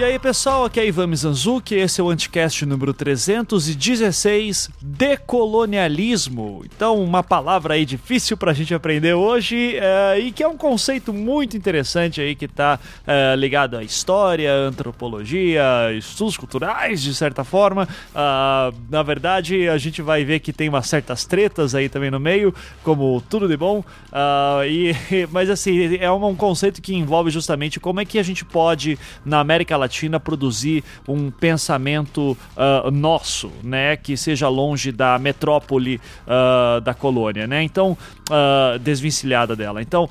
E aí pessoal, aqui é Ivan Mizanzuki, esse é o Anticast número 316, Decolonialismo. Então, uma palavra aí difícil pra gente aprender hoje é, e que é um conceito muito interessante aí que tá é, ligado à história, antropologia, estudos culturais de certa forma. Uh, na verdade, a gente vai ver que tem umas certas tretas aí também no meio, como tudo de bom. Uh, e, mas assim, é um conceito que envolve justamente como é que a gente pode, na América Latina produzir um pensamento uh, nosso, né, que seja longe da metrópole uh, da colônia, né? Então, uh, desvencilhada dela. Então,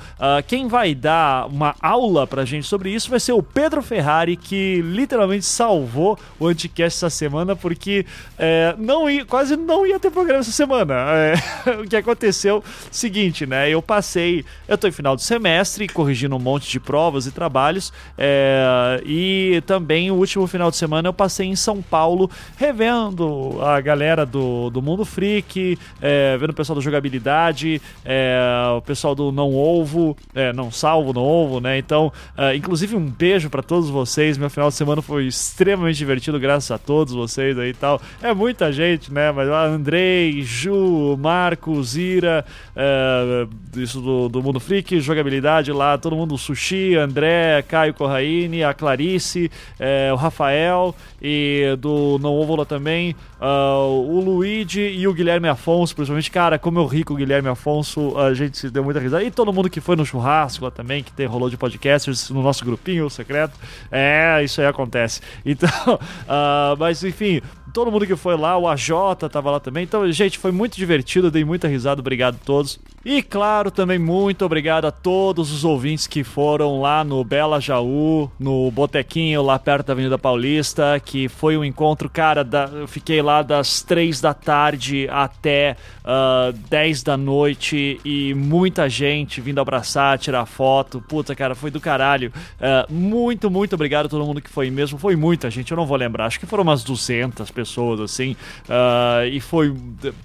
quem vai dar uma aula pra gente sobre isso vai ser o Pedro Ferrari, que literalmente salvou o Anticast essa semana, porque é, não ia, quase não ia ter programa essa semana. É, o que aconteceu, seguinte, né? Eu passei, eu tô em final de semestre, corrigindo um monte de provas e trabalhos, é, e também o último final de semana eu passei em São Paulo revendo a galera do, do Mundo Freak, é, vendo o pessoal da jogabilidade, é, o pessoal do Não Ovo, é, Não Salvo, Não Ovo, né? Então, é, inclusive um beijo para todos vocês. Meu final de semana foi extremamente divertido, graças a todos vocês aí e tal. É muita gente, né? Mas Andrei, Ju, Marcos, Ira, é, isso do, do Mundo Freak, jogabilidade lá, todo mundo, Sushi, André, Caio Corraine, a Clarice, é, o Rafael e do Não Ovo também, uh, o Luigi e o Guilherme Afonso, principalmente, cara, como eu ri com o Guilherme Afonso, a gente se deu muita risada. E todo mundo que foi no churrasco lá também, que tem, rolou de podcasters no nosso grupinho secreto. É, isso aí acontece. Então, uh, mas enfim, todo mundo que foi lá, o AJ tava lá também. Então, gente, foi muito divertido, dei muita risada, obrigado a todos. E claro, também muito obrigado a todos os ouvintes que foram lá no Bela Jaú, no Botequinho lá perto da Avenida Paulista, que foi um encontro, cara, da, eu fiquei lá das três da tarde até uh, 10 da noite e muita gente vindo abraçar, tirar foto. Puta, cara, foi do caralho. Uh, muito, muito obrigado a todo mundo que foi mesmo. Foi muita gente, eu não vou lembrar, acho que foram umas 200 pessoas, assim. Uh, e foi,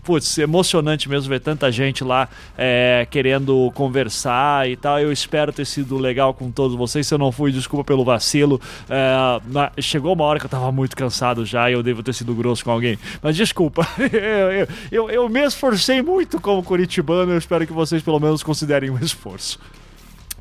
putz, emocionante mesmo ver tanta gente lá é, querendo conversar e tal. Eu espero ter sido legal com todos vocês. Se eu não fui, desculpa pelo vacilo. É, na, chegou uma hora que eu tava muito cansado já e eu devo ter sido grosso com alguém. Mas desculpa, eu, eu, eu, eu me esforcei muito como curitibano. Eu espero que vocês pelo menos considerem um esforço.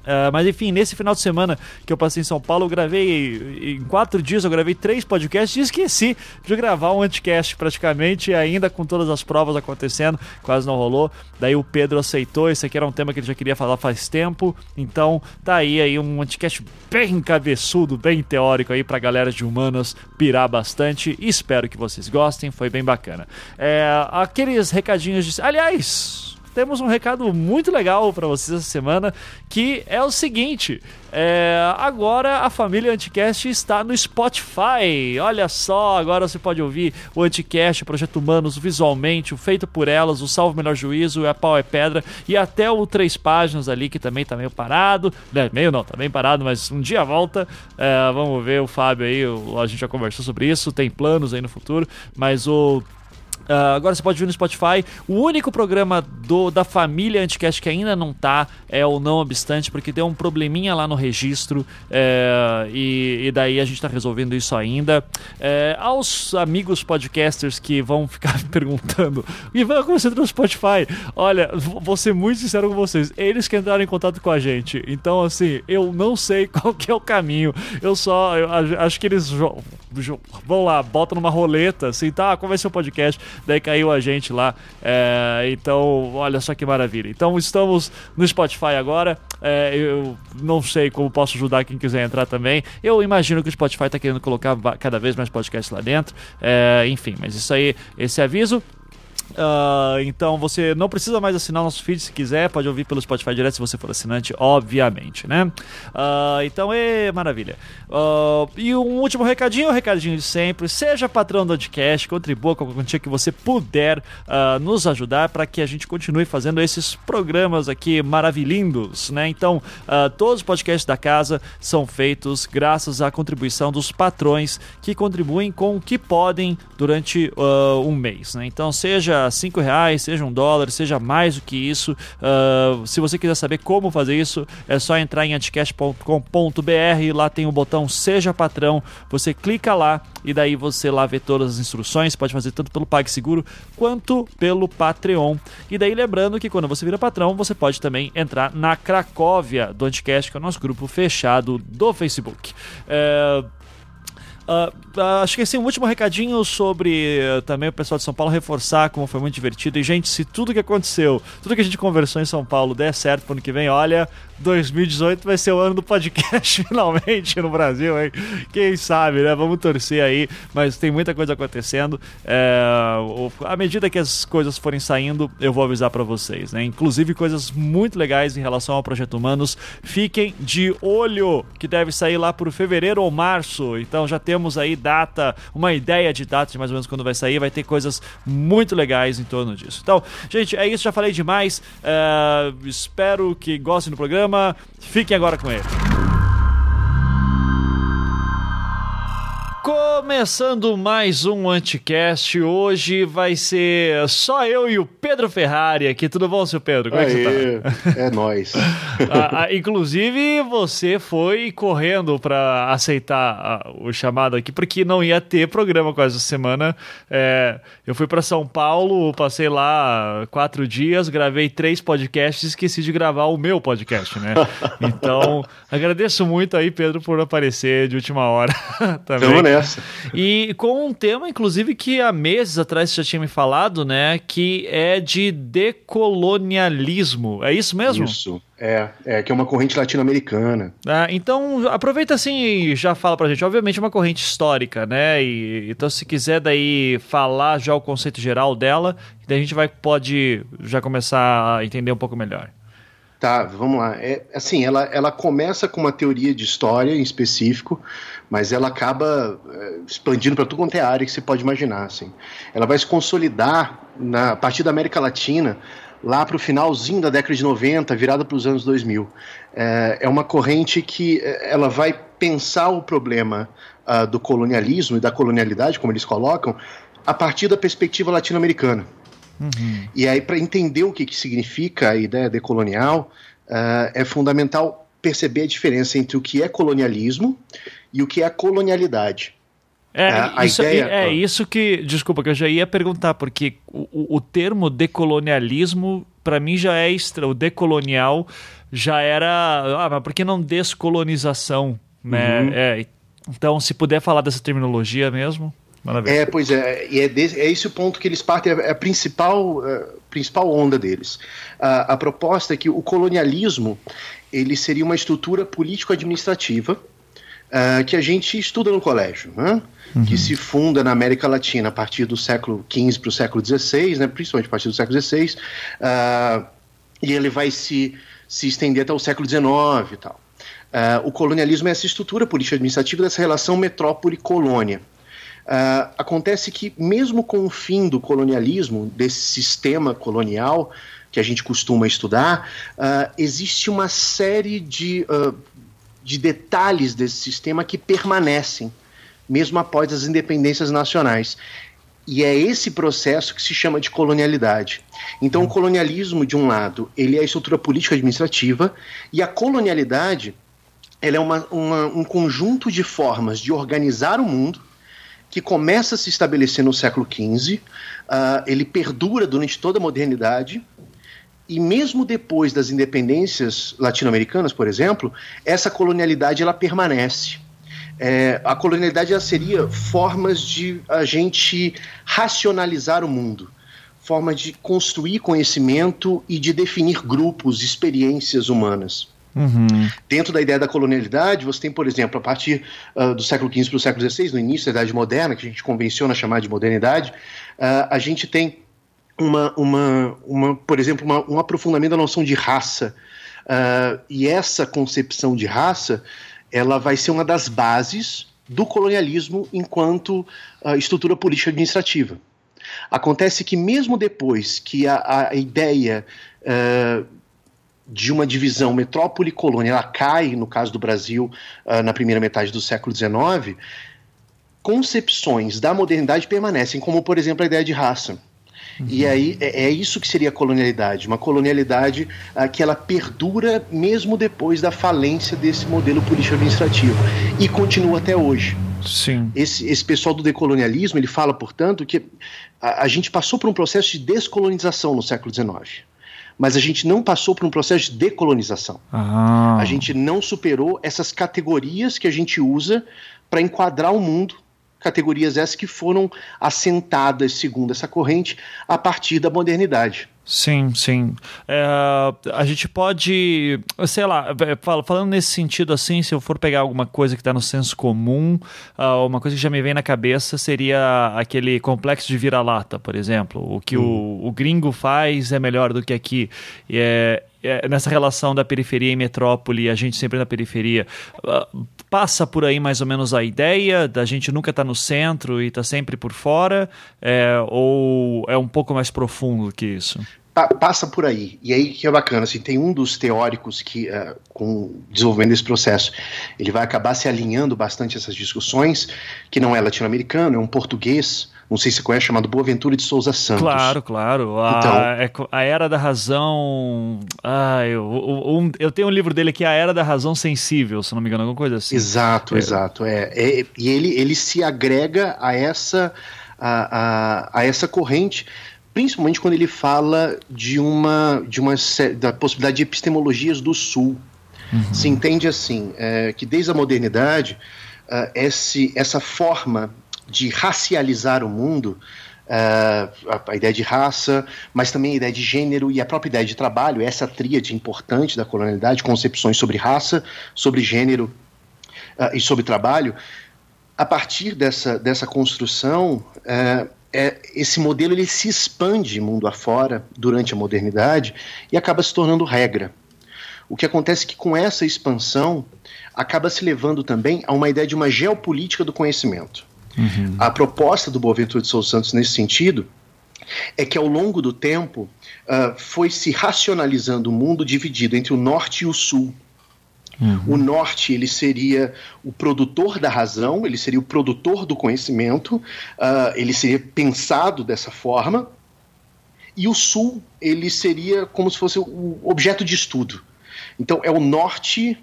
Uh, mas enfim, nesse final de semana que eu passei em São Paulo, eu gravei. Em quatro dias eu gravei três podcasts e esqueci de gravar um anticast praticamente, ainda com todas as provas acontecendo, quase não rolou. Daí o Pedro aceitou, esse aqui era um tema que ele já queria falar faz tempo. Então tá aí, aí um anticast bem cabeçudo, bem teórico aí pra galera de humanas pirar bastante. Espero que vocês gostem, foi bem bacana. É, aqueles recadinhos de. Aliás temos um recado muito legal para vocês essa semana, que é o seguinte: é, agora a família Anticast está no Spotify. Olha só, agora você pode ouvir o Anticast, o Projeto Humanos, visualmente, o Feito por Elas, o Salvo Melhor Juízo, o A Pau é Pedra e até o Três Páginas ali, que também tá meio parado. Né, meio não, tá bem parado, mas um dia volta. É, vamos ver o Fábio aí, a gente já conversou sobre isso, tem planos aí no futuro, mas o Uh, agora você pode ver no Spotify. O único programa do, da família Anticast que ainda não tá é o Não Obstante, porque deu um probleminha lá no registro é, e, e, daí a gente tá resolvendo isso ainda. É, aos amigos podcasters que vão ficar me perguntando: Ivan, como você entrou no Spotify? Olha, vou ser muito sincero com vocês. Eles que entraram em contato com a gente. Então, assim, eu não sei qual que é o caminho. Eu só eu acho que eles vão lá, botam numa roleta, assim, tá, qual vai ser o podcast? Daí caiu a gente lá. É, então, olha só que maravilha. Então, estamos no Spotify agora. É, eu não sei como posso ajudar quem quiser entrar também. Eu imagino que o Spotify está querendo colocar cada vez mais podcasts lá dentro. É, enfim, mas isso aí, esse aviso. Uh, então você não precisa mais assinar o nosso feed se quiser, pode ouvir pelo Spotify direto se você for assinante, obviamente, né? Uh, então é maravilha. Uh, e um último recadinho, um recadinho de sempre: seja patrão do podcast, contribua com a quantia que você puder nos ajudar para que a gente continue fazendo esses programas aqui maravilhindos, né? Então, todos os podcasts da casa são feitos graças à contribuição dos patrões que contribuem com o que podem durante um mês, né? Então, seja seja 5 reais, seja um dólar, seja mais do que isso. Uh, se você quiser saber como fazer isso, é só entrar em anticast.com.br, lá tem o botão Seja Patrão, você clica lá e daí você lá vê todas as instruções, pode fazer tanto pelo PagSeguro quanto pelo Patreon. E daí lembrando que quando você vira patrão, você pode também entrar na Cracóvia do Anticast, que é o nosso grupo fechado do Facebook. Uh, uh, acho que é um último recadinho sobre uh, também o pessoal de São Paulo reforçar como foi muito divertido. E, gente, se tudo que aconteceu, tudo que a gente conversou em São Paulo der certo pro ano que vem, olha, 2018 vai ser o ano do podcast finalmente no Brasil, hein? Quem sabe, né? Vamos torcer aí, mas tem muita coisa acontecendo. É, à medida que as coisas forem saindo, eu vou avisar para vocês, né? Inclusive coisas muito legais em relação ao Projeto Humanos. Fiquem de olho, que deve sair lá por fevereiro ou março. Então já temos aí data, uma ideia de data de mais ou menos quando vai sair. Vai ter coisas muito legais em torno disso. Então, gente, é isso. Já falei demais. É, espero que gostem do programa programa. Fiquem agora com ele. Começando mais um Anticast, hoje vai ser só eu e o Pedro Ferrari aqui. Tudo bom, seu Pedro? Como Aê, é que você tá? É nóis. ah, ah, inclusive, você foi correndo para aceitar ah, o chamado aqui, porque não ia ter programa quase essa semana. É, eu fui para São Paulo, passei lá quatro dias, gravei três podcasts e esqueci de gravar o meu podcast, né? Então, agradeço muito aí, Pedro, por aparecer de última hora também. Tamo nessa. E com um tema, inclusive, que há meses atrás você já tinha me falado, né? Que é de decolonialismo. É isso mesmo? Isso. É, é que é uma corrente latino-americana. Ah, então, aproveita assim e já fala pra gente. Obviamente é uma corrente histórica, né? E, então, se quiser daí falar já o conceito geral dela, daí a gente vai pode já começar a entender um pouco melhor. Tá, vamos lá. É, assim, ela, ela começa com uma teoria de história em específico, mas ela acaba é, expandindo para tudo quanto é área que você pode imaginar. Assim. Ela vai se consolidar na, a partir da América Latina lá para o finalzinho da década de 90, virada para os anos 2000. É, é uma corrente que é, ela vai pensar o problema uh, do colonialismo e da colonialidade, como eles colocam, a partir da perspectiva latino-americana. Uhum. E aí, para entender o que, que significa a ideia decolonial, uh, é fundamental perceber a diferença entre o que é colonialismo e o que é colonialidade. É, a isso, ideia... é isso que. Desculpa, que eu já ia perguntar, porque o, o termo decolonialismo, para mim, já é extra. O decolonial já era. Ah, mas por que não descolonização? Né? Uhum. É, então, se puder falar dessa terminologia mesmo. Maravilha. É, pois é, e é, desse, é esse o ponto que eles partem, é a principal, a é, principal onda deles. A, a proposta é que o colonialismo ele seria uma estrutura político-administrativa uh, que a gente estuda no colégio, né? Uhum. que se funda na América Latina a partir do século XV para o século XVI, né? principalmente a partir do século XVI, uh, e ele vai se, se estender até o século XIX e tal. Uh, o colonialismo é essa estrutura política administrativa dessa relação metrópole-colônia. Uh, acontece que, mesmo com o fim do colonialismo, desse sistema colonial que a gente costuma estudar, uh, existe uma série de uh, de detalhes desse sistema que permanecem, mesmo após as independências nacionais. E é esse processo que se chama de colonialidade. Então, o colonialismo, de um lado, ele é a estrutura política administrativa, e a colonialidade ela é uma, uma, um conjunto de formas de organizar o mundo que começa a se estabelecer no século XV, uh, ah, ele perdura durante toda a modernidade, e mesmo depois das independências latino-americanas, por exemplo, essa colonialidade ela permanece. É, a colonialidade ela seria formas de a gente racionalizar o mundo, forma de construir conhecimento e de definir grupos, experiências humanas. Uhum. Dentro da ideia da colonialidade, você tem, por exemplo, a partir uh, do século XV para o século XVI, no início da Idade Moderna, que a gente convenciona chamar de modernidade, uh, a gente tem uma, uma, uma por exemplo, uma, um aprofundamento da noção de raça. Uh, e essa concepção de raça ela vai ser uma das bases do colonialismo enquanto estrutura política administrativa. Acontece que mesmo depois que a, a ideia uh, de uma divisão metrópole-colônia ela cai, no caso do Brasil, uh, na primeira metade do século XIX, concepções da modernidade permanecem, como por exemplo a ideia de raça. Uhum. E aí é, é, isso que seria a colonialidade, uma colonialidade uh, que ela perdura mesmo depois da falência desse modelo político-administrativo e continua até hoje. Sim. Esse, esse pessoal do decolonialismo ele fala, portanto, que a, a gente passou por um processo de descolonização no século XIX mas a gente não passou por um processo de decolonização. Ah. A gente não superou essas categorias que a gente usa para enquadrar o mundo categorias essas que foram assentadas, segundo essa corrente, a partir da modernidade. Sim, sim. É, a gente pode, sei lá, falando nesse sentido assim, se eu for pegar alguma coisa que está no senso comum, uh, uma coisa que já me vem na cabeça seria aquele complexo de vira-lata, por exemplo. O que hum. o, o gringo faz é melhor do que aqui. E é, é, nessa relação da periferia e metrópole, a gente sempre na periferia, uh, passa por aí mais ou menos a ideia da gente nunca estar tá no centro e tá sempre por fora, é, ou é um pouco mais profundo que isso? passa por aí. E aí que é bacana, assim, tem um dos teóricos que, uh, com desenvolvendo esse processo, ele vai acabar se alinhando bastante essas discussões, que não é latino-americano, é um português, não sei se você conhece, chamado Boaventura de Souza Santos. Claro, claro. A, então, é, a Era da Razão. Ah, eu, um, eu tenho um livro dele que é A Era da Razão Sensível, se não me engano, alguma coisa assim. Exato, é. exato. É, é, e ele, ele se agrega a essa, a, a, a essa corrente principalmente quando ele fala de uma, de uma da possibilidade de epistemologias do Sul. Uhum. Se entende assim, é, que desde a modernidade, uh, esse, essa forma de racializar o mundo, uh, a, ideia de raça, mas também a ideia de gênero e a própria ideia de trabalho, essa tríade importante da colonialidade, concepções sobre raça, sobre gênero uh, e sobre trabalho, a partir dessa, dessa construção, uh, é, esse modelo ele se expande mundo afora durante a modernidade e acaba se tornando regra. O que acontece é que com essa expansão acaba se levando também a uma ideia de uma geopolítica do conhecimento. Uhum. A proposta do Boaventura de Souza Santos nesse sentido é que ao longo do tempo uh, foi se racionalizando o mundo dividido entre o norte e o sul. Uhum. O norte ele seria o produtor da razão, ele seria o produtor do conhecimento, uh, ele seria pensado dessa forma. E o sul ele seria como se fosse o objeto de estudo. Então é o norte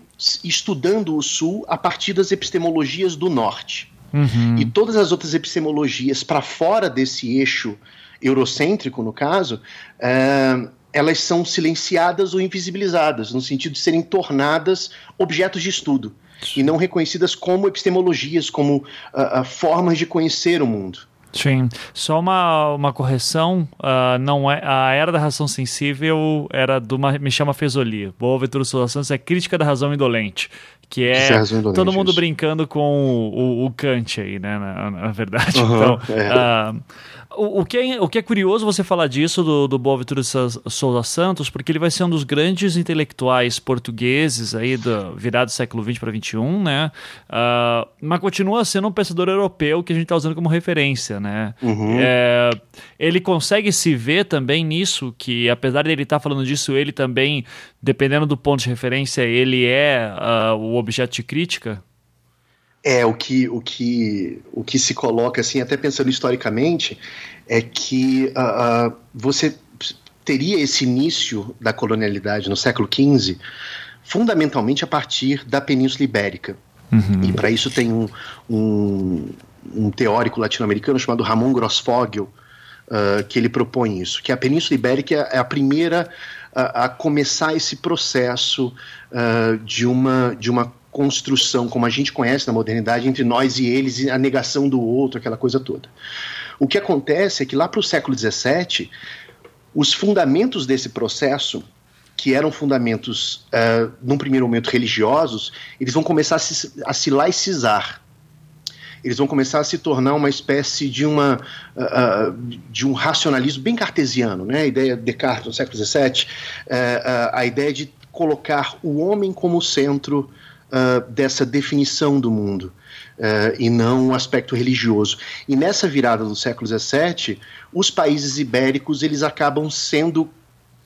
estudando o sul a partir das epistemologias do norte. Uhum. E todas as outras epistemologias para fora desse eixo eurocêntrico, no caso, uh, elas são silenciadas ou invisibilizadas, no sentido de serem tornadas objetos de estudo e não reconhecidas como epistemologias, como uh, uh, formas de conhecer o mundo. Sim, só uma, uma correção, uh, não é a era da razão sensível era do Michel Fezoli. Boa Santos é crítica da razão indolente, que é, todo mundo brincando com o, o, o, Kant aí, né, na, na verdade. Uhum, então, é. uh, o, o, que é, o que é curioso você falar disso do, do Boaventura Souza Santos, porque ele vai ser um dos grandes intelectuais portugueses aí do virado do século XX para XXI, né? Uh, mas continua sendo um pensador europeu que a gente está usando como referência, né? Uhum. É, ele consegue se ver também nisso, que apesar de ele estar tá falando disso, ele também, dependendo do ponto de referência, ele é uh, o objeto de crítica? É, o que, o, que, o que se coloca, assim, até pensando historicamente, é que uh, uh, você teria esse início da colonialidade no século XV fundamentalmente a partir da Península Ibérica. Uhum. E para isso tem um, um, um teórico latino-americano chamado Ramon Grossfogel, uh, que ele propõe isso, que a Península Ibérica é a primeira a, a começar esse processo de, uma, de uma construção, como a gente conhece na modernidade, entre nós e eles, e a negação do outro, aquela coisa toda. O que acontece é que lá para o século XVII, os fundamentos desse processo, que eram fundamentos, uh, num primeiro momento, religiosos, eles vão começar a se, a se laicizar. Eles vão começar a se tornar uma espécie de, uma, uh, de um racionalismo bem cartesiano, né? a ideia de Descartes no século XVII, uh, a ideia de colocar o homem como centro dessa definição do mundo. Uh, e não um aspecto religioso. E nessa virada do século XVII, os países ibéricos eles acabam sendo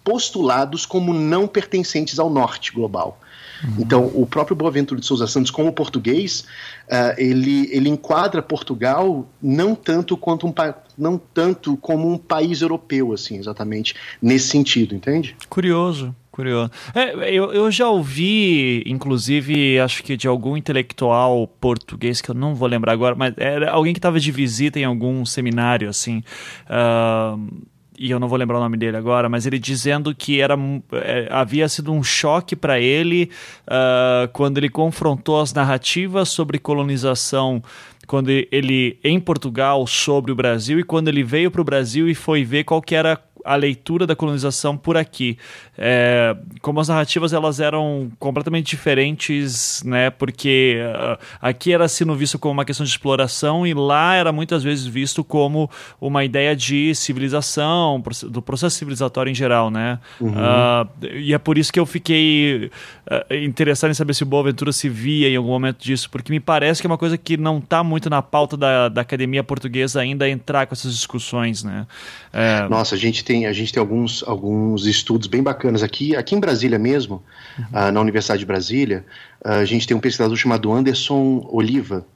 postulados como não pertencentes ao norte global. Uhum. Então, o próprio Boaventura de Souza Santos, como português, uh, ele, ele enquadra Portugal não tanto quanto um não tanto como um país europeu, assim, exatamente nesse sentido, entende? Curioso. Curioso. É, eu, eu já ouvi, inclusive, acho que de algum intelectual português, que eu não vou lembrar agora, mas era alguém que estava de visita em algum seminário, assim. Uh, e eu não vou lembrar o nome dele agora, mas ele dizendo que era, é, havia sido um choque para ele uh, quando ele confrontou as narrativas sobre colonização quando ele em Portugal sobre o Brasil e quando ele veio para o Brasil e foi ver qual que era a leitura da colonização por aqui. É, como as narrativas elas eram completamente diferentes, né? Porque uh, aqui era sendo visto como uma questão de exploração e lá era muitas vezes visto como uma ideia de civilização, do processo civilizatório em geral, né? Uhum. Uh, e é por isso que eu fiquei uh, interessado em saber se o Boaventura se via em algum momento disso, porque me parece que é uma coisa que não está muito na pauta da, da academia portuguesa ainda entrar com essas discussões, né? É... Nossa, a gente tem tem, a gente tem alguns, alguns estudos bem bacanas aqui, aqui em Brasília mesmo, uhum. uh, na Universidade de Brasília, uh, a gente tem um pesquisador chamado Anderson Oliva,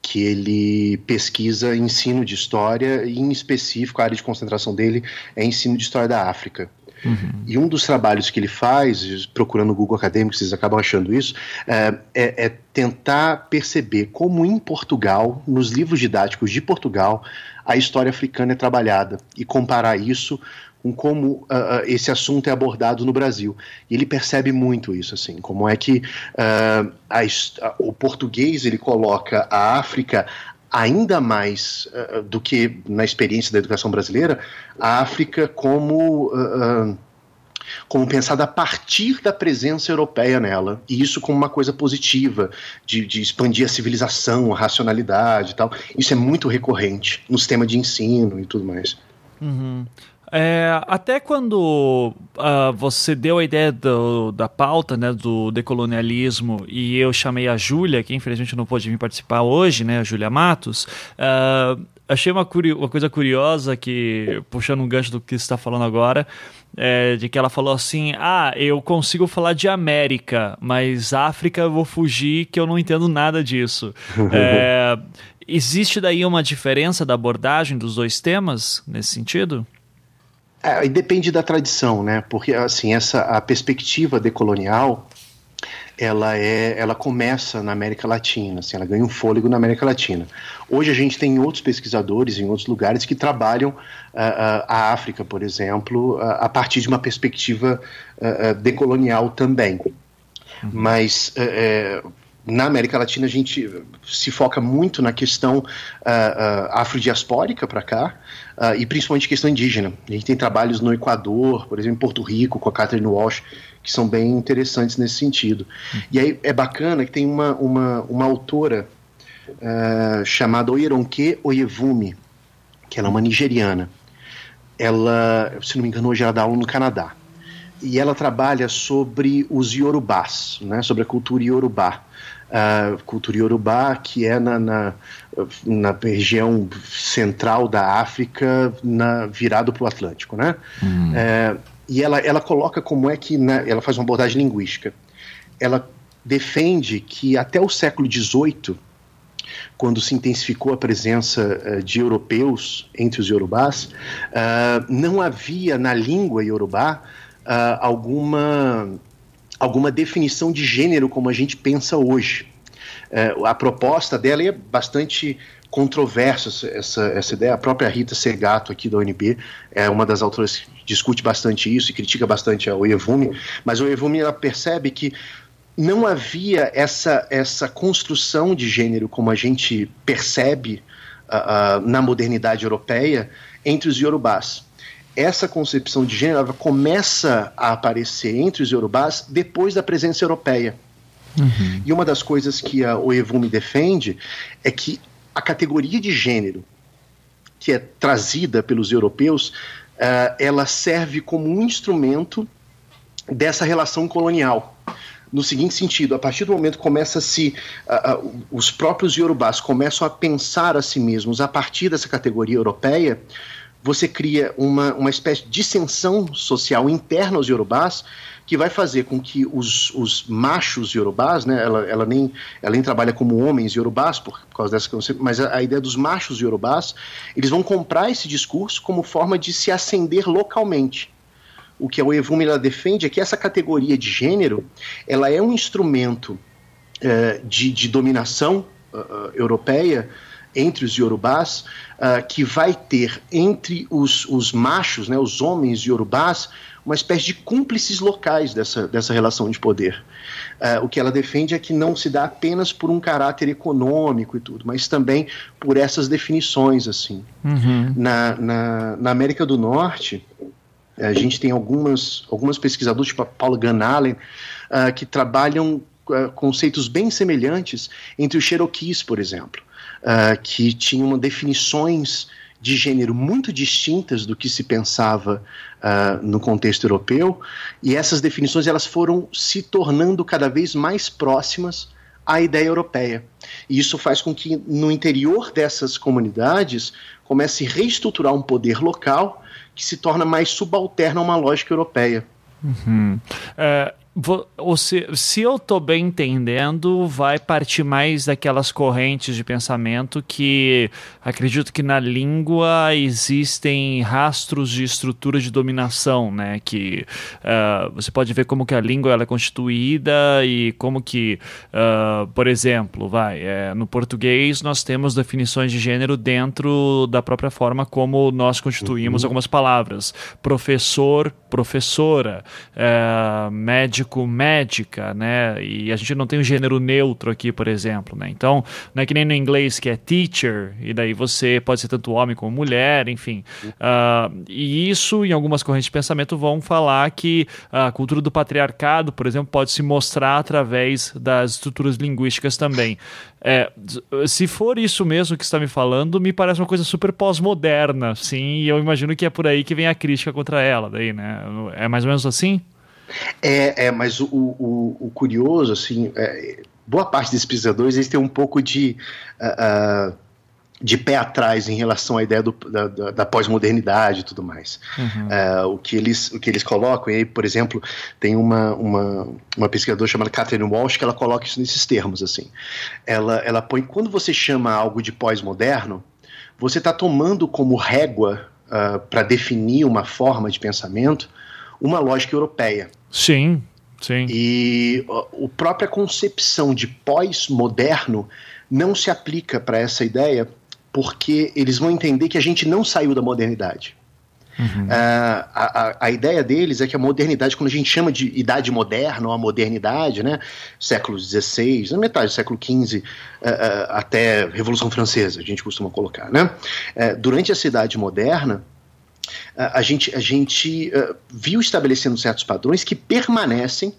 que ele pesquisa ensino de história e, em específico, a área de concentração dele é ensino de história da África. Uhum. E um dos trabalhos que ele faz, procurando no Google Acadêmico, vocês acabam achando isso, é, é, é, tentar perceber como em Portugal, nos livros didáticos de Portugal, a história africana é trabalhada e comparar isso com como uh, esse assunto é abordado no Brasil. E ele percebe muito isso, assim, como é que uh, a, o português ele coloca a África ainda mais uh, do que na experiência da educação brasileira, a África como como pensada a partir da presença europeia nela, e isso como uma coisa positiva, de, de expandir a civilização, a racionalidade e tal. Isso é muito recorrente no sistema de ensino e tudo mais. Uhum. É, até quando uh, você deu a ideia do, da pauta, né, do decolonialismo, e eu chamei a Júlia, que infelizmente não pôde vir participar hoje, né, a Júlia Matos, uh, achei uma, uma, coisa curiosa que, puxando um gancho do que você está falando agora, é, de que ela falou assim: Ah, eu consigo falar de América, mas África eu vou fugir que eu não entendo nada disso. é, existe daí uma diferença da abordagem dos dois temas nesse sentido? É, depende da tradição, né? Porque assim, essa a perspectiva decolonial ela é, ela começa na América Latina, assim, ela ganha um fôlego na América Latina. Hoje a gente tem outros pesquisadores em outros lugares que trabalham uh, uh, a África, por exemplo, uh, a partir de uma perspectiva decolonial também. Uhum. Mas eh, na América Latina a gente se foca muito na questão uh, uh, afrodiaspórica para cá uh, e principalmente questão indígena. A gente tem trabalhos no Equador, por exemplo, em Porto Rico, com a Catherine Walsh, que são bem interessantes nesse sentido. E aí é bacana que tem uma, uma, uma autora uh, chamada Oyeronke Oyevumi, que ela é uma nigeriana. Ela, se não me engano, hoje ela dá aula no Canadá. E ela trabalha sobre os Yorubás, né, sobre a cultura Yorubá a cultura iorubá, que é na, na, na, região central da África, na, virado para o Atlântico. Né? Hum. É, e ela, ela coloca como é que. Né, ela faz uma abordagem linguística. Ela defende que até o século XVIII, quando se intensificou a presença uh, de europeus entre os iorubás, uh, não havia na língua iorubá uh, alguma alguma definição de gênero como a gente pensa hoje. É, a proposta dela é bastante controversa essa, essa ideia. A própria Rita Segato aqui da UNB é uma das autoras que discute bastante isso e critica bastante a Oevumi, mas a Oevumi ela percebe que não havia essa, essa construção de gênero como a gente percebe uh, uh, na modernidade europeia entre os iorubás essa concepção de gênero começa a aparecer entre os yorubás depois da presença europeia. Uhum. E uma das coisas que a Oevumi defende é que a categoria de gênero que é trazida pelos europeus, uh, ela serve como um instrumento dessa relação colonial. No seguinte sentido, a partir do momento que começa se uh, uh, os próprios yorubás começam a pensar a si mesmos a partir dessa categoria europeia, você cria uma, uma espécie de dissensão social interna aos Yorubás que vai fazer com que os, os machos Yorubás, né, ela, ela, nem, ela nem trabalha como homens Yorubás por, por causa dessa mas a, a, ideia dos machos Yorubás, eles vão comprar esse discurso como forma de se ascender localmente. O que a Oevumi ela defende é que essa categoria de gênero, ela é um instrumento uh, de, de dominação uh, europeia entre os Yorubás, uh, que vai ter entre os, os machos, né, os homens Yorubás, uma espécie de cúmplices locais dessa, dessa relação de poder. Uh, o que ela defende é que não se dá apenas por um caráter econômico e tudo, mas também por essas definições. assim. Uhum. Na, na, na América do Norte, a gente tem algumas, algumas pesquisadoras, tipo a Paula Gunn Allen, uh, que trabalham uh, conceitos bem semelhantes entre os Cherokees, por exemplo uh, que tinham definições de gênero muito distintas do que se pensava uh, no contexto europeu, e essas definições elas foram se tornando cada vez mais próximas à ideia europeia. E isso faz com que no interior dessas comunidades comece a reestruturar um poder local que se torna mais subalterno a uma lógica europeia. Uhum. Uh, se, se eu estou bem entendendo, vai partir mais daquelas correntes de pensamento que acredito que na língua existem rastros de estrutura de dominação, né? Que uh, você pode ver como que a língua ela é constituída e como que, uh, por exemplo, vai, é, no português nós temos definições de gênero dentro da própria forma como nós constituímos uhum. algumas palavras. Professor, professora, uh, médico médico, médica, né? E a gente não tem um gênero neutro aqui, por exemplo, né? Então, não é que nem no inglês que é teacher, e daí você pode ser tanto homem como mulher, enfim. Uh, e isso, em algumas correntes de pensamento, vão falar que a cultura do patriarcado, por exemplo, pode se mostrar através das estruturas linguísticas também. É, se for isso mesmo que está me falando, me parece uma coisa super pós-moderna, sim, e eu imagino que é por aí que vem a crítica contra ela, daí, né? É mais ou menos assim? É, é mas o, o, o curioso, assim, é, boa parte desses pesquisadores eles têm um pouco de. Uh, uh, de pé atrás em relação à ideia do, da, da, da pós-modernidade e tudo mais. Uhum. Uh, o, que eles, o que eles colocam, e aí, por exemplo, tem uma, uma, uma pesquisadora chamada Catherine Walsh que ela coloca isso nesses termos. assim. Ela, ela põe, quando você chama algo de pós-moderno, você está tomando como régua uh, para definir uma forma de pensamento uma lógica europeia. Sim, sim. E a própria concepção de pós-moderno não se aplica para essa ideia porque eles vão entender que a gente não saiu da modernidade. Uhum. Uh, a, a, a, ideia deles é que a modernidade, quando a gente chama de idade moderna ou a modernidade, né, século XVI, na metade do século XV uh, uh, até Revolução Francesa, a gente costuma colocar, né, eh, durante essa idade moderna, a gente, a gente uh, viu estabelecendo certos padrões que permanecem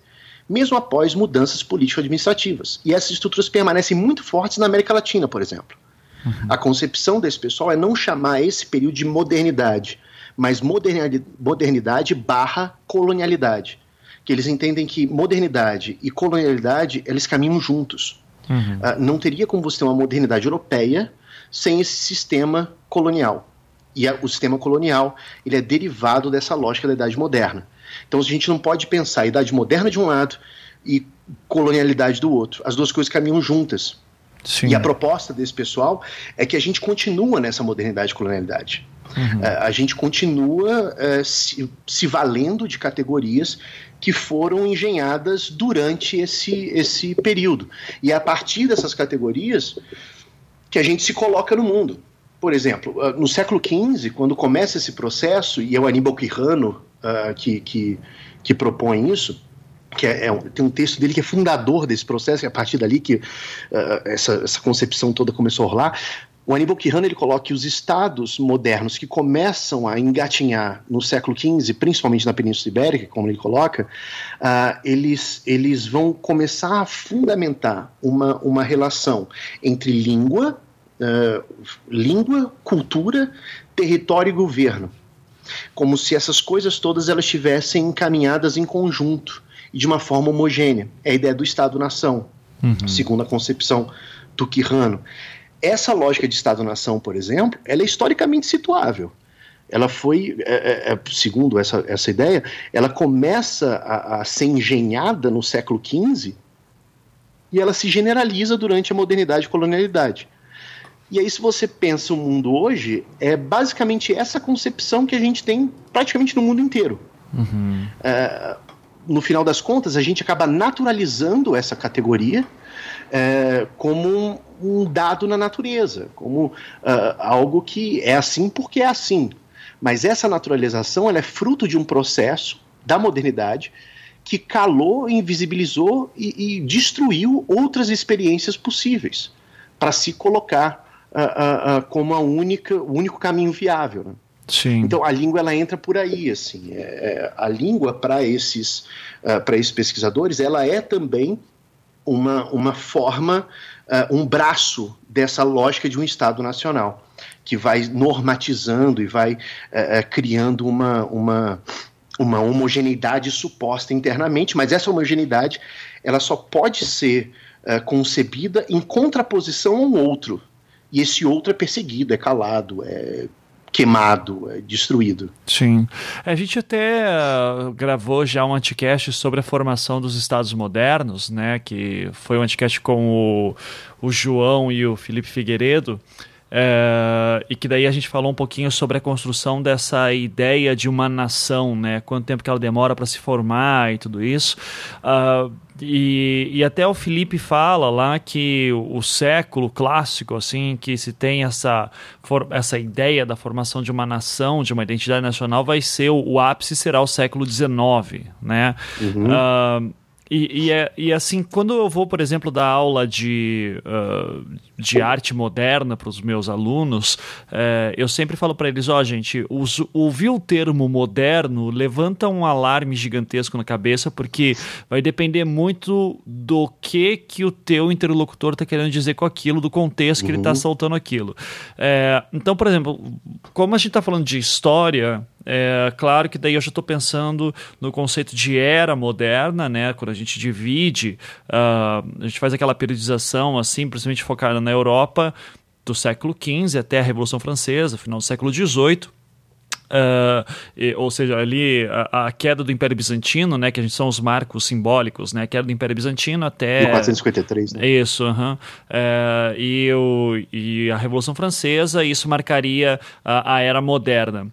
mesmo após mudanças político-administrativas. E essas estruturas permanecem muito fortes na América Latina, por exemplo. Uhum. A concepção desse pessoal é não chamar esse período de modernidade, mas modernidade, modernidade barra colonialidade. Que eles entendem que modernidade e colonialidade, eles caminham juntos. Uhum. Uh, não teria como você ter uma modernidade europeia sem esse sistema colonial. E a, o sistema colonial ele é derivado dessa lógica da Idade Moderna. Então a gente não pode pensar a Idade Moderna de um lado e colonialidade do outro. As duas coisas caminham juntas. Sim. E a proposta desse pessoal é que a gente continua nessa modernidade e colonialidade. Uhum. Uh, a gente continua uh, se, se, valendo de categorias que foram engenhadas durante esse, esse período. E é a partir dessas categorias que a gente se coloca no mundo. Por exemplo, ah, no século XV, quando começa esse processo, e é o Aníbal Quirrano uh, que, que, que propõe isso, que é, é, tem um texto dele que é fundador desse processo, e é a partir dali que uh, essa, essa concepção toda começou a rolar. O Aníbal Quirrano ele coloca que os estados modernos que começam a engatinhar no século XV, principalmente na Península Ibérica, como ele coloca, uh, eles, eles vão começar a fundamentar uma, uma relação entre língua uh, língua, cultura, território e governo. Como se essas coisas todas elas estivessem encaminhadas em conjunto e de uma forma homogênea. É a ideia do Estado-nação, uhum. segundo a concepção do Quirrano. Essa lógica de Estado-nação, por exemplo, ela é historicamente situável. ela foi, é, é, é, segundo essa, essa ideia, ela começa a, a, ser engenhada no século XV e ela se generaliza durante a modernidade e colonialidade. E aí, se você pensa o mundo hoje, é basicamente essa concepção que a gente tem praticamente no mundo inteiro. Uhum. É, no final das contas, a gente acaba naturalizando essa categoria é, como um, um, dado na natureza, como uh, algo que é assim porque é assim. Mas essa naturalização é fruto de um processo da modernidade que calou, invisibilizou e, e destruiu outras experiências possíveis para se colocar uh, uh, uh, como a única, o único caminho viável. Né? Sim. Então a língua ela entra por aí, assim. É, é a língua para esses para esses pesquisadores ela é também uma, uma forma, um braço dessa lógica de um Estado nacional que vai normatizando e vai é, é, criando uma, uma, uma homogeneidade suposta internamente, mas essa homogeneidade ela só pode ser é, concebida em contraposição a um outro. E esse outro é perseguido, é calado, é queimado, é destruído. Sim. A gente até uh, gravou já um anticast sobre a formação dos estados modernos, né? Que foi um anticast com o, o João e o Felipe Figueiredo. É, e que daí a gente falou um pouquinho sobre a construção dessa ideia de uma nação, né? Quanto tempo que ela demora para se formar e tudo isso. Uh, e, e, até o Felipe fala lá que o, o, século clássico, assim, que se tem essa, for, essa ideia da formação de uma nação, de uma identidade nacional, vai ser o, o ápice será o século XIX, né? Uhum. Uh, e, e, é, e assim, quando eu vou, por exemplo, dar aula de, uh, de arte moderna para os meus alunos, uh, eu sempre falo para eles: ó, oh, gente, os, ouvir o termo moderno levanta um alarme gigantesco na cabeça, porque vai depender muito do que, que o teu interlocutor está querendo dizer com aquilo, do contexto que tá uhum. ele está soltando aquilo. Uh, então, por exemplo, como a gente está falando de história. É, claro que daí eu já estou pensando no conceito de era moderna, né? Quando a gente divide, uh, a gente faz aquela periodização assim, principalmente focada na Europa do século XV até a Revolução Francesa, final do século XVIII. Uh, e, ou seja, ali a, a, queda do Império Bizantino, né, que a gente são os marcos simbólicos, né, a queda do Império Bizantino até 1453, né? Isso, uh -huh. uh, e, o, e a Revolução Francesa, isso marcaria a, a era moderna.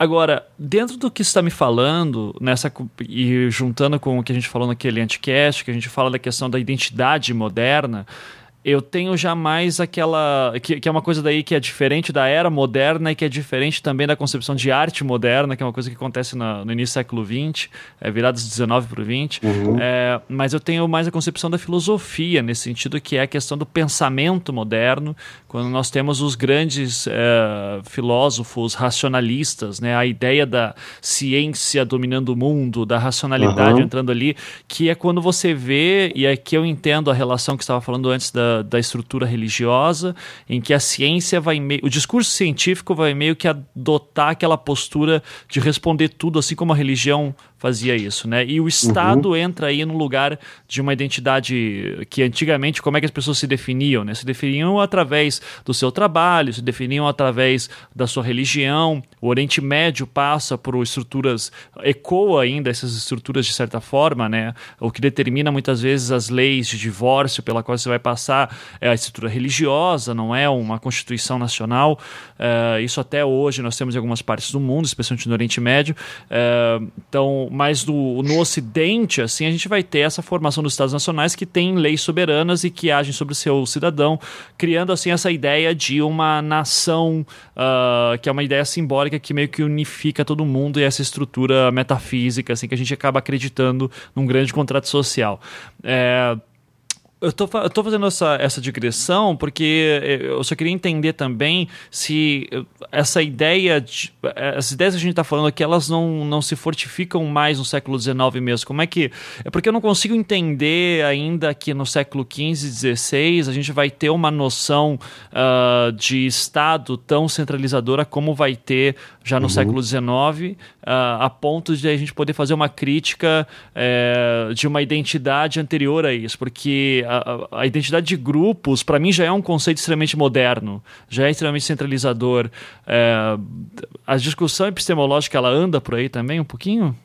Agora, dentro do que está me falando, nessa e juntando com o que a gente falou naquele anticast, que a gente fala da questão da identidade moderna, eu tenho jamais aquela. Que, que, é uma coisa daí que é diferente da era moderna e que é diferente também da concepção de arte moderna, que é uma coisa que acontece no, no início do século XX, é, virados 19 para o 20. Uhum. É, mas eu tenho mais a concepção da filosofia, nesse sentido, que é a questão do pensamento moderno, quando nós temos os grandes é, filósofos racionalistas, né, a ideia da ciência dominando o mundo, da racionalidade uhum. entrando ali, que é quando você vê, e aqui eu entendo a relação que estava falando antes da da, estrutura religiosa, em que a ciência vai meio. O discurso científico vai meio que adotar aquela postura de responder tudo, assim como a religião fazia isso, né? E o Estado uhum. entra aí no lugar de uma identidade que antigamente, como é que as pessoas se definiam, né? Se definiam através do seu trabalho, se definiam através da sua religião. O Oriente Médio passa por estruturas, ecoa ainda essas estruturas de certa forma, né? O que determina muitas vezes as leis de divórcio pela qual você vai passar é a estrutura religiosa, não é uma constituição nacional. Uh, isso até hoje nós temos em algumas partes do mundo, especialmente no Oriente Médio. Uh, então, mas no, no Ocidente, assim, a gente vai ter essa formação dos Estados Nacionais que tem leis soberanas e que agem sobre o seu cidadão, criando assim essa ideia de uma nação uh, que é uma ideia simbólica que meio que unifica todo mundo e essa estrutura metafísica, assim, que a gente acaba acreditando num grande contrato social. É, eu tô, eu tô fazendo essa, essa digressão porque eu só queria entender também se essa ideia, de, as ideias que a gente está falando aqui, elas não, não se fortificam mais no século XIX mesmo. Como é que. É porque eu não consigo entender ainda que no século XV e XVI a gente vai ter uma noção uh, de Estado tão centralizadora como vai ter já no uhum. século XIX, uh, a ponto de a gente poder fazer uma crítica uh, de uma identidade anterior a isso. Porque a, a identidade de grupos, para mim, já é um conceito extremamente moderno, já é extremamente centralizador. É, a discussão epistemológica, ela anda por aí também um pouquinho?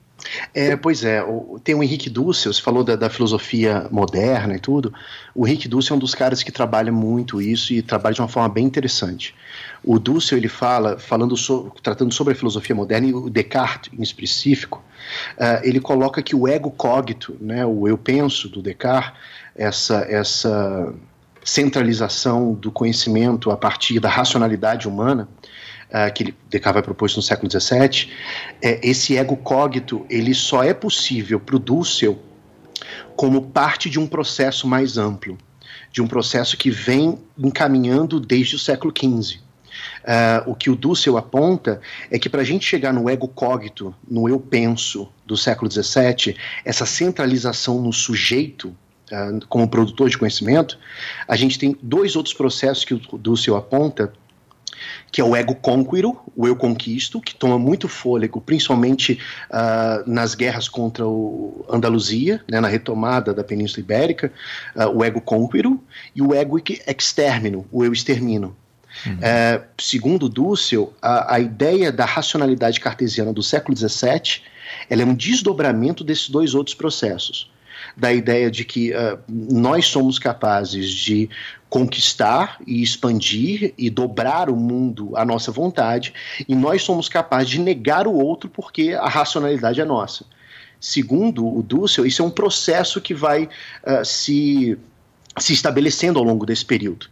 É, pois é, tem o Henrique Dussel, você falou da, da, filosofia moderna e tudo. O Henrique Dussel é um dos caras que trabalha muito isso e trabalha de uma forma bem interessante. O Dussel ele fala, falando so, tratando sobre a filosofia moderna e o Descartes em específico, uh, ele coloca que o ego cogito, né, o eu penso do Descartes, essa essa centralização do conhecimento a partir da racionalidade humana, uh, que Descartes vai propor no século XVII, é, esse ego cogito ele só é possível para o Dussel como parte de um processo mais amplo, de um processo que vem encaminhando desde o século XV. Uh, o que o Dussel aponta é que para a gente chegar no ego cogito, no eu penso do século XVII, essa centralização no sujeito como produtor de conhecimento, a gente tem dois outros processos que o Dussel aponta que é o ego conquiro, o eu conquisto, que toma muito fôlego, principalmente uh, nas guerras contra o Andaluzia, né, na retomada da Península Ibérica, uh, o ego conquiro, e o ego extermino, o eu extermino. Uhum. É, segundo Dussel, a, a, ideia da racionalidade cartesiana do século XVII ela é um desdobramento desses dois outros processos da ideia de que uh, nós somos capazes de conquistar e expandir e dobrar o mundo à nossa vontade, e nós somos capazes de negar o outro porque a racionalidade é nossa. Segundo o Dussel, isso é um processo que vai uh, se, se estabelecendo ao longo desse período.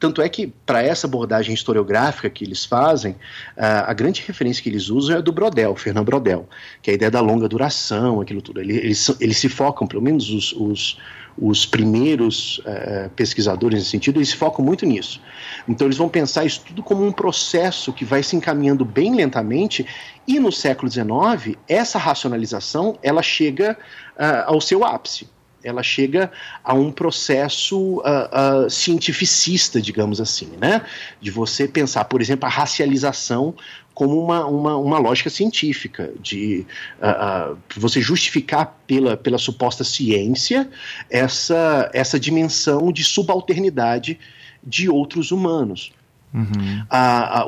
Tanto é que, para essa abordagem historiográfica que eles fazem, a grande referência que eles usam é do Brodel, Fernando Brodel, que é a ideia da longa duração, aquilo tudo. Eles, eles se focam, pelo menos os, os, os primeiros uh, pesquisadores nesse sentido, eles se focam muito nisso. Então, eles vão pensar isso tudo como um processo que vai se encaminhando bem lentamente, e no século XIX, essa racionalização ela chega uh, ao seu ápice ela chega a um processo uh, uh, cientificista, digamos assim, né? De você pensar, por exemplo, a racialização como uma, uma, uma lógica científica, de uh, você justificar pela, pela suposta ciência essa, essa dimensão de subalternidade de outros humanos. Uhum.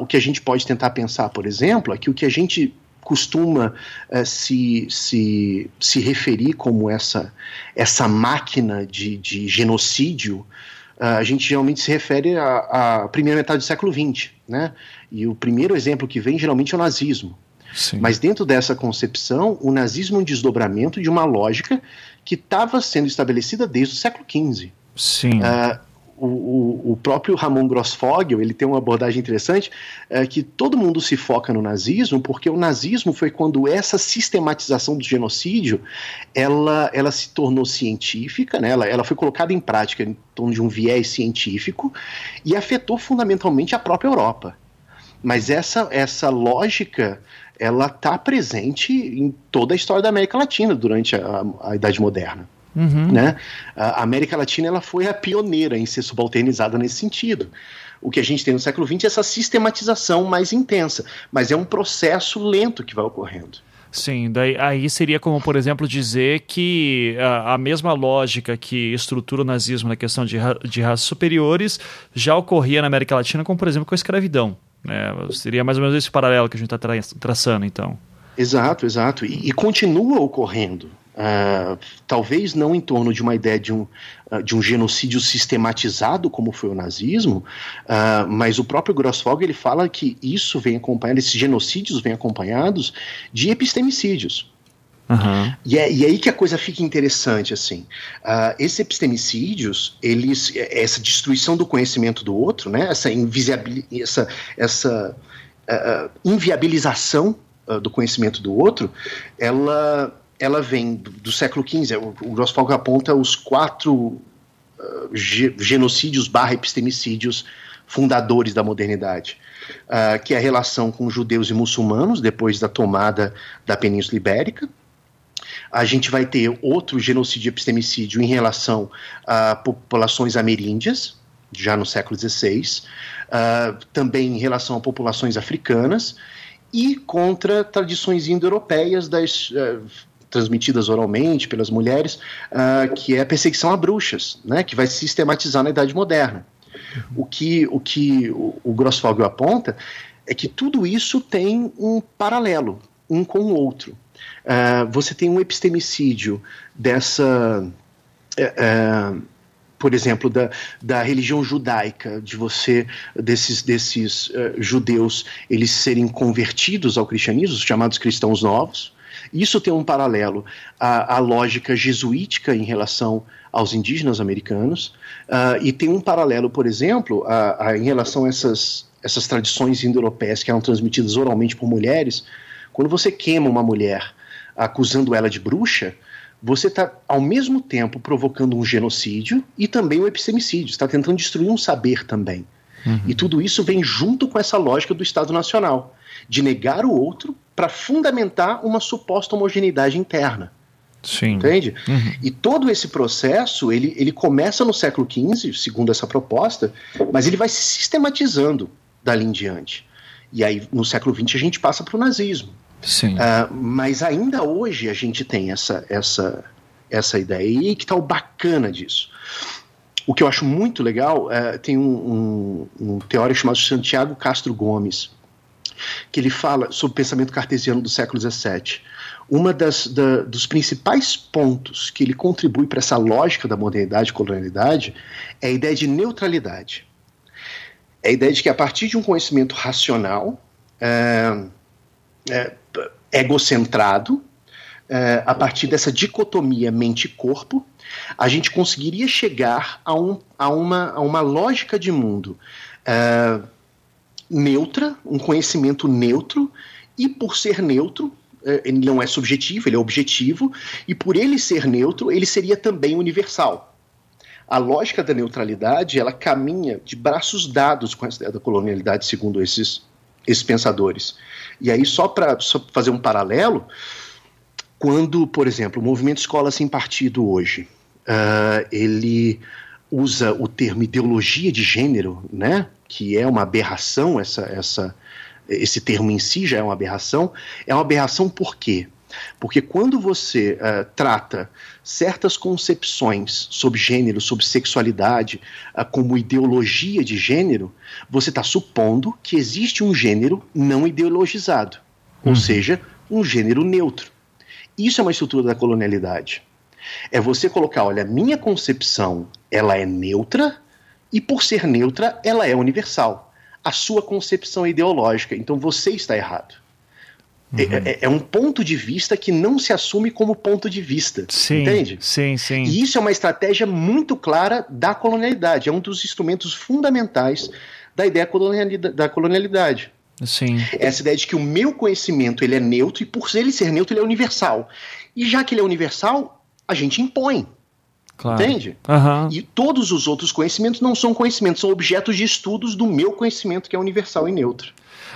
o que a gente pode tentar pensar, por exemplo, é que o que a gente costuma uh, se, se, se referir como essa, essa máquina de, de genocídio, uh, a gente geralmente se refere à, à, primeira metade do século XX, né? E o primeiro exemplo que vem geralmente é o nazismo. Sim. Mas dentro dessa concepção, o nazismo é um desdobramento de uma lógica que estava sendo estabelecida desde o século XV. Sim. Uh, o, o, próprio Ramon Grossfogel ele tem uma abordagem interessante é, que todo mundo se foca no nazismo porque o nazismo foi quando essa sistematização do genocídio ela, ela se tornou científica, né? ela, ela foi colocada em prática em torno de um viés científico e afetou fundamentalmente a própria Europa. Mas essa, essa lógica ela está presente em toda a história da América Latina durante a, a Idade Moderna. Uhum. Né? A América Latina ela foi a pioneira em ser subalternizada nesse sentido. O que a gente tem no século XX é essa sistematização mais intensa, mas é um processo lento que vai ocorrendo. Sim, daí, aí seria como, por exemplo, dizer que a, a, mesma lógica que estrutura o nazismo na questão de, ra de raças superiores já ocorria na América Latina, como, por exemplo, com a escravidão. Né? Seria mais ou menos esse paralelo que a gente está tra traçando, então. Exato, exato. E, e continua ocorrendo. Uh, talvez não em torno de uma ideia de um, uh, de um genocídio sistematizado como foi o nazismo, uh, mas o próprio Grossfogel ele fala que isso vem acompanhado, esses genocídios vêm acompanhados de epistemicídios. Uhum. E, é, e é aí que a coisa fica interessante, assim. esses epistemicídios, eles, essa destruição do conhecimento do outro, né, essa, essa, essa inviabilização do conhecimento do outro, ela ela vem do, do século XV. O, o Grossfogel aponta os quatro uh, genocídios barra epistemicídios fundadores da modernidade, uh, que é a relação com judeus e muçulmanos depois da tomada da Península Ibérica. A gente vai ter outro genocídio e epistemicídio em relação a populações ameríndias, já no século XVI, uh, também em relação a populações africanas, e contra tradições indo-europeias das uh, transmitidas oralmente pelas mulheres, uh, que é a perseguição a bruxas, né, que vai se sistematizar na Idade Moderna. O que o, que o, o Grossfogel aponta é que tudo isso tem um paralelo, um com o outro. Uh, você tem um epistemicídio dessa. Uh, por exemplo, da, da religião judaica, de você, desses, desses uh, judeus, eles serem convertidos ao cristianismo, os chamados cristãos novos. Isso tem um paralelo à, à lógica jesuítica em relação aos indígenas americanos, uh, e tem um paralelo, por exemplo, a, a, em relação a essas, essas tradições indo-europeias que eram transmitidas oralmente por mulheres. Quando você queima uma mulher acusando ela de bruxa, você está ao mesmo tempo provocando um genocídio e também um epistemicídio. está tentando destruir um saber também. Uhum. E tudo isso vem junto com essa lógica do Estado Nacional, de negar o outro para fundamentar uma suposta homogeneidade interna. Sim. Entende? Uhum. E todo esse processo, ele, ele começa no século XV, segundo essa proposta, mas ele vai se sistematizando dali em diante. E aí, no século XX, a gente passa para o nazismo. Sim. Uh, mas ainda hoje a gente tem essa, essa, essa ideia. E que está o bacana disso. O que eu acho muito legal, uh, tem um, um, um teórico chamado Santiago Castro Gomes, que ele fala sobre o pensamento cartesiano do século XVII. Uma das da, dos principais pontos que ele contribui para essa lógica da modernidade e colonialidade é a ideia de neutralidade. É a ideia de que a partir de um conhecimento racional, é, é, egocentrado, é, a partir dessa dicotomia mente-corpo, a gente conseguiria chegar a, um, a, uma, a uma lógica de mundo é, neutra, um conhecimento neutro, e por ser neutro, é, ele não é subjetivo, ele é objetivo, e por ele ser neutro, ele seria também universal. A lógica da neutralidade, ela caminha de braços dados com a ideia da colonialidade, segundo esses, esses pensadores. E aí, só para fazer um paralelo, quando, por exemplo, o movimento Escola Sem Partido hoje, uh, ele usa o termo ideologia de gênero, né, que é uma aberração, essa, essa, esse termo em si já é uma aberração, é uma aberração por quê? Porque quando você uh, trata certas concepções sobre gênero, sobre sexualidade, uh, como ideologia de gênero, você está supondo que existe um gênero não ideologizado, uhum. ou seja, um gênero neutro. Isso é uma estrutura da colonialidade. É você colocar, olha, minha concepção, ela é neutra e por ser neutra, ela é universal. A sua concepção é ideológica, então você está errado. É, uhum. É, é, um ponto de vista que não se assume como ponto de vista. Sim, entende? Sim, sim. E isso é uma estratégia muito clara da colonialidade. É um dos instrumentos fundamentais da ideia da colonialidade. Sim. Essa ideia de que o meu conhecimento ele é neutro e por ele ser neutro ele é universal. E já que ele é universal, a gente impõe. Claro. Entende? Uhum. E todos os outros conhecimentos não são conhecimentos, são objetos de estudos do meu conhecimento que é universal e neutro.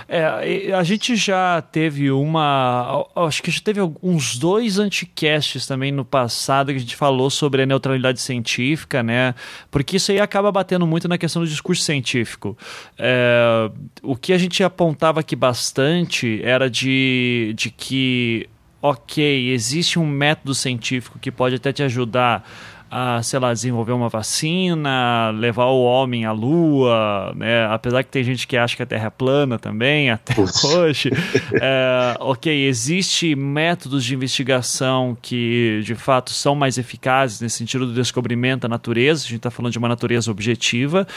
É, a gente já teve uma. Acho que já teve uns dois anticasts também no passado que a gente falou sobre a neutralidade científica, né? Porque isso aí acaba batendo muito na questão do discurso científico. É, o que a gente apontava aqui bastante era de, de que, ok, existe um método científico que pode até te ajudar a, sei lá, desenvolver uma vacina, levar o homem à lua, né? Apesar que tem gente que acha que a Terra é plana também, até hoje. é, ok, existe métodos de investigação que, de fato, são mais eficazes nesse sentido do descobrimento da natureza, a gente está falando de uma natureza objetiva,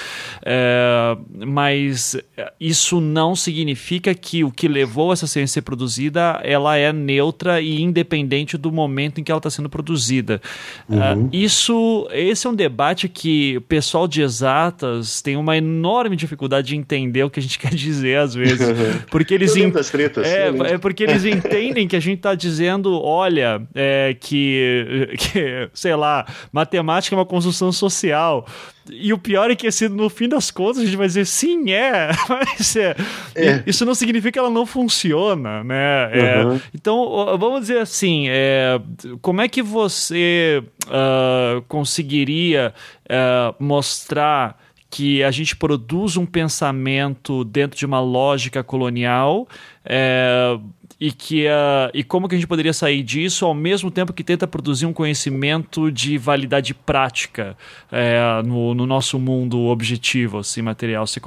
é, mas isso não significa que o que levou essa ciência a ser produzida, ela é neutra e independente do momento em que ela está sendo produzida. Uhum. Uh, isso isso, esse é um debate que o pessoal de exatas tem uma enorme dificuldade de entender o que a gente quer dizer às vezes, porque eles in... tretas, é, é porque eles entendem que a gente está dizendo, olha, é, que, que sei lá, matemática é uma construção social. E o pior é que, assim, no fim das contas, a gente vai dizer sim, é, mas é, é. isso não significa que ela não funciona, né? Uhum. É, então, vamos dizer assim, é, como é que você uh, conseguiria uh, mostrar que a gente produz um pensamento dentro de uma lógica colonial é, e que uh, e como que a gente poderia sair disso ao mesmo tempo que tenta produzir um conhecimento de validade prática é, no, no, nosso mundo objetivo assim material. Você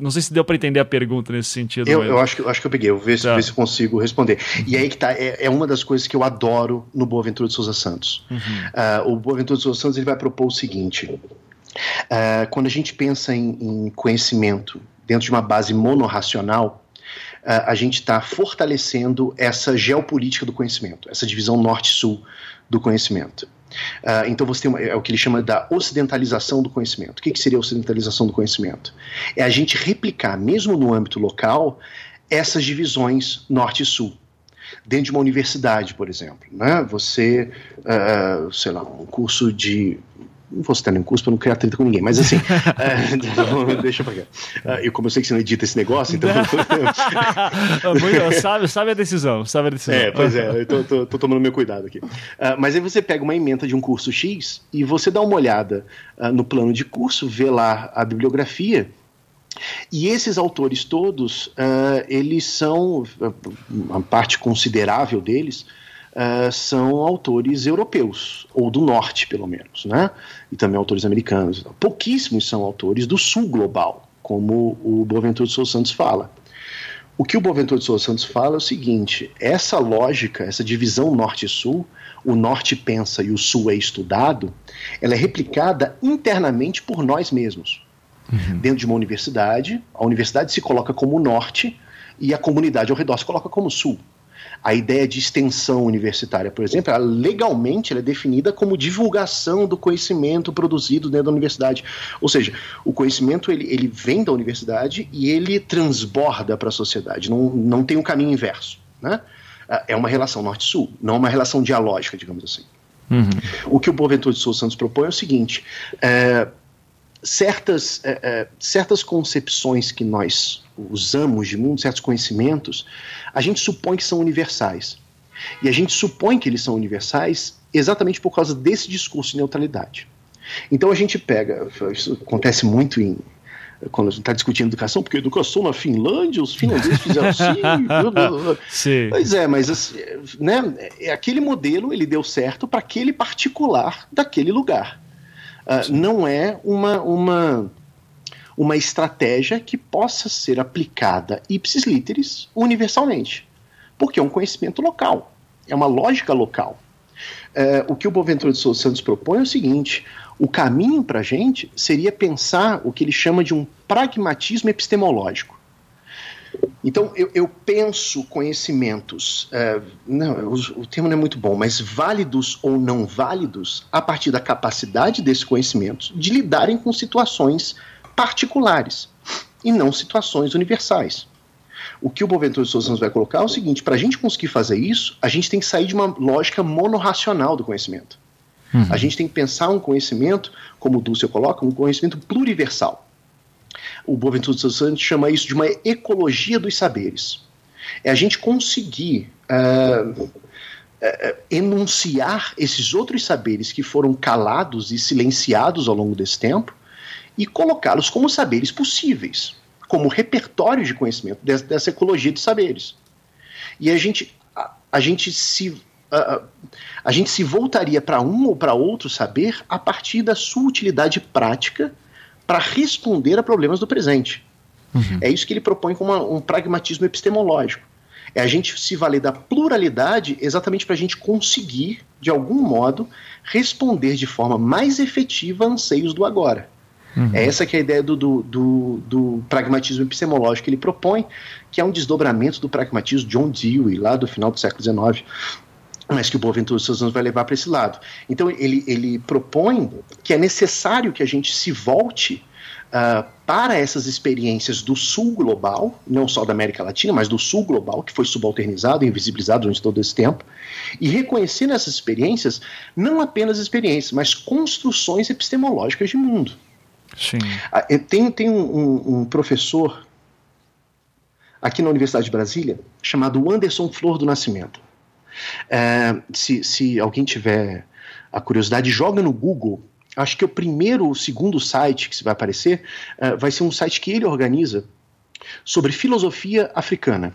não sei se deu para entender a pergunta nesse sentido eu, eu acho que eu acho que eu peguei. Eu vou ver, tá. ver se consigo responder. E aí que tá é, é, uma das coisas que eu adoro no Boaventura de Souza Santos. Uhum. uh, o Boaventura de Souza Santos ele vai propor o seguinte uh, quando a gente pensa em, em conhecimento dentro de uma base monorracional a gente está fortalecendo essa geopolítica do conhecimento, essa divisão norte-sul do conhecimento. Uh, então você tem uma, é o que ele chama da ocidentalização do conhecimento. O que, que seria a ocidentalização do conhecimento? É a gente replicar, mesmo no âmbito local, essas divisões norte e sul. Dentro de uma universidade, por exemplo, né? você, uh, sei lá, um curso de não vou citar nenhum curso para não criar treta com ninguém, mas assim, é, deixa pra cá. Uh, e como eu sei que você não edita esse negócio, então. sabe, sabe a decisão, sabe a decisão. É, pois é, eu tô, tô, tô tomando meu cuidado aqui. Uh, mas aí você pega uma emenda de um curso X e você dá uma olhada uh, no plano de curso, vê lá a bibliografia. E esses autores todos, eles são, uma parte considerável deles, uh, são autores europeus, ou do norte, pelo menos, né? E também autores americanos. Pouquíssimos são autores do sul global, como o Boaventura de Souza Santos fala. O que o Boaventura de Souza Santos fala é o seguinte: essa lógica, essa divisão norte-sul, o norte pensa e o sul é estudado, ela é replicada internamente por nós mesmos. Uhum. Dentro de uma universidade, a universidade se coloca como norte e a comunidade ao redor se coloca como sul a ideia de extensão universitária, por exemplo, ela, legalmente ela é definida como divulgação do conhecimento produzido dentro da universidade. Ou seja, o conhecimento ele, ele vem da universidade e ele transborda para a sociedade, não, não tem um caminho inverso. Né? É, é uma relação norte-sul, não uma relação dialógica, digamos assim. Uhum. O que o Boaventura de Souza Santos propõe é o seguinte: é, certas, é, é, certas concepções que nós usamos de mundo, certos conhecimentos, a gente supõe que são universais. E a gente supõe que eles são universais exatamente por causa desse discurso de neutralidade. Então a gente pega, isso acontece muito em quando a gente está discutindo educação, porque educação na Finlândia, os finlandeses fizeram assim. Sim. Pois é, mas assim, né, é, aquele modelo ele deu certo para aquele particular daquele lugar. Uh, não é uma, uma, uma estratégia que possa ser aplicada ipsis literis universalmente, porque é um conhecimento local, é uma lógica local. Uh, o que o Boaventura de Souza Santos propõe é o seguinte: o caminho para a gente seria pensar o que ele chama de um pragmatismo epistemológico. Então, eu, eu penso conhecimentos, é, não, o, o, termo não é muito bom, mas válidos ou não válidos, a partir da capacidade desses conhecimentos de lidarem com situações particulares e não situações universais. O que o Boaventura de Souza Santos vai colocar é o seguinte: para a gente conseguir fazer isso, a gente tem que sair de uma lógica monorracional do conhecimento. Uhum. A gente tem que pensar um conhecimento, como o Dulce coloca, um conhecimento pluriversal o Boaventura de Santos chama isso de uma ecologia dos saberes. É a gente conseguir uh, uh, enunciar esses outros saberes que foram calados e silenciados ao longo desse tempo e colocá-los como saberes possíveis, como repertório de conhecimento dessa, dessa ecologia de saberes. E a gente, a, a gente se a, a gente se voltaria para um ou para outro saber a partir da sua utilidade prática para responder a problemas do presente. Uhum. É isso que ele propõe como uma, um pragmatismo epistemológico. É a gente se valer da pluralidade exatamente para a gente conseguir, de algum modo, responder de forma mais efetiva anseios do agora. Uhum. É essa que é a ideia do, do, do, do, pragmatismo epistemológico que ele propõe, que é um desdobramento do pragmatismo John Dewey, lá do final do século XIX, mas que o Boaventura Souza vai levar para esse lado. Então ele, ele propõe que é necessário que a gente se volte uh, para essas experiências do sul global, não só da América Latina, mas do sul global, que foi subalternizado e invisibilizado durante todo esse tempo, e reconhecer nessas experiências não apenas experiências, mas construções epistemológicas de mundo. Sim. Uh, tem tem um, um, um professor aqui na Universidade de Brasília chamado Anderson Flor do Nascimento. É, se, se alguém tiver a curiosidade, joga no Google acho que o primeiro, o segundo site que vai aparecer uh, vai ser um site que ele organiza sobre filosofia africana.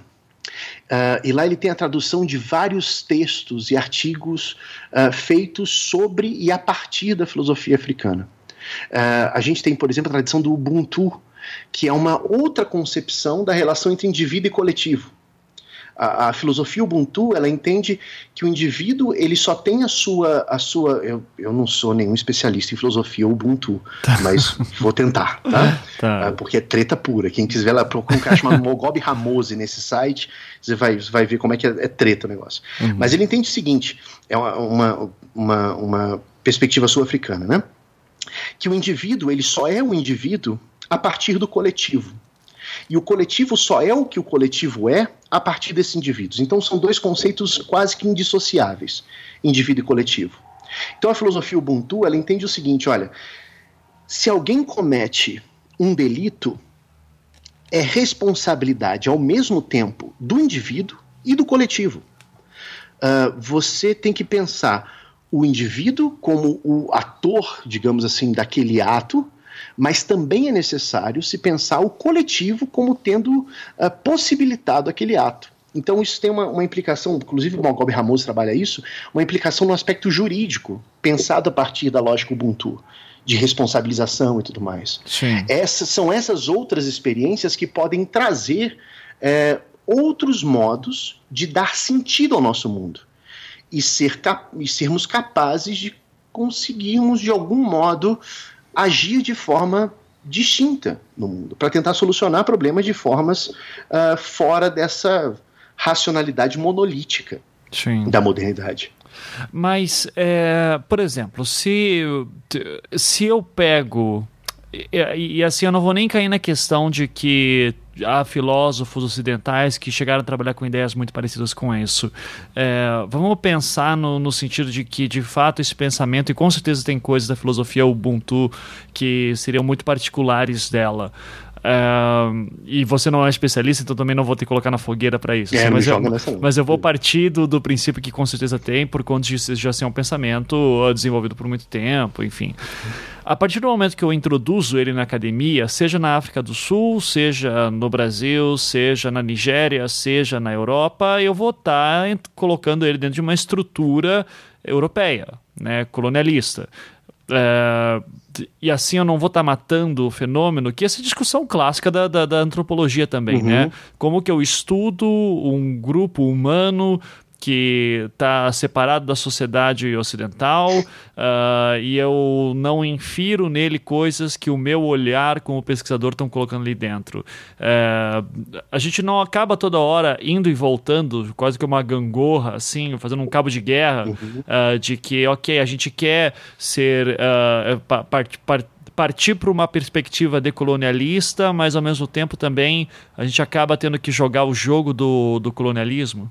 Uh, e lá ele tem a tradução de vários textos e artigos uh, feitos sobre e a partir da filosofia africana. A gente tem, por exemplo, a tradição do Ubuntu, que é uma outra concepção da relação entre indivíduo e coletivo a, a, filosofia Ubuntu ela entende que o indivíduo ele só tem a sua a sua eu, eu não sou nenhum especialista em filosofia Ubuntu tá. mas vou tentar tá? tá. Ah, porque é treta pura quem quiser lá procurar um cara chamado Mogob Ramose nesse site você vai, vai ver como é que é, é treta o negócio uhum. mas ele entende o seguinte é uma, uma, uma, uma perspectiva sul-africana né que o indivíduo ele só é um indivíduo a partir do coletivo e o coletivo só é o que o coletivo é a partir desses indivíduos. Então são dois conceitos quase que indissociáveis, indivíduo e coletivo. Então a filosofia Ubuntu, ela entende o seguinte, olha, se alguém comete um delito, é responsabilidade ao mesmo tempo do indivíduo e do coletivo. Uh, você tem que pensar o indivíduo como o ator, digamos assim, daquele ato, mas também é necessário se pensar o coletivo como tendo uh, possibilitado aquele ato. Então isso tem uma, uma implicação, inclusive o Malcolm Ramos trabalha isso, uma implicação no aspecto jurídico, pensado a partir da lógica Ubuntu de responsabilização e tudo mais. Sim. Essas são essas outras experiências que podem trazer é, outros modos de dar sentido ao nosso mundo e, ser e sermos capazes de conseguirmos de algum modo agir de forma distinta no mundo, para tentar solucionar problemas de formas uh, fora dessa racionalidade monolítica Sim. da modernidade. Mas, é, por exemplo, se, se eu pego. E, e, assim, eu não vou nem cair na questão de que há filósofos ocidentais que chegaram a trabalhar com ideias muito parecidas com isso. É, vamos pensar no, no, sentido de que, de fato, esse pensamento, e com certeza tem coisas da filosofia Ubuntu que seriam muito particulares dela. Uh, e você não é especialista, então também não vou te colocar na fogueira para isso. É, assim, mas, eu, mas, eu, vou partir do, do, princípio que com certeza tem, por conta de já ser um pensamento desenvolvido por muito tempo, enfim. A partir do momento que eu introduzo ele na academia, seja na África do Sul, seja no Brasil, seja na Nigéria, seja na Europa, eu vou estar tá colocando ele dentro de uma estrutura europeia, né, colonialista. É, e assim eu não vou estar tá matando o fenômeno, que essa discussão clássica da, da, da antropologia também, uhum. né? Como que eu estudo um grupo humano que está separado da sociedade ocidental uh, e eu não infiro nele coisas que o meu olhar como pesquisador estão colocando ali dentro. Uh, a gente não acaba toda hora indo e voltando, quase que uma gangorra, assim, fazendo um cabo de guerra, uhum. uh, de que, ok, a gente quer ser. part, part, partir para uma perspectiva decolonialista, mas ao mesmo tempo também a gente acaba tendo que jogar o jogo do, do colonialismo?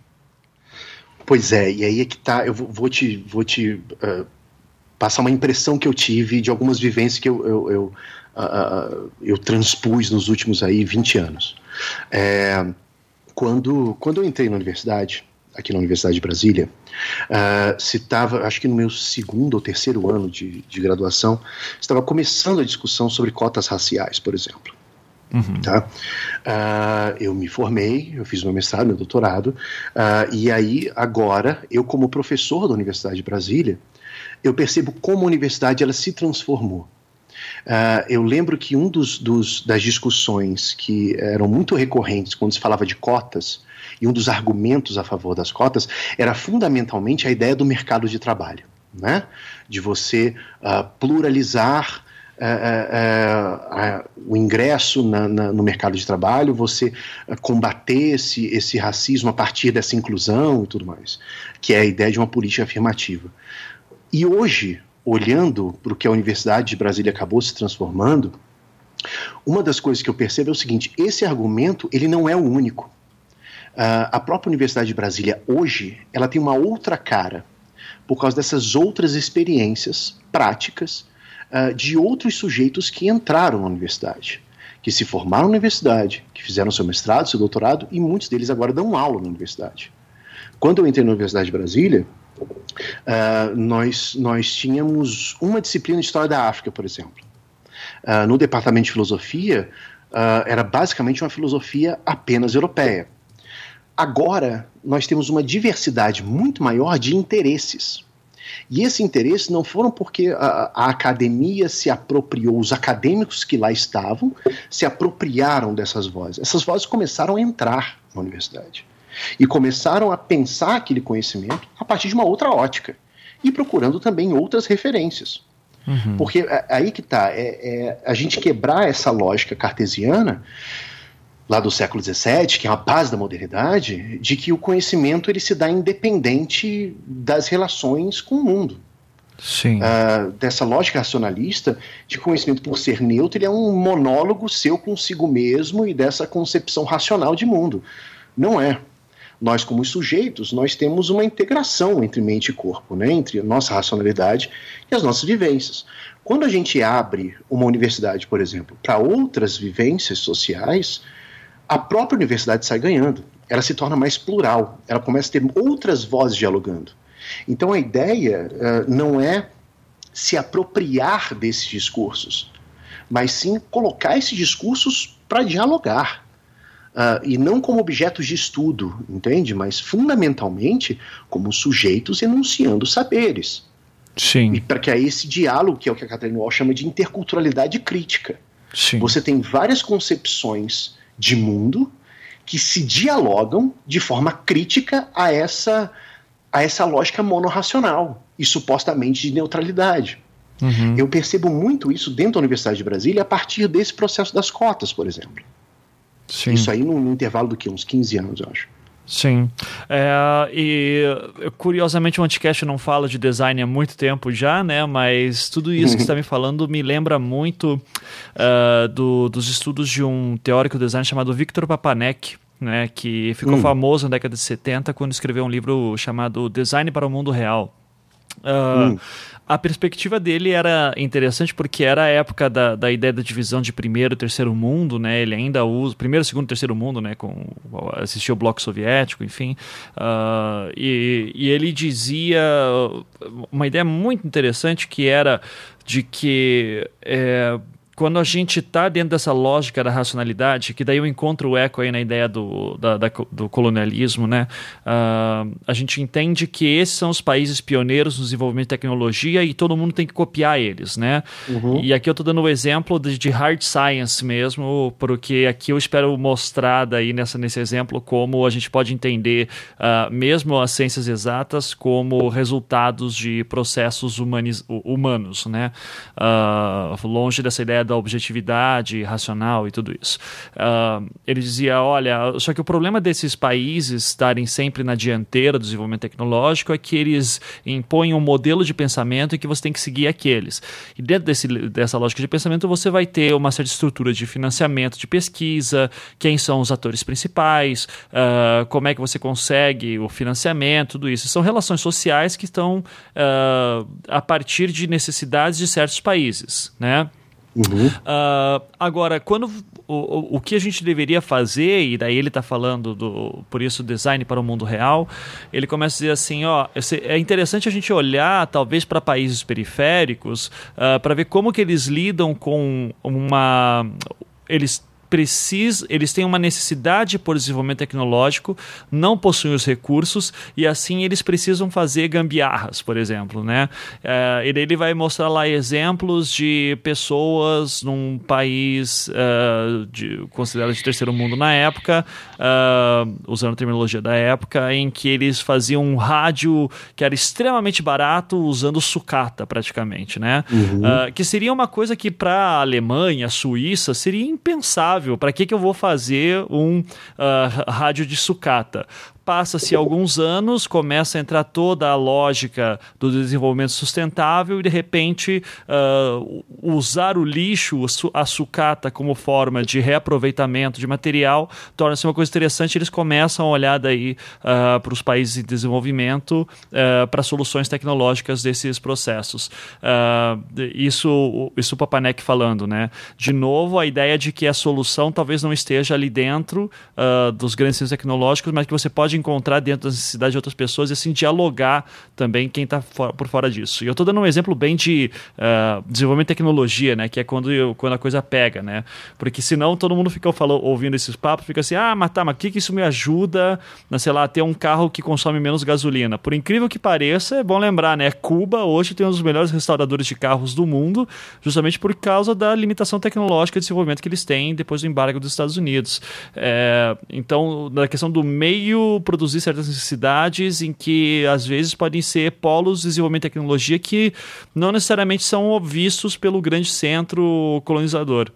Pois é, e aí é que tá, eu vou te, vou te uh, passar uma impressão que eu tive de algumas vivências que eu, eu, eu, uh, eu transpus nos últimos aí 20 anos. É, quando, quando eu entrei na universidade, aqui na Universidade de Brasília, uh, se estava, acho que no meu segundo ou terceiro ano de, de graduação, estava começando a discussão sobre cotas raciais, por exemplo. Uhum. Tá? Uh, eu me formei, eu fiz meu mestrado, meu doutorado, uh, e aí agora, eu como professor da Universidade de Brasília, eu percebo como a universidade ela se transformou. Uh, eu lembro que um dos, dos, das discussões que eram muito recorrentes quando se falava de cotas, e um dos argumentos a favor das cotas, era fundamentalmente a ideia do mercado de trabalho. Né? De você pluralizar é, é, é, o ingresso na, na, no mercado de trabalho, você combater esse, esse racismo a partir dessa inclusão e tudo mais, que é a ideia de uma política afirmativa. E hoje, olhando para o que a Universidade de Brasília acabou se transformando, uma das coisas que eu percebo é o seguinte: esse argumento ele não é o único. Uh, a própria Universidade de Brasília hoje ela tem uma outra cara por causa dessas outras experiências práticas uh, de outros sujeitos que entraram na universidade, que se formaram na universidade, que fizeram seu mestrado, seu doutorado, e muitos deles agora dão aula na universidade. Quando eu entrei na Universidade de Brasília, Uh, nós, nós tínhamos uma disciplina de História da África, por exemplo. Uh, no departamento de filosofia, era basicamente uma filosofia apenas europeia. Agora, nós temos uma diversidade muito maior de interesses. E esse interesse não foram porque a, a, academia se apropriou, os acadêmicos que lá estavam se apropriaram dessas vozes. Essas vozes começaram a entrar na universidade e começaram a pensar aquele conhecimento a partir de uma outra ótica e procurando também outras referências. Uhum. Porque é, aí que está, é, é, a gente quebrar essa lógica cartesiana lá do século XVII, que é a base da modernidade, de que o conhecimento ele se dá independente das relações com o mundo. Sim. Uh, dessa lógica racionalista de conhecimento por ser neutro, ele é um monólogo seu consigo mesmo e dessa concepção racional de mundo. Não é. Nós, como sujeitos, nós temos uma integração entre mente e corpo, né? entre a nossa racionalidade e as nossas vivências. Quando a gente abre uma universidade, por exemplo, para outras vivências sociais, a própria universidade sai ganhando. Ela se torna mais plural, ela começa a ter outras vozes dialogando. Então a ideia uh, não é se apropriar desses discursos, mas sim colocar esses discursos para dialogar. Uh, e não como objetos de estudo, entende? Mas fundamentalmente como sujeitos enunciando saberes. Sim. E para que é esse diálogo, que é o que a Catherine Wall chama de interculturalidade crítica. Sim. Você tem várias concepções de mundo que se dialogam de forma crítica a essa, a essa lógica monorracional e supostamente de neutralidade. Uhum. Eu percebo muito isso dentro da Universidade de Brasília a partir desse processo das cotas, por exemplo. Sim. Isso aí no, no intervalo do que? Uns 15 anos, eu acho. Sim. É, e curiosamente o Anticast não fala de design há muito tempo já, né? Mas tudo isso que você está me falando me lembra muito uh, do, dos estudos de um teórico de design chamado Victor Papanek. Né, que ficou hum. famoso na década de 70 quando escreveu um livro chamado Design para o Mundo Real. Uh, hum a perspectiva dele era interessante porque era a época da, da ideia da divisão de primeiro e terceiro mundo, né? Ele ainda usa primeiro, segundo, terceiro mundo, né? Com assistiu o bloco soviético, enfim. Uh, e, e ele dizia uma ideia muito interessante que era de que é, quando a gente está dentro dessa lógica da racionalidade, que daí eu encontro o eco aí na ideia do, da, da, do colonialismo, né? Uh, a gente entende que esses são os países pioneiros no desenvolvimento de tecnologia e todo mundo tem que copiar eles, né? Uhum. E aqui eu estou dando o um exemplo de, de, hard science mesmo, porque aqui eu espero mostrar daí nessa, nesse exemplo como a gente pode entender uh, mesmo as ciências exatas como resultados de processos humaniz, humanos, né? Uh, longe dessa ideia da objetividade racional e tudo isso. Uh, ele dizia: olha, só que o problema desses países estarem sempre na dianteira do desenvolvimento tecnológico é que eles impõem um modelo de pensamento e que você tem que seguir aqueles. E dentro desse, dessa lógica de pensamento, você vai ter uma certa estrutura de financiamento de pesquisa, quem são os atores principais, uh, como é que você consegue o financiamento, tudo isso. São relações sociais que estão uh, a partir de necessidades de certos países, né? Uhum. Uh, agora, quando o, o, que a gente deveria fazer, e daí ele está falando do por isso design para o mundo real, ele começa a dizer assim, ó, é interessante a gente olhar talvez para países periféricos uh, para ver como que eles lidam com uma eles precis, eles têm uma necessidade por desenvolvimento tecnológico, não possuem os recursos e assim eles precisam fazer gambiarras, por exemplo, né? É, e ele vai mostrar lá exemplos de pessoas num país uh, de, considerado de terceiro mundo na época, uh, usando a terminologia da época, em que eles faziam um rádio que era extremamente barato usando sucata praticamente, né? Uhum. Uh, que seria uma coisa que para a Alemanha, Suíça, seria impensável para que, que eu vou fazer um uh, rádio de sucata? Passa-se alguns anos, começa a entrar toda a lógica do desenvolvimento sustentável e de repente uh, usar o lixo, a sucata como forma de reaproveitamento de material torna-se uma coisa interessante. Eles começam a olhar daí uh, para os países em desenvolvimento uh, para soluções tecnológicas desses processos. isso, isso o Papanek falando, né? De novo, a ideia de que a solução talvez não esteja ali dentro dos grandes centros tecnológicos, mas que você pode encontrar dentro das necessidades de outras pessoas e assim dialogar também quem está por fora disso. E eu estou dando um exemplo bem de uh, desenvolvimento de tecnologia, né? Que é quando, eu, quando a coisa pega, né? Porque senão todo mundo fica falando, ouvindo esses papos, fica assim, ah, mas tá, mas o que, que isso me ajuda, na, sei lá, a ter um carro que consome menos gasolina? Por incrível que pareça, é bom lembrar, né? Cuba hoje tem um dos melhores restauradores de carros do mundo, justamente por causa da limitação tecnológica de desenvolvimento que eles têm depois do embargo dos Estados Unidos. É, então, na questão do meio produzir certas necessidades em que às vezes podem ser polos de desenvolvimento de tecnologia que não necessariamente são vistos pelo grande centro colonizador.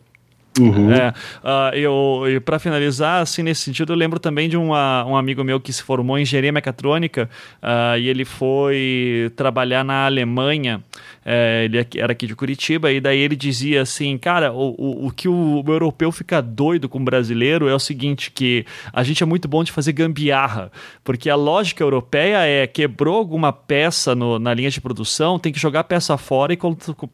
Uhum. É, uh, eu, para finalizar, assim, nesse sentido, eu lembro também de uma, um amigo meu que se formou em engenharia mecatrônica uh, e ele foi trabalhar na Alemanha. É, ele era aqui de Curitiba, e daí ele dizia assim: Cara, o, o, o que o, o, europeu fica doido com o brasileiro é o seguinte: que a gente é muito bom de fazer gambiarra, porque a lógica europeia é quebrou alguma peça no, na linha de produção, tem que jogar a peça fora e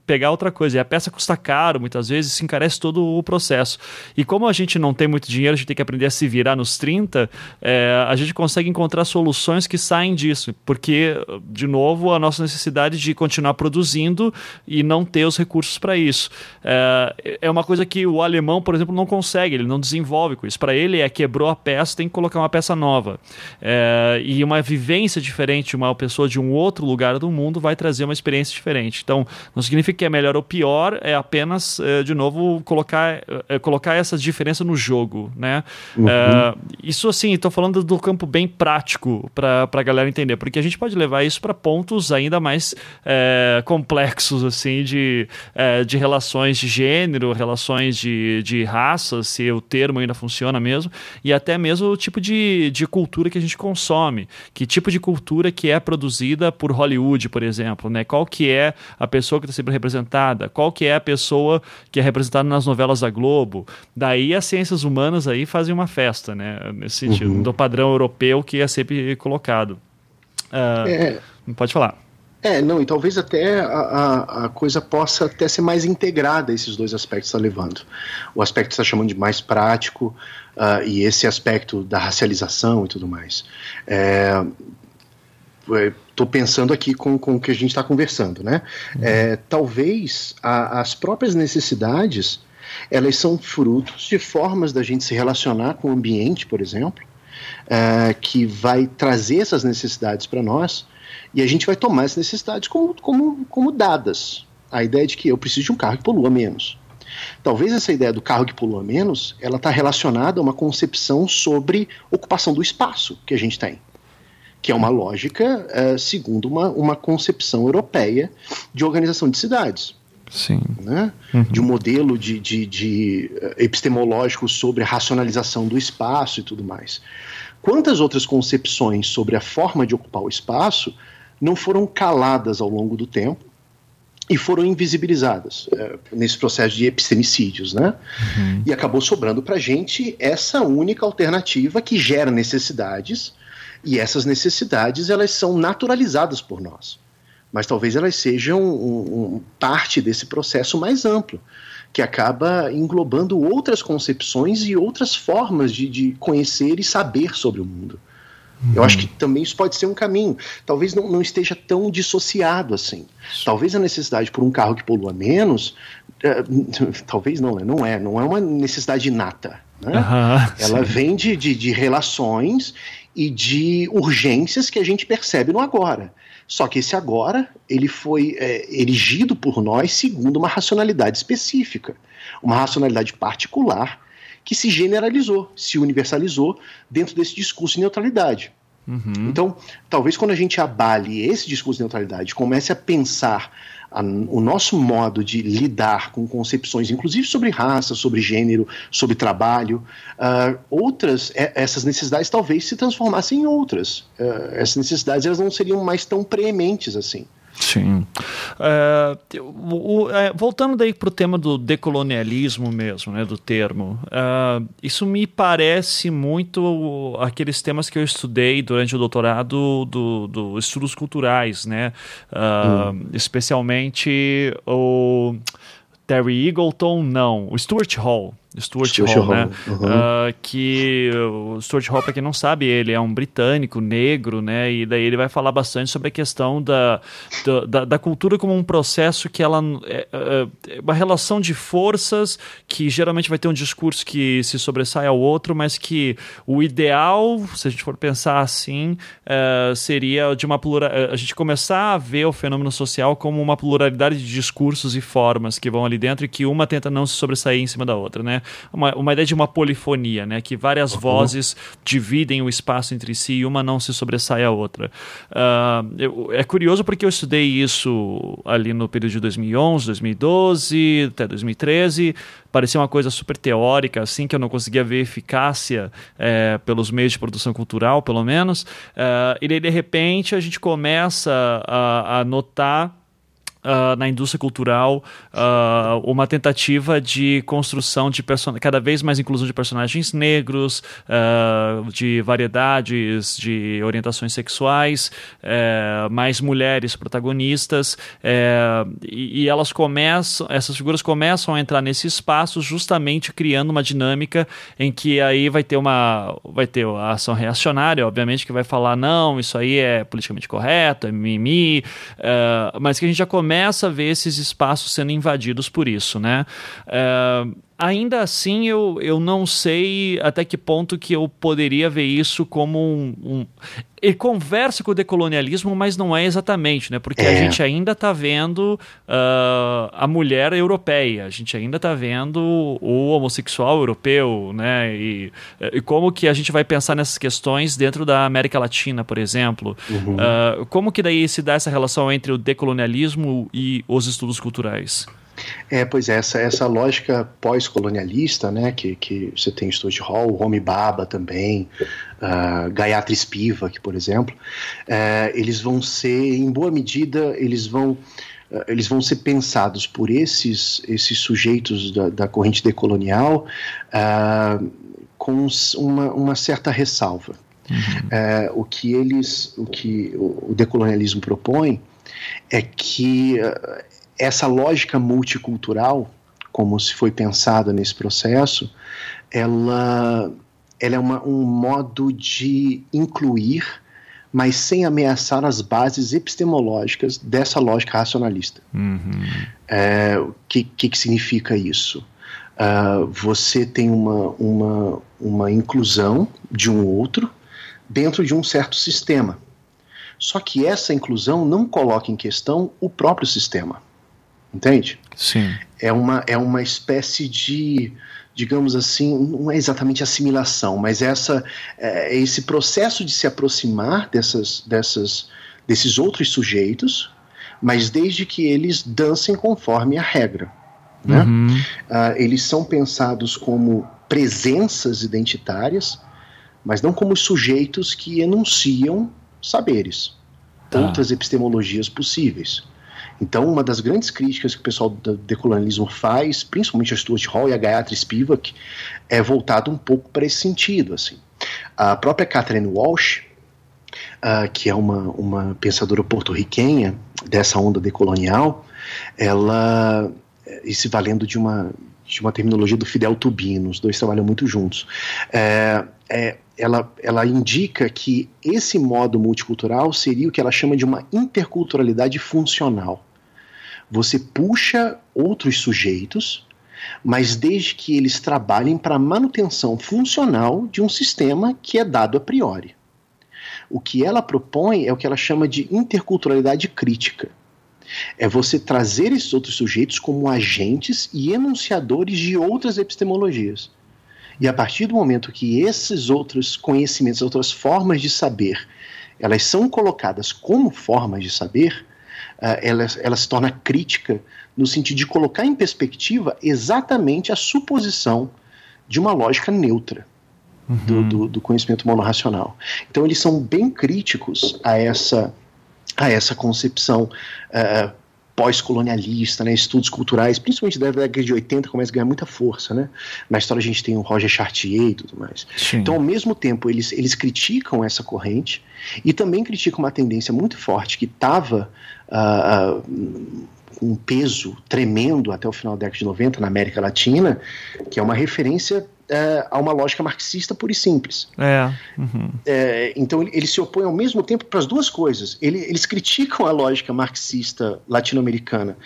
pegar outra coisa. E a peça custa caro, muitas vezes, se encarece todo o processo. E como a gente não tem muito dinheiro, a gente tem que aprender a se virar nos 30, é, a gente consegue encontrar soluções que saem disso, porque, de novo, a nossa necessidade de continuar produzindo e não ter os recursos para isso. É, é uma coisa que o alemão, por exemplo, não consegue, ele não desenvolve com isso. Para ele é quebrou a peça, tem que colocar uma peça nova. É, e uma vivência diferente, uma pessoa de um outro lugar do mundo vai trazer uma experiência diferente. Então, não significa que é melhor ou pior, é apenas, é, de novo, colocar é, colocar essa diferença no jogo, né? Uhum. É, isso assim, estou falando do campo bem prático para a galera entender, porque a gente pode levar isso para pontos ainda mais é, complexos, assim, de, é, de relações de gênero, relações de, de raça, se o termo ainda funciona mesmo, e até mesmo o tipo de, de cultura que a gente consome, que tipo de cultura que é produzida por Hollywood, por exemplo, né? Qual que é a pessoa que está sempre representada, qual que é a pessoa que é representada nas novelas da Globo. Daí as ciências humanas aí fazem uma festa, né? Nesse sentido, uhum. do padrão europeu que é sempre colocado. Uh, é. Pode falar. É, não, e talvez até a, a, a, coisa possa até ser mais integrada, esses dois aspectos está levando. O aspecto que está chamando de mais prático uh, e esse aspecto da racialização e tudo mais. Estou é, pensando aqui com, com o que a gente está conversando, né? Uhum. É, talvez a, as próprias necessidades elas são frutos de formas da gente se relacionar com o ambiente, por exemplo, uh, que vai trazer essas necessidades para nós e a gente vai tomar essas necessidades como, como, como dadas. A ideia de que eu preciso de um carro que polua menos. Talvez essa ideia do carro que polua menos, ela está relacionada a uma concepção sobre ocupação do espaço que a gente tem, que é uma lógica uh, segundo uma, uma concepção europeia de organização de cidades. Sim. Né? Uhum. De um modelo de, de, de eh, epistemológico sobre a racionalização do espaço e tudo mais. Quantas outras concepções sobre a forma de ocupar o espaço não foram caladas ao longo do tempo e foram invisibilizadas é, nesse processo de epistemicídios, né? Uhum. E acabou sobrando para gente essa única alternativa que gera necessidades e essas necessidades elas são naturalizadas por nós mas talvez elas sejam um, um, parte desse processo mais amplo, que acaba englobando outras concepções e outras formas de, de conhecer e saber sobre o mundo. Uhum. Eu acho que também isso pode ser um caminho. Talvez não, não esteja tão dissociado assim. Talvez a necessidade por um carro que polua menos, é, talvez não, né? não é, não é uma necessidade inata. Né? Uhum, Ela sim. vem de, de, de relações e de urgências que a gente percebe no agora. Só que esse agora, ele foi é, erigido por nós segundo uma racionalidade específica, uma racionalidade particular que se generalizou, se universalizou dentro desse discurso de neutralidade. Uhum. Então, talvez quando a gente abale esse discurso de neutralidade, comece a pensar a, o nosso modo de lidar com concepções, inclusive sobre raça, sobre gênero, sobre trabalho, uh, outras, é, essas necessidades talvez se transformassem em outras. Uh, essas necessidades elas não seriam mais tão preementes assim. Sim. É, o, é, voltando daí para o tema do decolonialismo mesmo, né, do termo, é, isso me parece muito aqueles temas que eu estudei durante o doutorado do, do estudos culturais, né, hum. especialmente o Terry Eagleton, não, o Stuart Hall, Stuart, Stuart Hall, Hall, né? Uhum. Uh, que o Stuart Hall, para quem não sabe, ele é um britânico negro, né? E daí ele vai falar bastante sobre a questão da, da, da cultura como um processo que ela é, é, é, uma relação de forças que geralmente vai ter um discurso que se sobressai ao outro, mas que o ideal, se a gente for pensar assim, uh, seria de uma plura, a gente começar a ver o fenômeno social como uma pluralidade de discursos e formas que vão ali dentro e que uma tenta não se sobressair em cima da outra, né? Uma, uma ideia de uma polifonia, né? Que várias uhum. vozes dividem o espaço entre si e uma não se sobressai à outra. Uh, eu, é curioso porque eu estudei isso ali no período de 2011, 2012 até 2013. Parecia uma coisa super teórica, assim, que eu não conseguia ver eficácia é, pelos meios de produção cultural, pelo menos. Uh, e daí, de repente, a gente começa a, a notar uh, na indústria cultural uh, uma tentativa de construção de cada vez mais inclusão de personagens negros, uh, de variedades, de orientações sexuais, eh, mais mulheres protagonistas, eh, e, e, elas começam, essas figuras começam a entrar nesse espaço justamente criando uma dinâmica em que aí vai ter uma vai ter a ação reacionária, obviamente, que vai falar não, isso aí é politicamente correto, é mimimi, mas que a gente já começa começa a ver esses espaços sendo invadidos por isso, né? É, ainda assim, eu, eu não sei até que ponto que eu poderia ver isso como um. um... Ele conversa com o decolonialismo, mas não é exatamente, né? Porque é. a gente ainda está vendo uh, a mulher europeia, a gente ainda está vendo o homossexual europeu, né? E, e, como que a gente vai pensar nessas questões dentro da América Latina, por exemplo? Uhum. Uh, como que daí se dá essa relação entre o decolonialismo e os estudos culturais? É, pois é, essa, essa lógica pós-colonialista, né, que, que você tem Stuart Hall, Homi Baba também, uh, Gayatri Spivak, por exemplo, uh, eles vão ser, em boa medida, eles vão uh, eles vão ser pensados por esses, esses sujeitos da, da corrente decolonial uh, com uma, uma certa ressalva. Uhum. o que eles, o que o decolonialismo propõe é que essa lógica multicultural, como se foi pensada nesse processo, ela, ela é uma, um modo de incluir, mas sem ameaçar as bases epistemológicas dessa lógica racionalista. Uhum. É, o que, que, que, significa isso? Uh, você tem uma, uma, uma inclusão de um outro dentro de um certo sistema. Só que essa inclusão não coloca em questão o próprio sistema. Entende? Sim. É uma, é uma espécie de, digamos assim, não é exatamente assimilação, mas essa, é, esse processo de se aproximar dessas, dessas, desses outros sujeitos, mas desde que eles dancem conforme a regra. Né? Uhum. Uh, eles são pensados como presenças identitárias, mas não como sujeitos que enunciam saberes, tá. outras epistemologias possíveis. Então, uma das grandes críticas que o pessoal do decolonialismo faz, principalmente a Stuart Hall e a Gayatri Spivak, é voltado um pouco para esse sentido. Assim. A própria Catherine Walsh, uh, que é uma, uma pensadora porto-riquenha dessa onda decolonial, ela, e se valendo de uma, de uma terminologia do Fidel Tubino, os dois trabalham muito juntos, é, é, ela, ela indica que esse modo multicultural seria o que ela chama de uma interculturalidade funcional. Você puxa outros sujeitos, mas desde que eles trabalhem para a manutenção funcional de um sistema que é dado a priori. O que ela propõe é o que ela chama de interculturalidade crítica. É você trazer esses outros sujeitos como agentes e enunciadores de outras epistemologias. E a partir do momento que esses outros conhecimentos, outras formas de saber, elas são colocadas como formas de saber, ela, ela se torna crítica no sentido de colocar em perspectiva exatamente a suposição de uma lógica neutra. Uhum. Do, do, do, conhecimento monorracional. Então eles são bem críticos a essa, a essa concepção uh, pós-colonialista, né, estudos culturais, principalmente da década de 80, começa a ganhar muita força, né? Na história a gente tem o Roger Chartier e tudo mais. Sim. Então, ao mesmo tempo, eles, eles criticam essa corrente e também criticam uma tendência muito forte que estava uh, uh, um peso tremendo até o final da década de 90 na América Latina, que é uma referência é, a uma lógica marxista pura e simples. É. Uhum. é então ele, ele, se opõe ao mesmo tempo para as duas coisas. Ele, eles criticam a lógica marxista latino-americana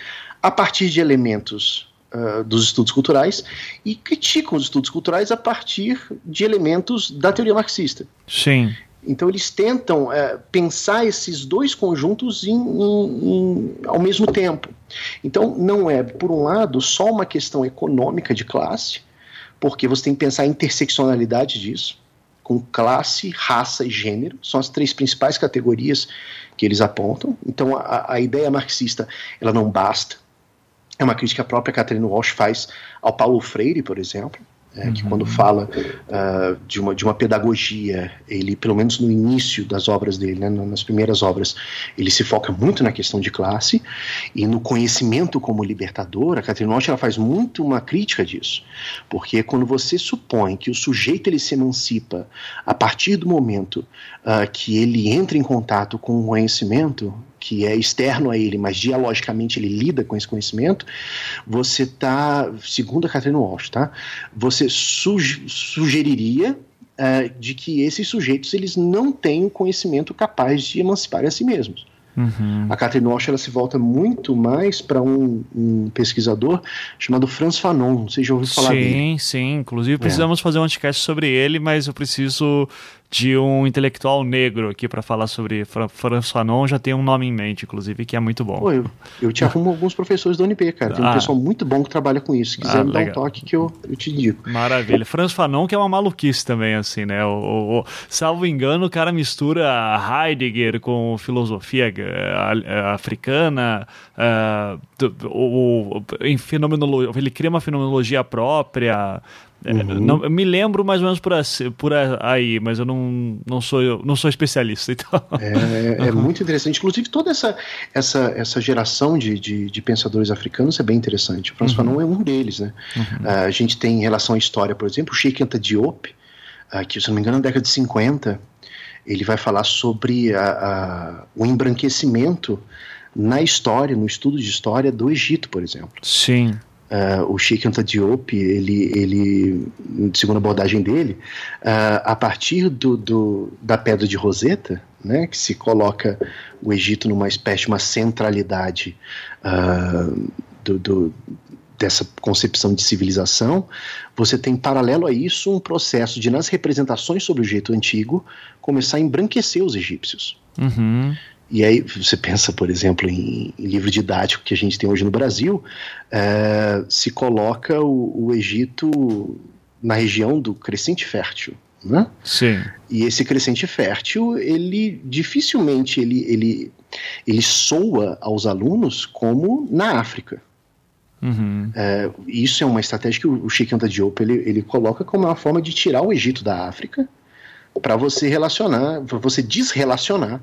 a partir de elementos uh, dos estudos culturais e criticam os estudos culturais a partir de elementos da teoria marxista. Sim. Então eles tentam uh, pensar esses dois conjuntos em, em, em, ao mesmo tempo. Então não é, por um lado, só uma questão econômica de classe, porque você tem que pensar a interseccionalidade disso, com classe, raça e gênero, são as três principais categorias que eles apontam. Então a, a ideia marxista ela não basta. É uma crítica que a própria Catherine Walsh faz ao Paulo Freire, por exemplo, é, que uhum. quando fala uh, de, uma, de uma pedagogia, ele, pelo menos no início das obras dele, né, nas primeiras obras, ele se foca muito na questão de classe e no conhecimento como libertador. A Catherine Walsh ela faz muito uma crítica disso, porque quando você supõe que o sujeito ele se emancipa a partir do momento uh, que ele entra em contato com o conhecimento, que é externo a ele, mas dialogicamente ele lida com esse conhecimento, você está, segundo a Catherine Walsh, tá? Você suge sugeriria uh, de que esses sujeitos eles não têm conhecimento capaz de emancipar a si mesmos. Uhum. A Catherine Walsh ela se volta muito mais para um, um, pesquisador chamado Franz Fanon. Se já ouviu falar sim, dele. Sim, sim. Inclusive precisamos é. fazer um podcast sobre ele, mas eu preciso de um intelectual negro aqui para falar sobre Franz Fanon. Já tem um nome em mente, inclusive, que é muito bom. Pô, eu, eu te arrumo alguns professores da UNB, cara. Tem um ah. pessoal muito bom que trabalha com isso. Se quiser ah, me legal. dar um toque que eu, eu te digo. Maravilha. Franz Fanon, que é uma maluquice também, assim, né? O, o, o, salvo engano, o cara mistura Heidegger com filosofia uh, africana, uh, o, em fenomenologia, ele cria uma fenomenologia própria. É, uhum. Não, me lembro mais ou menos por, por aí, mas eu não, não, sou, não sou especialista. Então. É, é, muito interessante. Inclusive, toda essa, essa, essa geração de, de, de pensadores africanos é bem interessante. O François uhum. Fanon é um deles. Né? Uhum. Uh, a gente tem em relação à história, por exemplo, o Sheikh Anta Diop, uh, que, se não me engano, na década de 50, ele vai falar sobre a, a, o embranquecimento na história, no estudo de história do Egito, por exemplo. Sim. Uh, o Sheikh Anta Diop, ele, ele, segundo a abordagem dele, uh, a partir do, do, da pedra de Roseta, né, que se coloca o Egito numa espécie de uma centralidade uh, do, do, dessa concepção de civilização, você tem paralelo a isso um processo de, nas representações sobre o Egito antigo, começar a embranquecer os egípcios. Uhum. E aí você pensa, por exemplo, em, em, livro didático que a gente tem hoje no Brasil, é, se coloca o, o, Egito na região do crescente fértil, né? Sim. E esse crescente fértil, ele dificilmente ele, ele, ele soa aos alunos como na África. Uhum. É, isso é uma estratégia que o Sheikh Anta Diop ele, ele coloca como uma forma de tirar o Egito da África para você relacionar, para você desrelacionar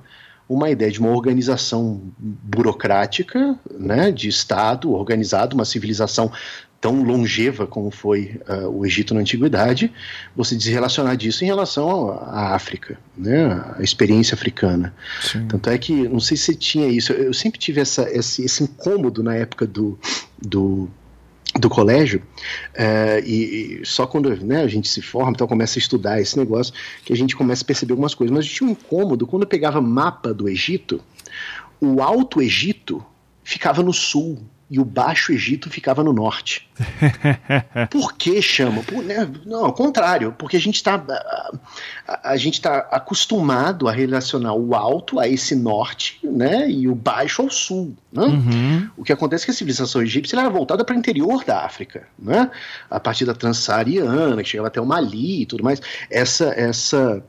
uma ideia de uma organização burocrática, né, de Estado organizado, uma civilização tão longeva como foi uh, o Egito na antiguidade, você desrelacionar disso em relação à África, né, a experiência africana. Sim. Tanto é que, não sei se tinha isso, eu sempre tive essa, esse, esse incômodo na época do, do do colégio é, e, e, só quando né, a gente se forma então começa a estudar esse negócio que a gente começa a perceber algumas coisas. Mas tinha um incômodo quando eu pegava mapa do Egito o Alto Egito ficava no sul e o Baixo Egito ficava no norte. Por que chama? Por, né? Não, ao contrário, porque a gente está a, a, gente está acostumado a relacionar o alto a esse norte, né, e o baixo ao sul. Né? Uhum. O que acontece é que a civilização egípcia era voltada para o interior da África, né? A partir da Transsaariana, que chegava até o Mali e tudo mais. Essa essa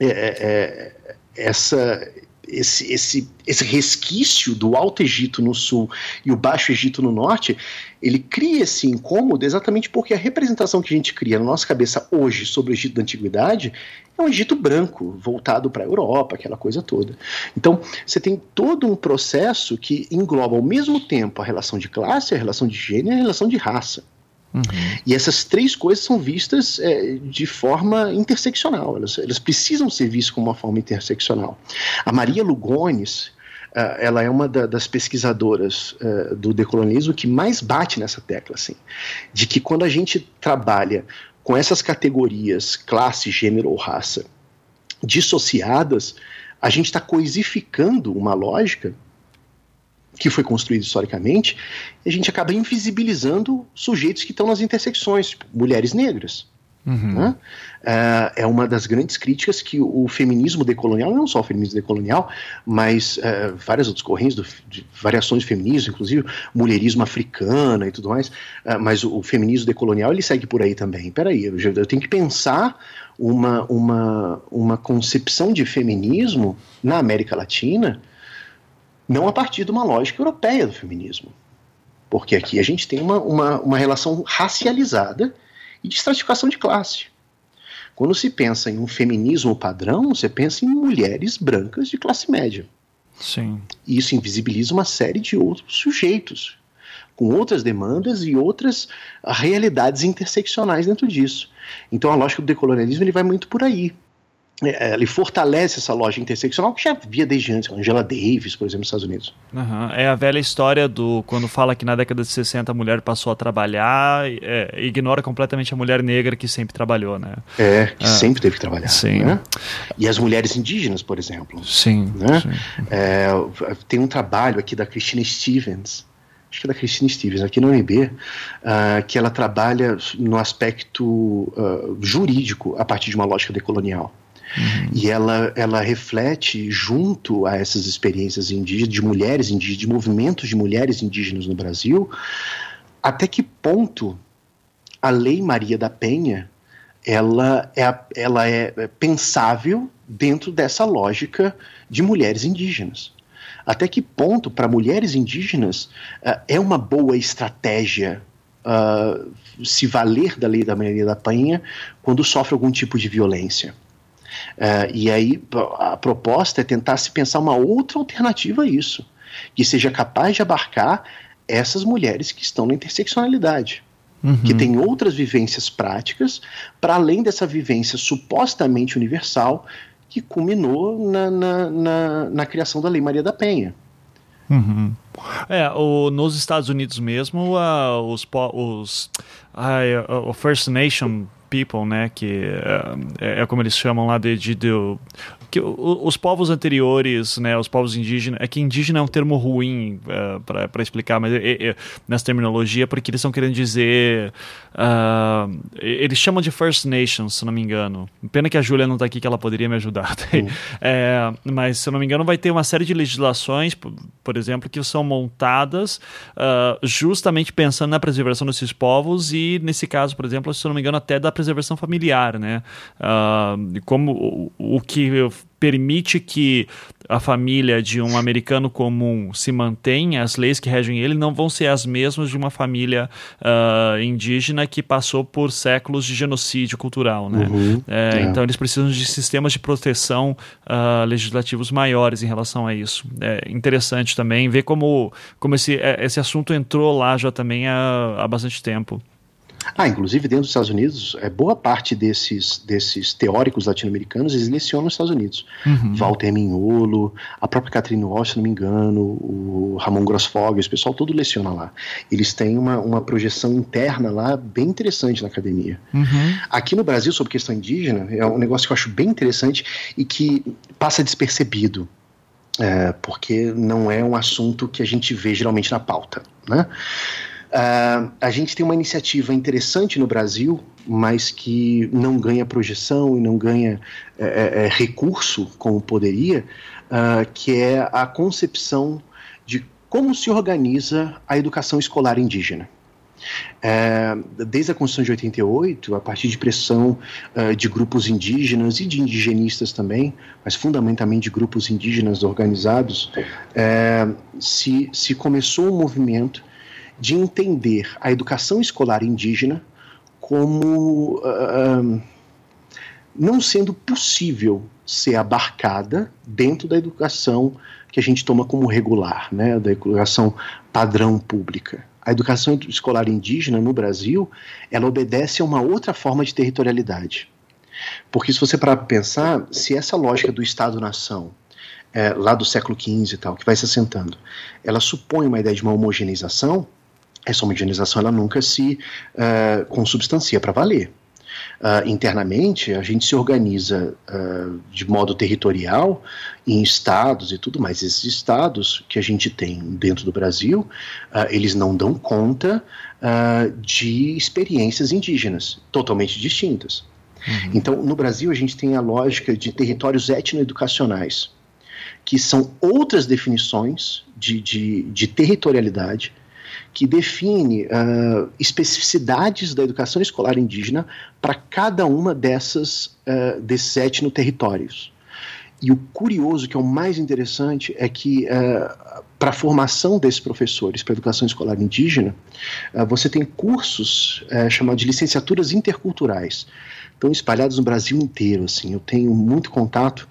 é, é, é essa esse, esse, esse resquício do Alto Egito no sul e o Baixo Egito no norte, ele cria esse incômodo exatamente porque a representação que a gente cria na nossa cabeça hoje sobre o Egito da Antiguidade é um Egito branco, voltado para a Europa, aquela coisa toda. Então, você tem todo um processo que engloba ao mesmo tempo a relação de classe, a relação de gênero e a relação de raça. Uhum. E essas três coisas são vistas é, de forma interseccional, elas, elas precisam ser vistas como uma forma interseccional. A Maria Lugones, ela é uma da, das pesquisadoras uh, do decolonialismo que mais bate nessa tecla, assim, de que quando a gente trabalha com essas categorias, classe, gênero ou raça, dissociadas, a gente está coisificando uma lógica que foi construída historicamente, a gente acaba invisibilizando sujeitos que estão nas intersecções, tipo, mulheres negras. Uhum. Né? É, é uma das grandes críticas que o feminismo decolonial, não só o feminismo decolonial, mas uh, várias outras correntes, do, de variações de feminismo, inclusive mulherismo africana e tudo mais, uh, mas o, o, feminismo decolonial ele segue por aí também. Peraí, eu, eu tenho que pensar uma, uma, uma concepção de feminismo na América Latina não a partir de uma lógica europeia do feminismo. Porque aqui a gente tem uma, uma, uma relação racializada e de estratificação de classe. Quando se pensa em um feminismo padrão, você pensa em mulheres brancas de classe média. Sim. E isso invisibiliza uma série de outros sujeitos, com outras demandas e outras realidades interseccionais dentro disso. Então a lógica do decolonialismo ele vai muito por aí. É, ele fortalece essa loja interseccional que já havia desde antes, Angela Davis, por exemplo, nos Estados Unidos. Uhum. É a velha história do quando fala que na década de 60 a mulher passou a trabalhar, é, ignora completamente a mulher negra que sempre trabalhou, né? É, que ah. sempre teve que trabalhar. Sim. Né? E as mulheres indígenas, por exemplo. Sim. Né? sim. É, tem um trabalho aqui da Christine Stevens, acho que é da Christine Stevens, aqui no UNB, uh, que ela trabalha no aspecto uh, jurídico a partir de uma lógica decolonial. Uhum. E ela, ela reflete, junto a essas experiências indígenas, de mulheres indígenas, de movimentos de mulheres indígenas no Brasil, até que ponto a Lei Maria da Penha ela é, ela é pensável dentro dessa lógica de mulheres indígenas. Até que ponto, para mulheres indígenas, uh, é uma boa estratégia uh, se valer da lei da Maria da Penha quando sofre algum tipo de violência? Uh, e aí a proposta é tentar se pensar uma outra alternativa a isso, que seja capaz de abarcar essas mulheres que estão na interseccionalidade. Uhum. Que tem outras vivências práticas, para além dessa vivência supostamente universal, que culminou na, na, na, na criação da Lei Maria da Penha. Uhum. É, o, nos Estados Unidos mesmo, uh, os, os uh, o First Nation people, né, que é, é, como eles chamam lá de, de, de que os povos anteriores, né, os povos indígenas, é que indígena é um termo ruim uh, é, para explicar, mas é, é, nessa terminologia, porque eles estão querendo dizer, uh, eles chamam de First Nations, se não me engano. Pena que a Júlia não está aqui, que ela poderia me ajudar. Uhum. É, mas se não me engano, vai ter uma série de legislações, por, por exemplo, que são montadas uh, justamente pensando na preservação desses povos e nesse caso, por exemplo, se não me engano, até da preservação familiar, né? como o, o que permite que a família de um americano comum se mantenha, as leis que regem ele não vão ser as mesmas de uma família uh, indígena que passou por séculos de genocídio cultural. Né? Uhum, é, é. Então eles precisam de sistemas de proteção uh, legislativos maiores em relação a isso. É interessante também ver como, como esse, é, esse assunto entrou lá já também há, há bastante tempo. Ah, inclusive dentro dos Estados Unidos, é, boa parte desses, desses teóricos latino-americanos eles lecionam nos Estados Unidos. Uhum. Walter Mignolo, a própria Catherine Walsh, se não me engano, o Ramon Grossfog, esse pessoal todo leciona lá. Eles têm uma, uma projeção interna lá bem interessante na academia. Uhum. Aqui no Brasil, sobre questão indígena, é um negócio que eu acho bem interessante e que passa despercebido. É, porque não é um assunto que a gente vê geralmente na pauta, né? Uh, a gente tem uma iniciativa interessante no Brasil, mas que não ganha projeção e não ganha é, é, é recurso como poderia, uh, que é a concepção de como se organiza a educação escolar indígena. É, desde a Constituição de 88, a partir de pressão uh, de grupos indígenas e de indigenistas também, mas fundamentalmente de grupos indígenas organizados, é, se, se começou um movimento de entender a educação escolar indígena como uh, não sendo possível ser abarcada dentro da educação que a gente toma como regular, né, da educação padrão pública. A educação escolar indígena no Brasil, ela obedece a uma outra forma de territorialidade. Porque se você para pensar, se essa lógica do Estado-nação é, lá do século XV e tal, que vai se assentando, ela supõe uma ideia de uma homogeneização, essa homogeneização ela nunca se uh, consubstancia para valer. Uh, internamente, a gente se organiza uh, de modo territorial em estados e tudo mais. Esses estados que a gente tem dentro do Brasil, uh, eles não dão conta de experiências indígenas totalmente distintas. Uhum. Então, no Brasil, a gente tem a lógica de territórios etnoeducacionais, que são outras definições de, de, de territorialidade que define uh, especificidades da educação escolar indígena para cada uma dessas uh, desses etnoterritórios. E o curioso, que é o mais interessante, é que uh, para a formação desses professores para educação escolar indígena, você tem cursos chamados de licenciaturas interculturais, estão espalhados no Brasil inteiro. Assim, eu tenho muito contato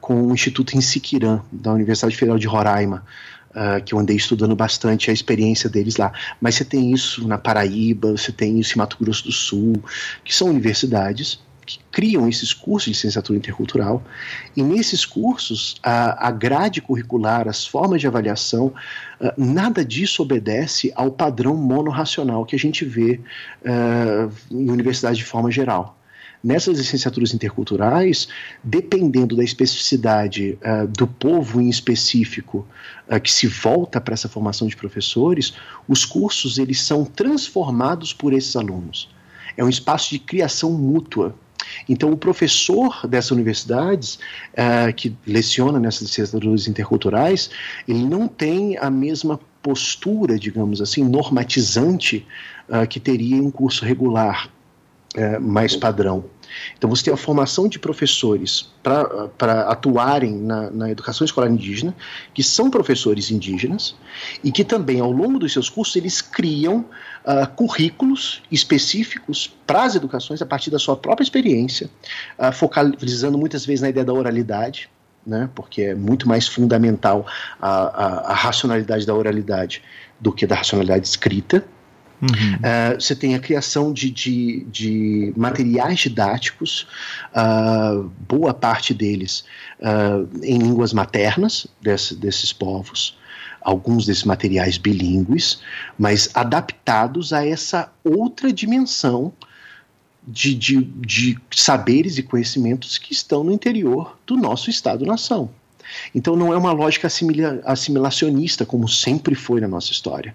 com o Instituto Insiquirã, da Universidade Federal de Roraima, Uh, que eu andei estudando bastante a experiência deles lá. Mas você tem isso na Paraíba, você tem isso em Mato Grosso do Sul, que são universidades que criam esses cursos de licenciatura intercultural. E nesses cursos, a, a grade curricular, as formas de avaliação, uh, nada disso obedece ao padrão monorracional que a gente vê uh, em universidades de forma geral. Nessas licenciaturas interculturais, dependendo da especificidade uh, do povo em específico uh, que se volta para essa formação de professores, os cursos eles são transformados por esses alunos. É um espaço de criação mútua. Então, o professor dessas universidades uh, que leciona nessas licenciaturas interculturais, ele não tem a mesma postura, digamos assim, normatizante que teria em um curso regular mais padrão. Então você tem a formação de professores para atuarem na, na, educação escolar indígena, que são professores indígenas, e que também, ao longo dos seus cursos, eles criam uh, currículos específicos para as educações a partir da sua própria experiência, uh, focalizando muitas vezes na ideia da oralidade, né, porque é muito mais fundamental a, a, a racionalidade da oralidade do que da racionalidade escrita. Uhum. Uh, você tem a criação de, de, de materiais didáticos, uh, boa parte deles uh, em línguas maternas desse, desses povos, alguns desses materiais bilíngues, mas adaptados a essa outra dimensão de, de, de saberes e conhecimentos que estão no interior do nosso Estado-nação. Então não é uma lógica assimila, assimilacionista, como sempre foi na nossa história,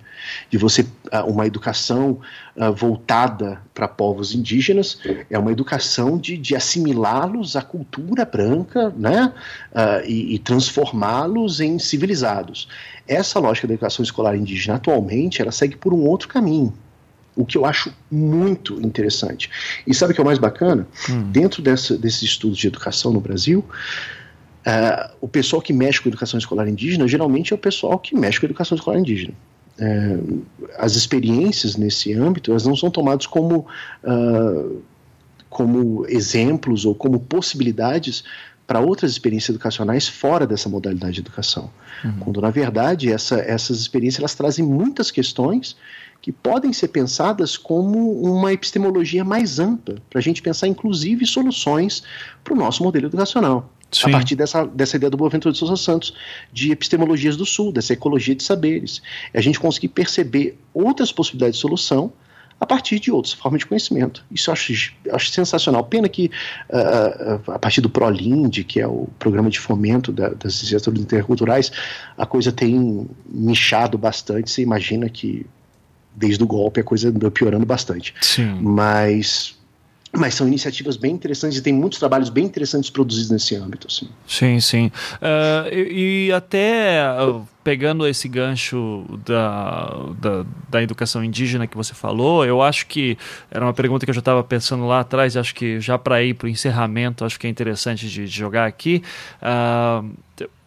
de você ah, uma educação uh, voltada para povos indígenas, é uma educação de, de assimilá-los à cultura branca né? Uh, e, e transformá-los em civilizados. Essa lógica da educação escolar indígena atualmente ela segue por um outro caminho o que eu acho muito interessante. E sabe o que é o mais bacana? Hum. Dentro dessa, desses estudos de educação no Brasil, Uh, o pessoal que mexe com educação escolar indígena geralmente é o pessoal que mexe com educação escolar indígena. Uh, as experiências nesse âmbito elas não são tomadas como, uh, como exemplos ou como possibilidades para outras experiências educacionais fora dessa modalidade de educação. Uhum. Quando, na verdade, essa, essas experiências elas trazem muitas questões que podem ser pensadas como uma epistemologia mais ampla, para a gente pensar, inclusive, soluções para o nosso modelo educacional. Sim. a partir dessa, dessa ideia do Boaventura de Souza Santos, de epistemologias do Sul, dessa ecologia de saberes. É a gente conseguir perceber outras possibilidades de solução a partir de outras formas de conhecimento. Isso eu acho, acho sensacional. Pena que uh, a partir do ProLind, que é o programa de fomento da, das licenciaturas interculturais, a coisa tem nichado bastante. Você imagina que desde o golpe a coisa andou piorando bastante. Sim. Mas mas são iniciativas bem interessantes e tem muitos trabalhos bem interessantes produzidos nesse âmbito. Assim. Sim, sim. Uh, e, e, até uh, pegando esse gancho da, da, da, educação indígena que você falou, eu acho que era uma pergunta que eu já estava pensando lá atrás, acho que já para ir para o encerramento, acho que é interessante de, de jogar aqui. Uh,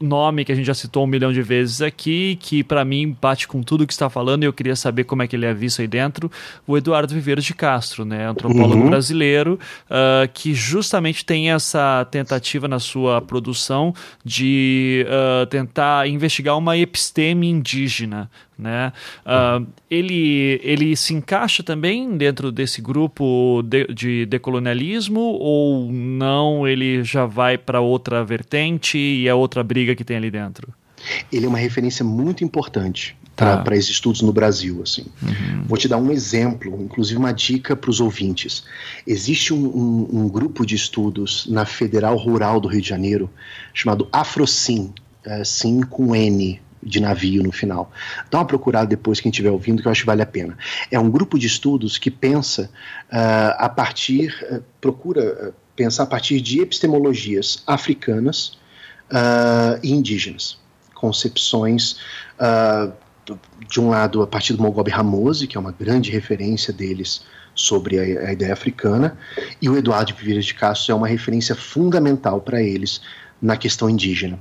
nome que a gente já citou um milhão de vezes aqui, que para mim bate com tudo que está falando e eu queria saber como é que ele é visto aí dentro, o Eduardo Viveiros de Castro, né, antropólogo uhum. brasileiro, uh, que justamente tem essa tentativa na sua produção de uh, tentar investigar uma episteme indígena. Né? Uh, ele, ele se encaixa também dentro desse grupo de, de decolonialismo ou não? Ele já vai para outra vertente e é outra briga que tem ali dentro? Ele é uma referência muito importante para tá. esses estudos no Brasil. Assim. Uhum. Vou te dar um exemplo, inclusive uma dica para os ouvintes. Existe um, um, um, grupo de estudos na Federal Rural do Rio de Janeiro chamado AfroSim, é, Sim com N de navio no final. Dá uma procurada depois, quem estiver ouvindo, que eu acho que vale a pena. É um grupo de estudos que pensa uh, a partir, uh, procura uh, pensar a partir de epistemologias africanas e indígenas. Concepções de um lado a partir do Mogobe Ramose, que é uma grande referência deles sobre a, a ideia africana, e o Eduardo Vieira de Castro é uma referência fundamental para eles na questão indígena.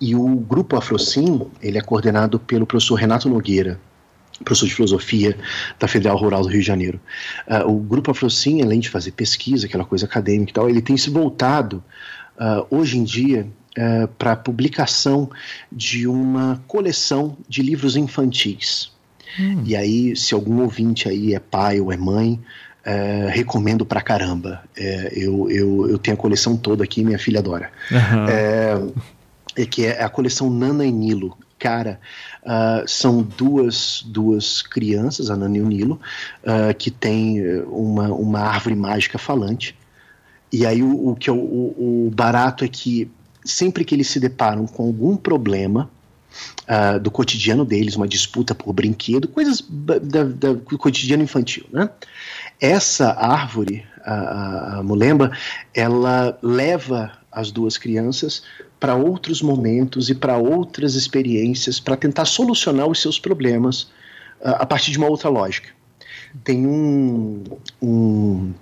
E o grupo Afrocim, ele é coordenado pelo professor Renato Nogueira, professor de filosofia da Federal Rural do Rio de Janeiro. Uh, o grupo Afrocim, além de fazer pesquisa, aquela coisa acadêmica e tal, ele tem se voltado uh, hoje em dia uh, para a publicação de uma coleção de livros infantis. Hum. E aí, se algum ouvinte aí é pai ou é mãe, recomendo pra caramba. É, eu, eu, eu tenho a coleção toda aqui, minha filha adora. Uhum. Que é a coleção Nana e Nilo. Cara, uh, são duas, duas crianças, a Nana e o Nilo, uh, que tem uma, uma árvore mágica falante. E aí o, o que é o, o barato é que sempre que eles se deparam com algum problema, Uh, do cotidiano deles, uma disputa por brinquedo, coisas do cotidiano infantil. Né? Essa árvore, a, a Mulemba, ela leva as duas crianças para outros momentos e para outras experiências para tentar solucionar os seus problemas uh, a partir de uma outra lógica. Tem um, um,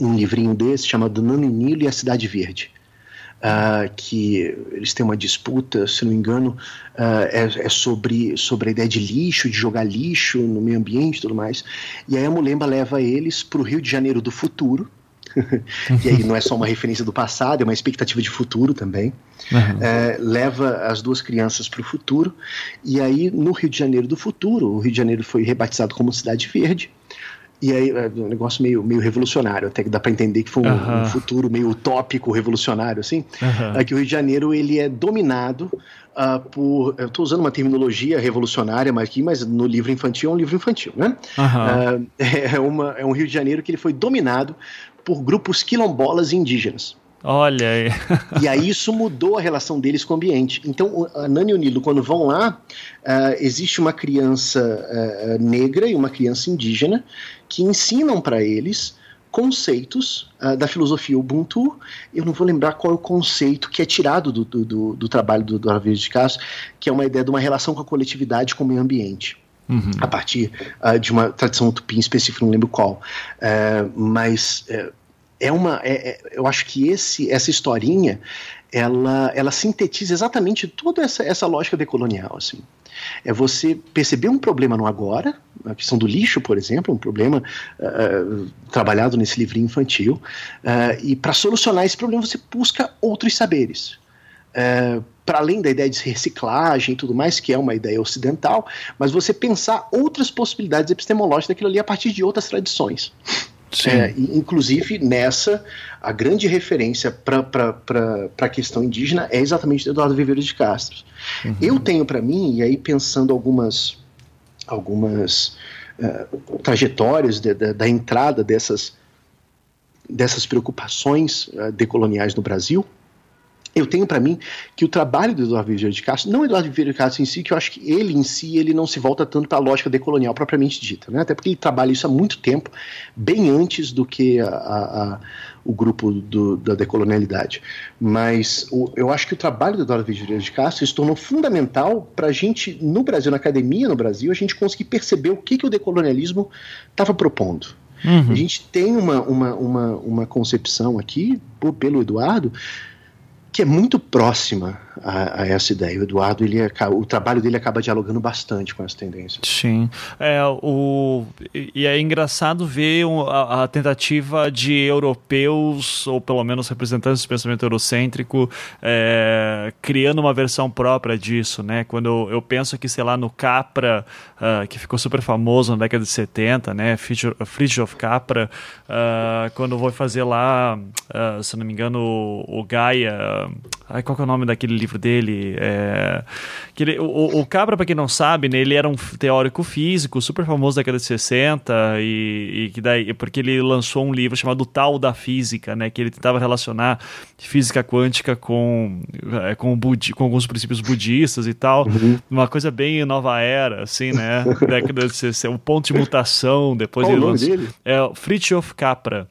um livrinho desse chamado Nano Nilo e a Cidade Verde uh, que eles têm uma disputa, se não me engano, uh, é, é, sobre, sobre a ideia de lixo, de jogar lixo no meio ambiente e tudo mais. E aí a Mulemba leva eles para o Rio de Janeiro do futuro. e aí não é só uma referência do passado, é uma expectativa de futuro também. Uhum. É, leva as duas crianças para o futuro. E aí, no Rio de Janeiro do futuro, o Rio de Janeiro foi rebatizado como Cidade Verde. E aí é um negócio meio, meio revolucionário, até que dá para entender que foi um, uhum. um, futuro meio utópico, revolucionário, assim. Uhum. É que o Rio de Janeiro ele é dominado uh, por. Eu estou usando uma terminologia revolucionária mas aqui, mas no livro infantil é um livro infantil, né? Uhum. Uh, é, uma, é um Rio de Janeiro que ele foi dominado por grupos quilombolas indígenas. Olha aí. e aí isso mudou a relação deles com o ambiente. Então, a Nani e o Nilo, quando vão lá, uh, existe uma criança uh, negra e uma criança indígena que ensinam para eles conceitos uh, da filosofia Ubuntu. Eu não vou lembrar qual é o conceito que é tirado do, do, do, do trabalho do, do de Castro, que é uma ideia de uma relação com a coletividade, com o meio ambiente. Uhum. A partir uh, de uma tradição tupi específica, não lembro qual. Uh, mas é uma. É, é, eu acho que esse, essa historinha ela, ela sintetiza exatamente toda essa, essa lógica decolonial. Assim. É você perceber um problema no agora, a questão do lixo, por exemplo, um problema uh, trabalhado nesse livrinho infantil, uh, e para solucionar esse problema você busca outros saberes. Uh, para além da ideia de reciclagem e tudo mais, que é uma ideia ocidental, mas você pensar outras possibilidades epistemológicas daquilo ali a partir de outras tradições. É, inclusive, nessa, a grande referência para a questão indígena é exatamente Eduardo Viveiro de Castro. Uhum. Eu tenho para mim, e aí pensando algumas, algumas uh, trajetórias de, de, da entrada dessas, dessas preocupações uh, decoloniais no Brasil, eu tenho para mim que o trabalho do Eduardo Vieira de Castro, não o Eduardo Vieira de Castro em si, que eu acho que ele em si ele não se volta tanto para a lógica decolonial propriamente dita, né? até porque ele trabalha isso há muito tempo, bem antes do que a, a, a, o grupo do, da decolonialidade. Mas o, eu acho que o trabalho do Eduardo Vieira de Castro se tornou fundamental para a gente, no Brasil, na academia no Brasil, a gente conseguir perceber o que, que o decolonialismo estava propondo. Uhum. A gente tem uma, uma, uma, uma concepção aqui, pelo Eduardo, que é muito próxima a, a, essa ideia. O Eduardo, ele, o trabalho dele acaba dialogando bastante com essa tendência. Sim. É, o, e é engraçado ver a, a, tentativa de europeus, ou pelo menos representantes do pensamento eurocêntrico, é, criando uma versão própria disso, né? Quando eu, eu penso que, sei lá, no Capra, uh, que ficou super famoso na década de 70, né? Fridtjof Capra, uh, quando vou fazer lá, uh, se não me engano, o, o Gaia... Ai, qual que é o nome daquele livro dele? É, que ele, o, o Cabra, para quem não sabe, né, ele era um teórico físico super famoso da década de 60 e, e que daí, porque ele lançou um livro chamado Tal da Física, né, que ele tentava relacionar física quântica com, é, com, budi, com alguns princípios budistas e tal. Uhum. Uma coisa bem nova era, assim, né? década de 60, o ponto de mutação, depois Qual ele o nome lançou, dele? É Fritjof Capra.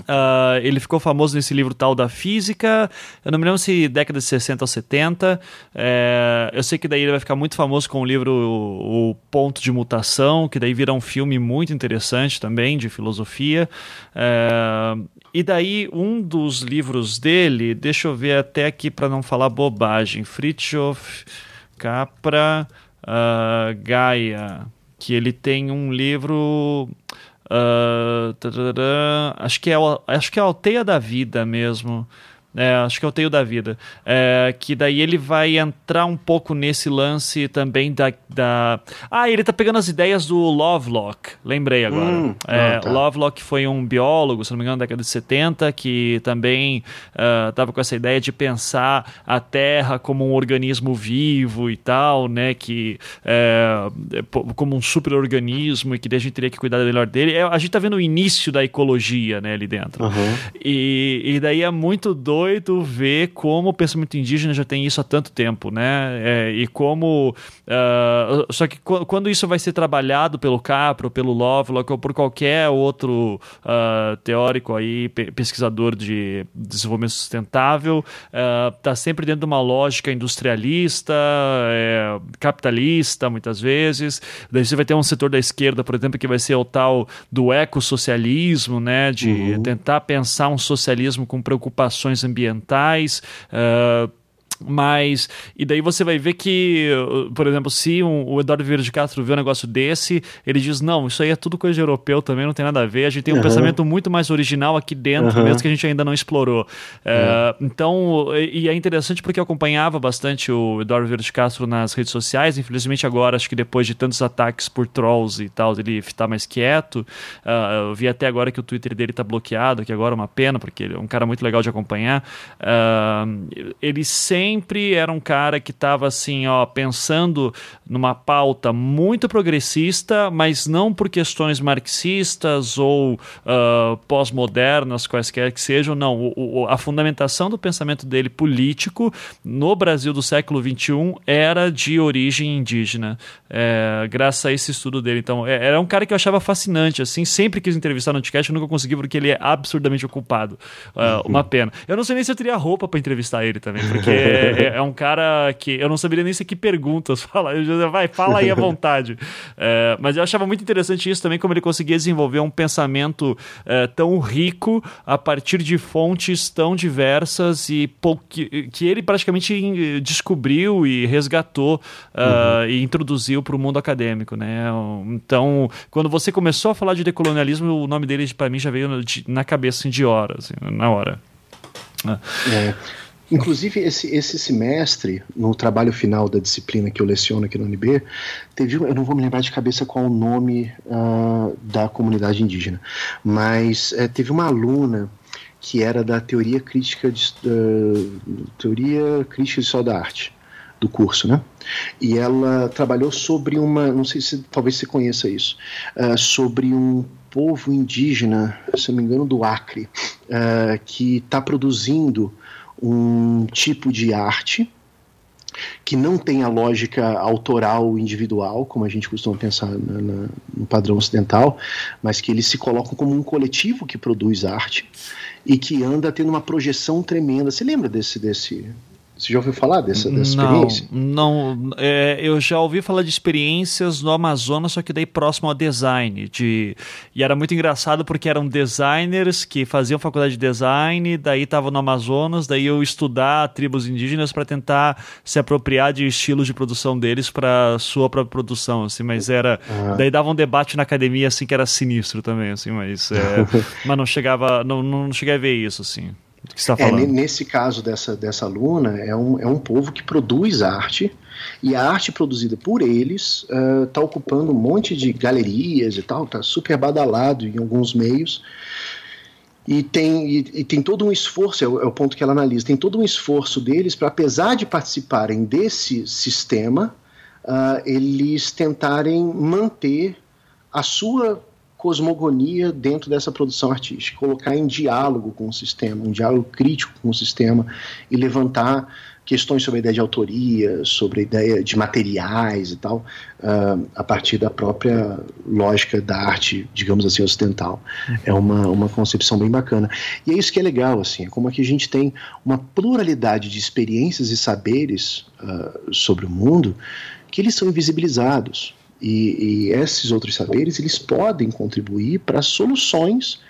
Uh, ele ficou famoso nesse livro tal da física. Eu não me lembro se década de 60 ou 70. É, eu sei que daí ele vai ficar muito famoso com o livro o, o, Ponto de Mutação, que daí vira um filme muito interessante também de filosofia. É, e daí um dos livros dele, deixa eu ver até aqui para não falar bobagem, Fritjof Capra uh, Gaia, que ele tem um livro Uh, acho, que é, acho que é a Alteia da Vida mesmo. É, acho que é o Teio da Vida. É, que daí ele vai entrar um pouco nesse lance também da, da. Ah, ele tá pegando as ideias do Lovelock. Lembrei agora. Hum, é, ah, tá. Lovelock foi um biólogo, se não me engano, da década de 70, que também uh, tava com essa ideia de pensar a Terra como um organismo vivo e tal, né? Que é, como um superorganismo e que daí a gente teria que cuidar melhor dele. É, a gente tá vendo o início da ecologia, né, ali dentro. Uhum. E, e daí é muito doido doido ver como o pensamento indígena já tem isso há tanto tempo, né? É, e como. Uh, só que quando isso vai ser trabalhado pelo Capro, pelo Lovelock ou por qualquer outro uh, teórico aí, pesquisador de desenvolvimento sustentável, está ah, uh, sempre dentro de uma lógica industrialista, é, capitalista, muitas vezes. Daí você vai ter um setor da esquerda, por exemplo, que vai ser o tal do ecossocialismo, né? De uhum. tentar pensar um socialismo com preocupações ambientais. Uh, mas, e daí você vai ver que, por exemplo, se um, o Eduardo Vieira de Castro vê um negócio desse, ele diz: não, isso aí é tudo coisa de europeu também, não tem nada a ver. A gente tem um uhum. pensamento muito mais original aqui dentro, uhum. mesmo que a gente ainda não explorou. É, uhum. Então, e é interessante porque eu acompanhava bastante o Eduardo Vieira de Castro nas redes sociais. Infelizmente, agora, acho que depois de tantos ataques por trolls e tal, ele está mais quieto. Uh, eu vi até agora que o Twitter dele está bloqueado, que agora é uma pena, porque ele é um cara muito legal de acompanhar. Uh, ele sempre sempre era um cara que estava assim, ó, pensando numa pauta muito progressista, mas não por questões marxistas ou uh, pós-modernas, quaisquer que sejam, não. O, o, a fundamentação do pensamento dele político no Brasil do século XXI era de origem indígena, é, graças a esse estudo dele. Então, é, era um cara que eu achava fascinante, assim, sempre quis entrevistar no podcast, eu nunca consegui porque ele é absurdamente ocupado. Uh, uma pena. Eu não sei nem se eu teria roupa para entrevistar ele também, porque é, é, um cara que eu não saberia nem se que perguntas falar. Eu vai, fala aí à vontade. É, mas eu achava muito interessante isso também, como ele conseguia desenvolver um pensamento é, tão rico a partir de fontes tão diversas e que, que ele praticamente descobriu e resgatou uh, uhum. e introduziu para o mundo acadêmico, né? Então, quando você começou a falar de decolonialismo, o nome dele para mim já veio na cabeça assim, de horas, assim, na hora. É. Inclusive, esse, esse semestre, no trabalho final da disciplina que eu leciono aqui no UNB, teve, eu não vou me lembrar de cabeça qual o nome uh, da comunidade indígena, mas uh, teve uma aluna que era da teoria crítica de, uh, teoria crítica de história da arte do curso, né? E ela trabalhou sobre uma, não sei se talvez você conheça isso, uh, sobre um povo indígena, se não me engano, do Acre, uh, que está produzindo um tipo de arte que não tem a lógica autoral individual, como a gente costuma pensar na, na, no padrão ocidental, mas que eles se colocam como um coletivo que produz arte e que anda tendo uma projeção tremenda. Você lembra desse, desse Você já ouviu falar dessa, dessa experiência? Não, não é, eu já ouvi falar de experiências no Amazonas, só que daí próximo ao design. De, e era muito engraçado porque eram designers que faziam faculdade de design, daí estavam no Amazonas, daí eu estudar tribos indígenas para tentar se apropriar de estilos de produção deles para sua própria produção, assim, mas era... Uhum. Daí dava um debate na academia, assim, que era sinistro também, assim, mas... É, mas não chegava, não, não cheguei a ver isso, assim está é, falando. É, nesse caso dessa, dessa aluna, é um, é um povo que produz arte, e a arte produzida por eles está uh, ocupando um monte de galerias e tal, está super badalado em alguns meios. E tem, e, e tem todo um esforço, é o, é o, ponto que ela analisa, tem todo um esforço deles para, apesar de participarem desse sistema, uh, eles tentarem manter a sua cosmogonia dentro dessa produção artística, colocar em diálogo com o sistema, um diálogo crítico com o sistema e levantar questões sobre a ideia de autoria, sobre a ideia de materiais e tal, uh, a partir da própria lógica da arte, digamos assim, ocidental. É uma, uma concepção bem bacana. E é isso que é legal, assim, é como aqui a gente tem uma pluralidade de experiências e saberes uh, sobre o mundo que eles são invisibilizados. E, e esses outros saberes eles podem contribuir para soluções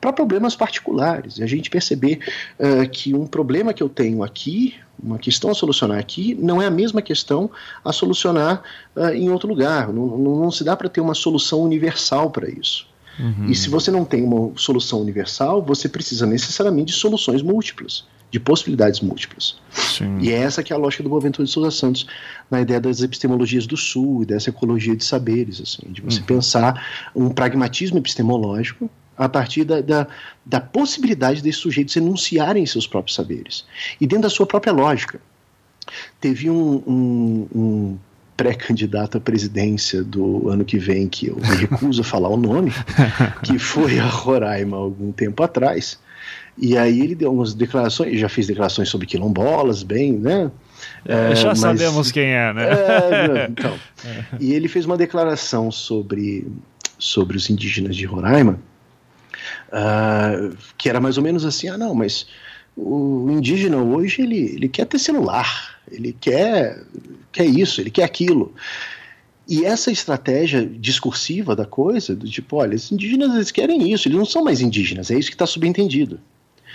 para problemas particulares. E a gente perceber uh, que um problema que eu tenho aqui, uma questão a solucionar aqui, não é a mesma questão a solucionar uh, em outro lugar. Não, não, não se dá para ter uma solução universal para isso. Uhum. E se você não tem uma solução universal, você precisa necessariamente de soluções múltiplas de possibilidades múltiplas. Sim. E é essa que é a lógica do Boaventura de Souza Santos, na ideia das epistemologias do Sul e dessa ecologia de saberes, assim, de você uhum. pensar um pragmatismo epistemológico a partir da, da, da possibilidade desses sujeitos enunciarem seus próprios saberes. E dentro da sua própria lógica. Teve um, um, um pré-candidato à presidência do ano que vem, que eu me recuso a falar o nome, que foi a Roraima algum tempo atrás, e aí ele deu umas declarações, já fez declarações sobre quilombolas, bem, né? É, já mas, sabemos quem é, né? É, então. E ele fez uma declaração sobre, sobre os indígenas de Roraima, uh, que era mais ou menos assim: ah, não, mas o indígena hoje ele, ele quer ter celular, ele quer, quer isso, ele quer aquilo. E essa estratégia discursiva da coisa, do tipo, olha, os indígenas eles querem isso, eles não são mais indígenas, é isso que está subentendido.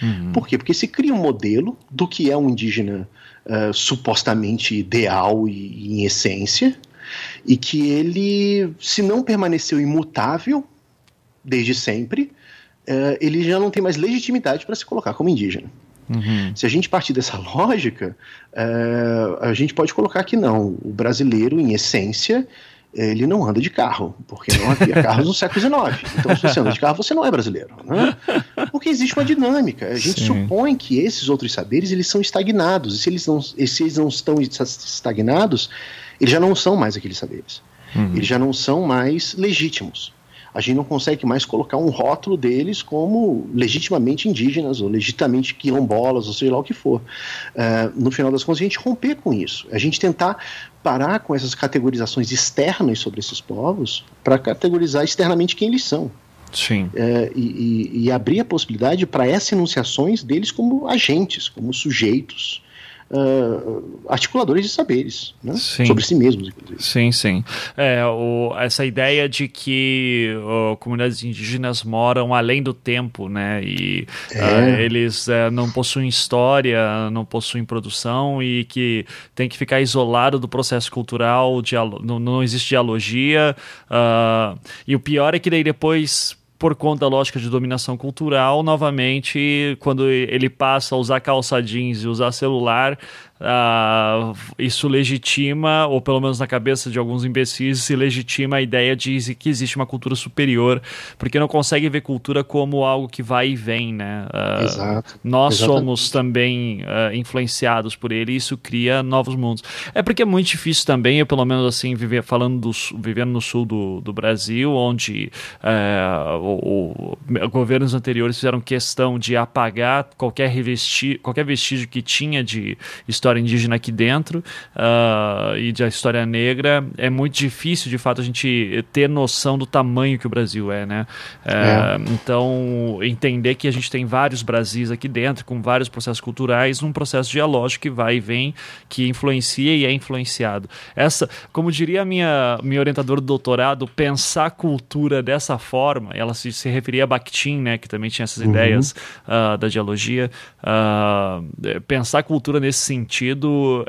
Uhum. Por quê? Porque se cria um modelo do que é um indígena uh, supostamente ideal e, e, em essência, e que ele, se não permaneceu imutável desde sempre, uh, ele já não tem mais legitimidade para se colocar como indígena. Uhum. Se a gente partir dessa lógica, uh, a gente pode colocar que não. O brasileiro, em essência, ele não anda de carro, porque não havia carros no século XIX. Então, se você anda de carro, você não é brasileiro. Né? Porque existe uma dinâmica. A gente Sim. supõe que esses outros saberes eles são estagnados. E se eles não, se eles não estão estagnados, eles já não são mais aqueles saberes. Uhum. Eles já não são mais legítimos a gente não consegue mais colocar um rótulo deles como legitimamente indígenas ou legitimamente quilombolas, ou seja lá o que for. Uh, no final das contas, a gente romper com isso, a gente tentar parar com essas categorizações externas sobre esses povos para categorizar externamente quem eles são. Sim. É, e, e, abrir a possibilidade para essas enunciações deles como agentes, como sujeitos uh, articuladores de saberes né? sobre si mesmos, inclusive. Sim, sim. É, o, essa ideia de que comunidades indígenas moram além do tempo, né? E é. uh, eles uh, não possuem história, não possuem produção e que tem que ficar isolado do processo cultural, não, não existe dialogia. e o pior é que daí depois por conta da lógica de dominação cultural, novamente, quando ele passa a usar calça jeans e usar celular, Uh, isso legitima, ou pelo menos na cabeça de alguns imbecis, se legitima a ideia de que existe uma cultura superior, porque não consegue ver cultura como algo que vai e vem, né? Uh, Exato. Nós Exatamente. somos também uh, influenciados por ele e isso cria novos mundos. É porque é muito difícil também, eu pelo menos assim, viver, falando do, vivendo no sul do, do Brasil, onde o, o, governos anteriores fizeram questão de apagar qualquer, revesti, qualquer vestígio que tinha de história história indígena aqui dentro uh, e da história negra, é muito difícil, de fato, a gente ter noção do tamanho que o Brasil é, né? É. Então, entender que a gente tem vários Brasis aqui dentro, com vários processos culturais, num processo dialógico que vai e vem, que influencia e é influenciado. Essa, como diria a minha, minha orientadora do doutorado, pensar cultura dessa forma, ela se, se referia a Bakhtin, né, que também tinha essas uhum. ideias uh, da dialogia, uh, pensar a cultura nesse sentido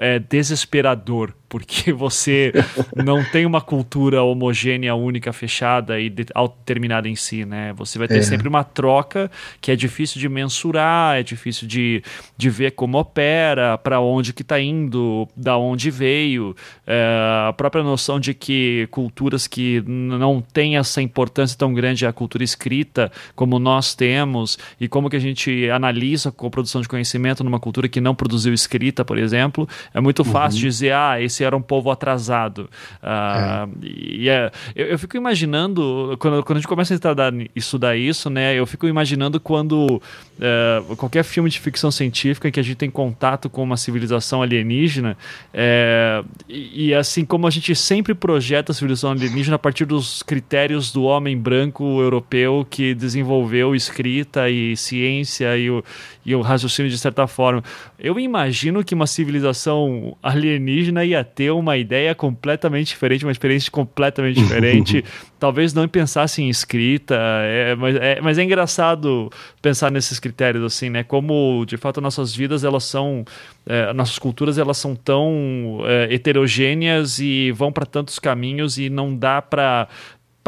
é desesperador, porque você não tem uma cultura homogênea, única, fechada e determinada em si, né? Você vai ter é. sempre uma troca que é difícil de mensurar, é difícil de, de ver como opera, para onde que está indo, da onde veio, é, a própria noção de que culturas que não têm essa importância tão grande a cultura escrita como nós temos e como que a gente analisa com a produção de conhecimento numa cultura que não produziu escrita, por exemplo, é muito fácil uhum. dizer, ah, esse era um povo atrasado. Uh, é. E é, eu, eu, fico imaginando, quando, quando a gente começa a estudar, estudar isso, né, eu fico imaginando quando uh, qualquer filme de ficção científica em que a gente tem contato com uma civilização alienígena, é, e, e, assim como a gente sempre projeta a civilização alienígena a partir dos critérios do homem branco europeu que desenvolveu escrita e ciência e o, e o raciocínio de certa forma. Eu imagino que uma civilização alienígena ia ter uma ideia completamente diferente, uma experiência completamente diferente. Talvez não pensasse em escrita, é, mas, é, mas é engraçado pensar nesses critérios assim, né? Como de fato nossas vidas elas são, é, nossas culturas elas são tão é, heterogêneas e vão para tantos caminhos e não dá para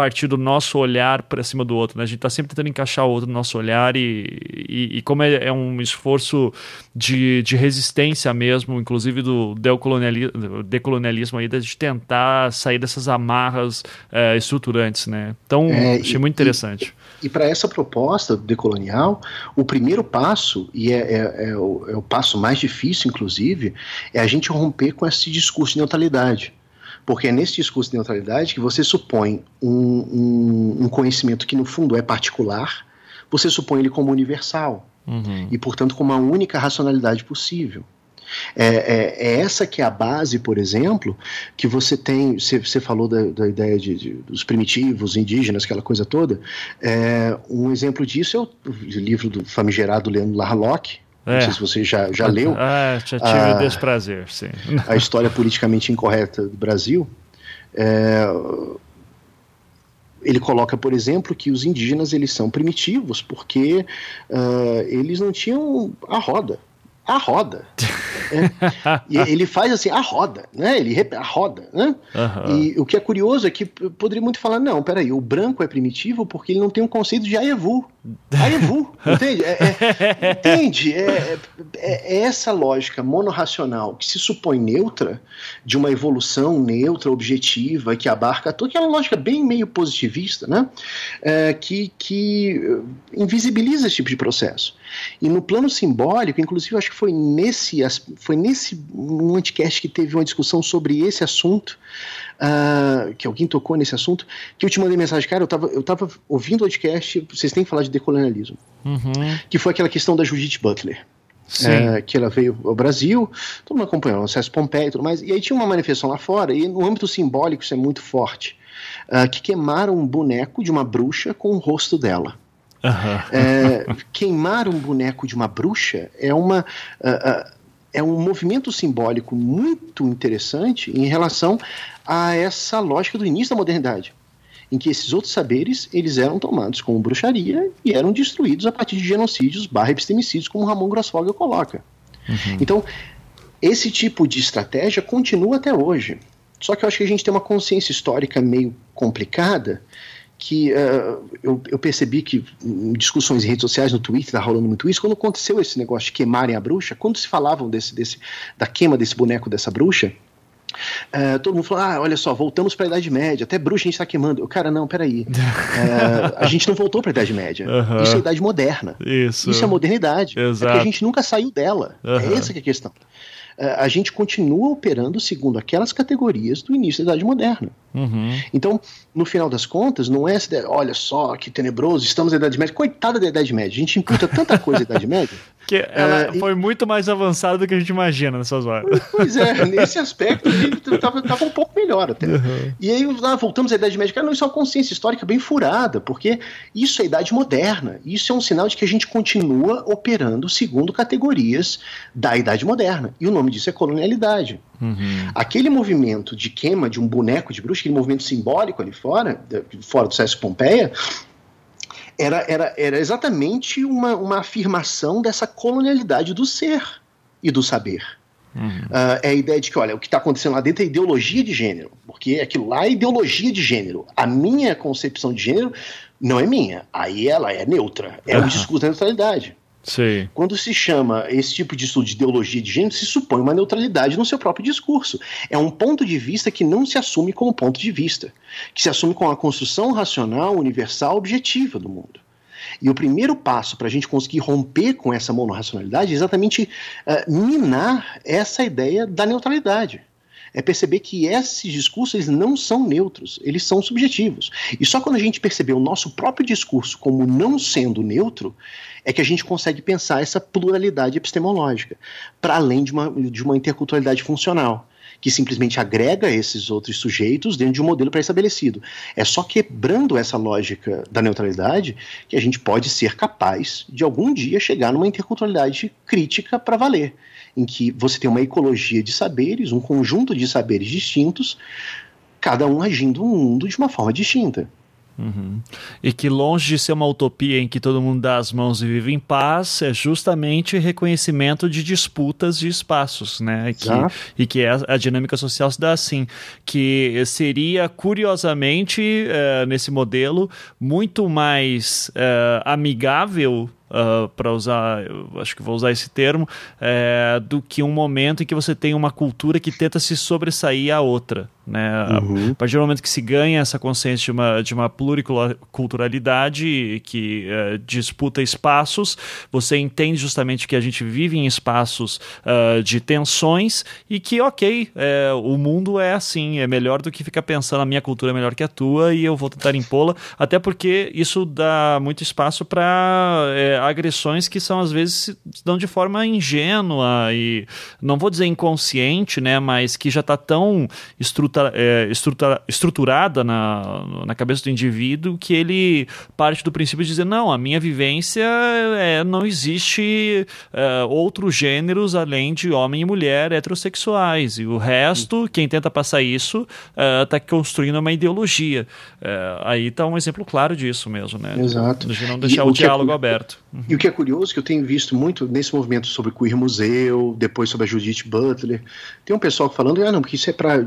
partir do nosso olhar para cima do outro. Né? A gente está sempre tentando encaixar o outro no nosso olhar e, e, e como é, é, um esforço de, de resistência mesmo, inclusive do decolonialismo, aí, de tentar sair dessas amarras é, estruturantes. Né? Então, é, achei muito interessante. E, e para essa proposta decolonial, o primeiro passo, e é, é, é, o, é o passo mais difícil, inclusive, é a gente romper com esse discurso de neutralidade. Porque é nesse discurso de neutralidade que você supõe um, um, um conhecimento que, no fundo, é particular, você supõe ele como universal. Uhum. E, portanto, como a única racionalidade possível. É, é, é, essa que é a base, por exemplo, que você tem. Você, você falou da, da ideia de, de, dos primitivos, indígenas, aquela coisa toda. É, um exemplo disso é o, o livro do famigerado Leandro Larlock, é. Não sei se você já, já leu. Ah, já tive a, o desprazer, sim. A história politicamente incorreta do Brasil. É, ele coloca, por exemplo, que os indígenas eles são primitivos porque uh, eles não tinham a roda. A roda. É. E ele faz assim, a roda, né? Ele a roda, né? Uhum. E o que é curioso é que poderia muito falar, não, peraí, o branco é primitivo porque ele não tem um conceito de Aevu. Aevu, entende? É, é, entende? É, é, é, essa lógica monorracional que se supõe neutra, de uma evolução neutra, objetiva, que abarca toda aquela lógica bem meio positivista, né? Que, que invisibiliza esse tipo de processo. E no plano simbólico, inclusive, acho que foi nesse foi nesse um anticast que teve uma discussão sobre esse assunto, uh, que alguém tocou nesse assunto, que eu te mandei mensagem, cara, eu tava, eu tava ouvindo o podcast, vocês têm que falar de decolonialismo, uhum. que foi aquela questão da Judith Butler. É, que ela veio ao Brasil, todo mundo acompanhou o César Pompeia e tudo mais, e aí tinha uma manifestação lá fora, e no âmbito simbólico isso é muito forte, uh, que queimaram um boneco de uma bruxa com o rosto dela. Uhum. Queimar um boneco de uma bruxa é uma. Uh, uh, é um movimento simbólico muito interessante em relação a essa lógica do início da modernidade, em que esses outros saberes eles eram tomados como bruxaria e eram destruídos a partir de genocídios barra epistemicídios, como Ramon Grossfogel coloca. Uhum. Então, esse tipo de estratégia continua até hoje. Só que eu acho que a gente tem uma consciência histórica meio complicada que uh, eu, eu, percebi que em discussões em redes sociais, no Twitter, tá rolando muito isso, quando aconteceu esse negócio de queimarem a bruxa, quando se falavam desse, desse, da queima desse boneco dessa bruxa, uh, todo mundo falou, ah, olha só, voltamos para a Idade Média, até bruxa a gente está queimando. O cara, não, peraí, uh, a gente não voltou para a Idade Média, uhum. isso é a Idade Moderna, isso, isso é a modernidade, Exato. é que a gente nunca saiu dela, uhum. é essa que é a questão. a gente continua operando segundo aquelas categorias do início da Idade Moderna. Uhum. Então, no final das contas, não é olha só que tenebroso, estamos na Idade Média. Coitada da Idade Média, a gente imputa tanta coisa da Idade Média. Que ela é, foi e... muito mais avançada do que a gente imagina nessas horas. Pois é, nesse aspecto estava um pouco melhor até. Uhum. E aí ah, voltamos à Idade Média. Cara, não, isso é uma consciência histórica bem furada, porque isso é a Idade Moderna. Isso é um sinal de que a gente continua operando segundo categorias da Idade Moderna. E o nome disso é colonialidade. Uhum. Aquele movimento de queima de um boneco de bruxa, aquele movimento simbólico ali fora, fora do Sesc Pompeia, era, era, era exatamente uma, uma afirmação dessa colonialidade do ser e do saber. Uhum. Uh, é a ideia de que, olha, o que está acontecendo lá dentro é ideologia de gênero, porque aquilo lá é ideologia de gênero. A minha concepção de gênero não é minha, aí ela é neutra, é uhum. o discurso da neutralidade. Sim. Quando se chama esse tipo de estudo de ideologia de gênero, se supõe uma neutralidade no seu próprio discurso. É um ponto de vista que não se assume como ponto de vista, que se assume com a construção racional, universal, objetiva do mundo. E o primeiro passo para a gente conseguir romper com essa monorracionalidade é exatamente uh, minar essa ideia da neutralidade é perceber que esses discursos eles não são neutros, eles são subjetivos. E só quando a gente perceber o nosso próprio discurso como não sendo neutro, é que a gente consegue pensar essa pluralidade epistemológica, para além de uma, de uma interculturalidade funcional que simplesmente agrega esses outros sujeitos dentro de um modelo pré-estabelecido. É só quebrando essa lógica da neutralidade que a gente pode ser capaz de algum dia chegar numa interculturalidade crítica para valer, em que você tem uma ecologia de saberes, um conjunto de saberes distintos, cada um agindo no mundo de uma forma distinta. Uhum. E que longe de ser uma utopia em que todo mundo dá as mãos e vive em paz, é justamente reconhecimento de disputas de espaços, né? Que, e que é a, dinâmica social se dá assim, que seria curiosamente uh, nesse modelo muito mais uh, amigável uh, para usar, acho que vou usar esse termo, é, do que um momento em que você tem uma cultura que tenta se sobressair à outra. Né? Uhum. A partir do momento que se ganha essa consciência de uma, de uma pluriculturalidade que uh, disputa espaços, você entende justamente que a gente vive em espaços uh, de tensões e que, ok, é, o mundo é assim, é melhor do que ficar pensando a minha cultura é melhor que a tua e eu vou tentar impô-la, até porque isso dá muito espaço para é, agressões que são às vezes se dão de forma ingênua e não vou dizer inconsciente, né, mas que já está tão estrutura, é, estrutura, estruturada na, na cabeça do indivíduo que ele parte do princípio de dizer não, a minha vivência é, não existe é, outros gêneros além de homem e mulher heterossexuais e o resto, quem tenta passar isso está é, construindo uma ideologia. É, aí está um exemplo claro disso mesmo, né? Exato. De não deixar e o, o diálogo é... aberto. Uhum. E o que é curioso, que eu tenho visto muito nesse movimento sobre o Queer Museu, depois sobre a Judith Butler, tem um pessoal falando, ah, não, porque isso é para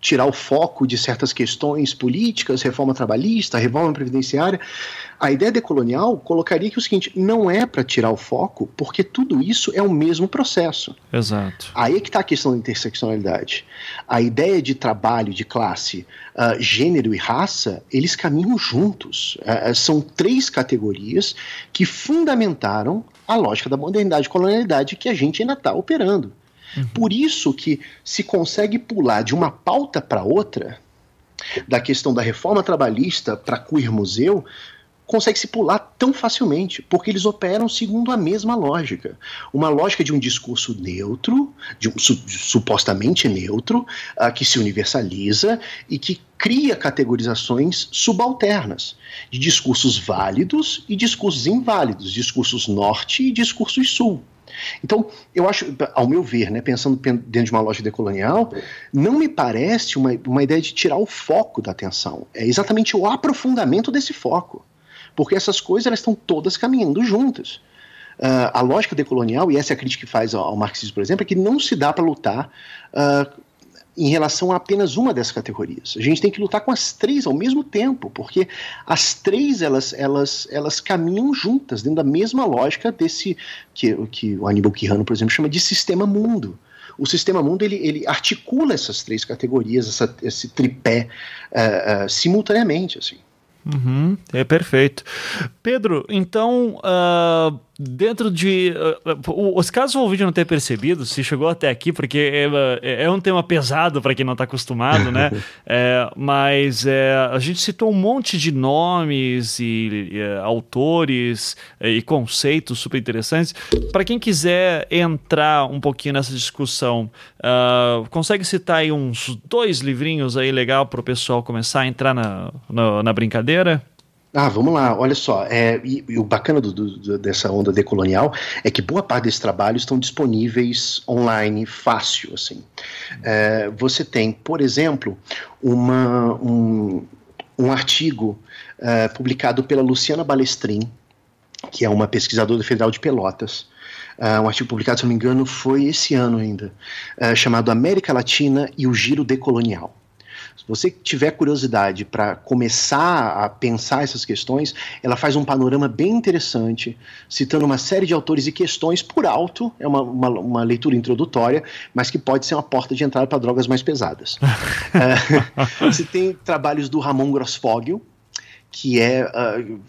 tirar o foco de certas questões políticas, reforma trabalhista, reforma previdenciária. A ideia decolonial colocaria que o seguinte, não é para tirar o foco, porque tudo isso é o mesmo processo. Exato. Aí é que está a questão da interseccionalidade. A ideia de trabalho, de classe, uh, gênero e raça, eles caminham juntos. Uh, são três categorias que fundamentaram a lógica da modernidade e colonialidade que a gente ainda está operando. Uhum. Por isso que se consegue pular de uma pauta para outra, da questão da reforma trabalhista para queer museu, consegue se pular tão facilmente, porque eles operam segundo a mesma lógica. Uma lógica de um discurso neutro, de um, su, supostamente neutro, uh, que se universaliza e que cria categorizações subalternas de discursos válidos e discursos inválidos, discursos norte e discursos sul. Então, eu acho, ao meu ver, né, pensando dentro de uma loja decolonial, não me parece uma, uma ideia de tirar o foco da atenção. É exatamente o aprofundamento desse foco. Porque essas coisas elas estão todas caminhando juntas. Uh, a lógica decolonial, e essa é a crítica que faz ao, ao marxismo, por exemplo, é que não se dá para lutar uh, em relação a apenas uma dessas categorias. A gente tem que lutar com as três ao mesmo tempo, porque as três elas, elas, elas caminham juntas dentro da mesma lógica desse que, que o Aníbal Quirrano, por exemplo, chama de sistema mundo. O sistema mundo ele, ele articula essas três categorias, essa, esse tripé uh, uh, simultaneamente, assim. Uhum, é perfeito. Pedro, então uh, dentro de. Uh, os casos o vídeo não ter percebido, se chegou até aqui, porque é, é um tema pesado para quem não está acostumado, né? é, mas é, a gente citou um monte de nomes e, e autores e conceitos super interessantes. Para quem quiser entrar um pouquinho nessa discussão, uh, consegue citar aí uns dois livrinhos aí legal para o pessoal começar a entrar na, na, na brincadeira? Ah, vamos lá, olha só. É, e, e o bacana do, do, dessa onda decolonial é que boa parte desses trabalhos estão disponíveis online, fácil. assim. É, você tem, por exemplo, uma, um, um artigo é, publicado pela Luciana Balestrin, que é uma pesquisadora federal de Pelotas. Uh, um artigo publicado, se não me engano, foi esse ano ainda, uh, chamado América Latina e o Giro Decolonial. Se você tiver curiosidade para começar a pensar essas questões, ela faz um panorama bem interessante, citando uma série de autores e questões por alto, é uma, uma, uma leitura introdutória, mas que pode ser uma porta de entrada para drogas mais pesadas. uh, você tem trabalhos do Ramon Grossfogel, que é. Uh,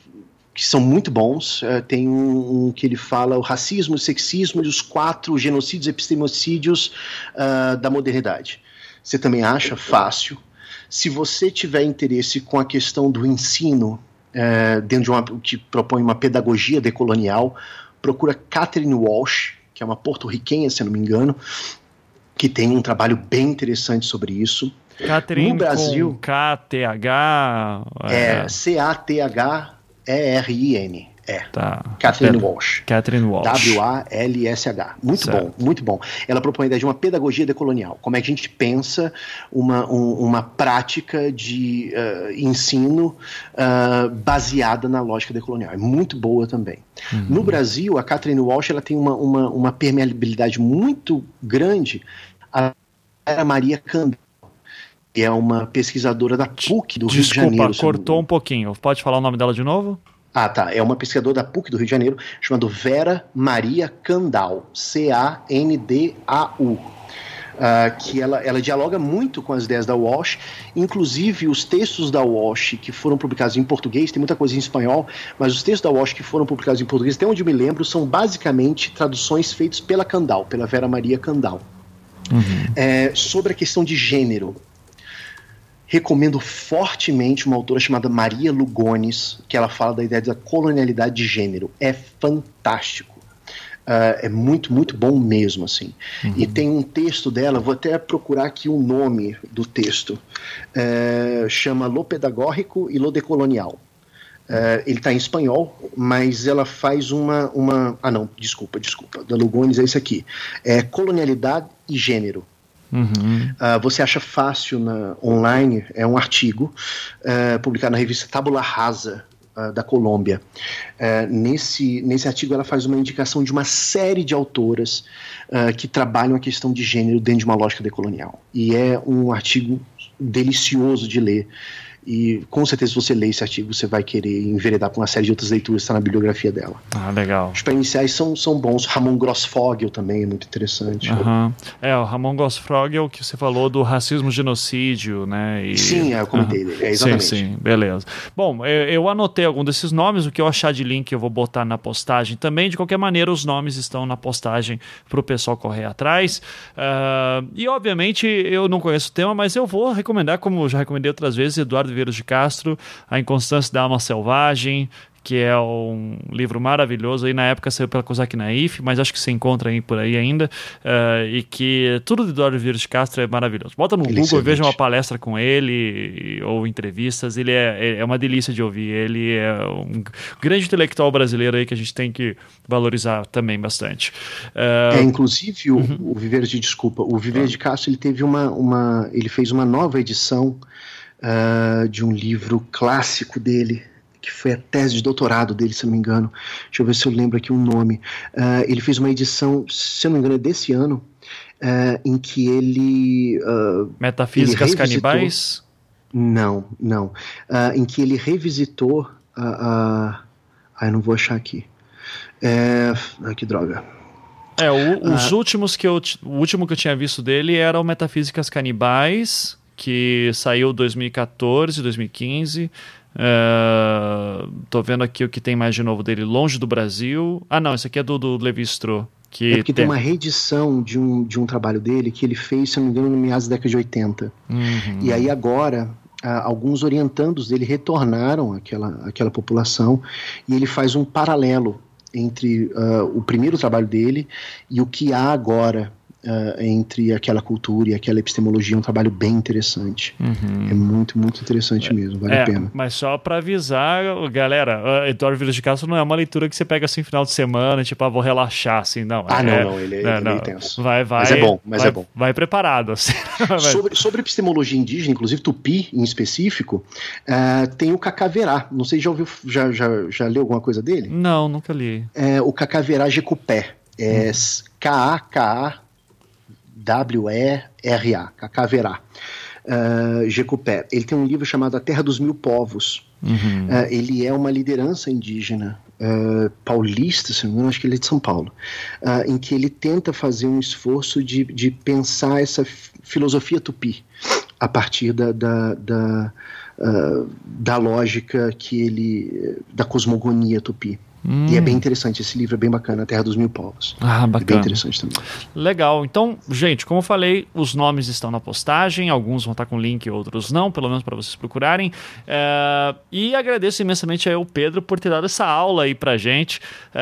que são muito bons. Uh, tem um, um, que ele fala o racismo, o sexismo e os quatro genocídios e epistemocídios uh, da modernidade. Você também acha fácil. Se você tiver interesse com a questão do ensino, é, dentro de uma que propõe uma pedagogia decolonial, procura Catherine Walsh, que é uma porto-riquenha, se não me engano, que tem um trabalho bem interessante sobre isso. Catherine no Brasil, K-T-H... É, C-A-T-H-E-R-I-N. É. Tá. Catherine Walsh. Catherine Walsh. W-A-L-S-H. Muito certo. bom, muito bom. Ela propõe a ideia de uma pedagogia decolonial. Como é que a gente pensa uma, um, uma prática de uh, ensino uh, baseada na lógica decolonial. É muito boa também. Uhum. No Brasil, a Catherine Walsh ela tem uma, uma, uma permeabilidade muito grande. A Maria Candel é uma pesquisadora da PUC do Desculpa, Rio de Janeiro. Desculpa, cortou um pouquinho. Pode falar o nome dela de novo? Ah, tá. É uma pesquisadora da PUC do Rio de Janeiro, chamada Vera Maria Candal, C-A-N-D-A-U. Uh, que ela, ela dialoga muito com as ideias da Walsh, inclusive os textos da Walsh que foram publicados em português, tem muita coisa em espanhol, mas os textos da Walsh que foram publicados em português, até onde eu me lembro, são basicamente traduções feitas pela Candal, pela Vera Maria Candal. Uhum. É, sobre a questão de gênero, recomendo fortemente uma autora chamada Maria Lugones, que ela fala da ideia da colonialidade de gênero. É fantástico. Uh, é muito, muito bom mesmo, assim. Uhum. E tem um texto dela, vou até procurar aqui o nome do texto. Uh, chama Lo Pedagógico e Lo Decolonial. Uh, ele está em espanhol, mas ela faz uma, uma. Ah, não, desculpa, desculpa. Da Lugones é esse aqui. É Colonialidade e Gênero. Uhum. Uh, você acha fácil na, online, é um artigo uh, publicado na revista Tabula Rasa, uh, da Colômbia. nesse, nesse artigo, ela faz uma indicação de uma série de autoras que trabalham a questão de gênero dentro de uma lógica decolonial. E é um artigo delicioso de ler. E com certeza, se você ler esse artigo, você vai querer enveredar com uma série de outras leituras que está na bibliografia dela. Ah, legal. Os iniciais são, são bons. Ramon Grossfogel também é muito interessante. Uhum. É, o Ramon Grossfogel que você falou do racismo genocídio, né? E... Sim, é, eu comentei uhum. É, exatamente. Sim, sim, beleza. Bom, eu, eu anotei algum desses nomes, o que eu achar de link eu vou botar na postagem também. De qualquer maneira, os nomes estão na postagem para o pessoal correr atrás. Uh, e, obviamente, eu não conheço o tema, mas eu vou recomendar, como já recomendei outras vezes, Eduardo Vieira de Castro, A Inconstância da Alma Selvagem, que é um livro maravilhoso. Aí na época saiu pela Kozak Naif, mas acho que se encontra aí por aí ainda. Uh, e que tudo de Eduardo Vieira de Castro é maravilhoso. Bota no ele Google e veja uma palestra com ele ou entrevistas. Ele é, é uma delícia de ouvir. Ele é um grande intelectual brasileiro aí que a gente tem que valorizar também bastante. Uh, é, inclusive, o, uhum. o Viver de Desculpa, o Viver de Castro ele teve uma, uma. ele fez uma nova edição uh, de um livro clássico dele, que foi a tese de doutorado dele, se não me engano. Deixa eu ver se eu lembro aqui o um nome. Uh, ele fez uma edição, se não me engano, é desse ano, uh, em que ele. Uh, Metafísicas ele Canibais? Não, não. em que ele revisitou a. Ah, eu não vou achar aqui. É, ah, que droga. É, o, os últimos que eu. O último que eu tinha visto dele era o Metafísicas Canibais que saiu 2014, 2015. Uh, tô vendo aqui o que tem mais de novo dele. Longe do Brasil. Ah, não, esse aqui é do, do Levi Strauss. Que é porque tem... tem uma reedição de um, de um trabalho dele que ele fez, se não me engano, no meados da década de 80. Uhum. E aí agora, alguns orientandos dele retornaram àquela, àquela população e ele faz um paralelo entre uh, o primeiro trabalho dele e o que há agora uh, entre aquela cultura e aquela epistemologia é um trabalho bem interessante. Uhum. É muito, muito interessante é, mesmo, vale é, a pena. Mas só para avisar, galera, Eduardo Vilas de Castro não é uma leitura que você pega assim final de semana, tipo, ah, vou relaxar, assim, não. Ah, é, não, não, ele, é, ele é intenso. Vai, vai. Mas é bom, mas vai, é bom. Vai preparado, assim. sobre, sobre epistemologia indígena, inclusive tupi em específico, uh, tem o Cacaverá. Não sei, já ouviu, já, já, já leu alguma coisa dele? Não, nunca li. É, o Cacaverá Jecupé. É hum. K-A-K-A W-E-R-A, Cacaverá. Uh, Jecupé. Ele tem um livro chamado A Terra dos Mil Povos. Uhum. Uh, ele é uma liderança indígena uh, paulista, se não me engano, acho que ele é de São Paulo, em que ele tenta fazer um esforço de, de pensar essa filosofia tupi a partir da, da, da, da lógica que ele da cosmogonia tupi. Hum. E é bem interessante, esse livro é bem bacana, Terra dos Mil Povos. Ah, bacana. É bem interessante também. Legal. Então, gente, como eu falei, os nomes estão na postagem, alguns vão estar com link, outros não, pelo menos para vocês procurarem. É... E agradeço imensamente ao Pedro por ter dado essa aula aí pra gente. É...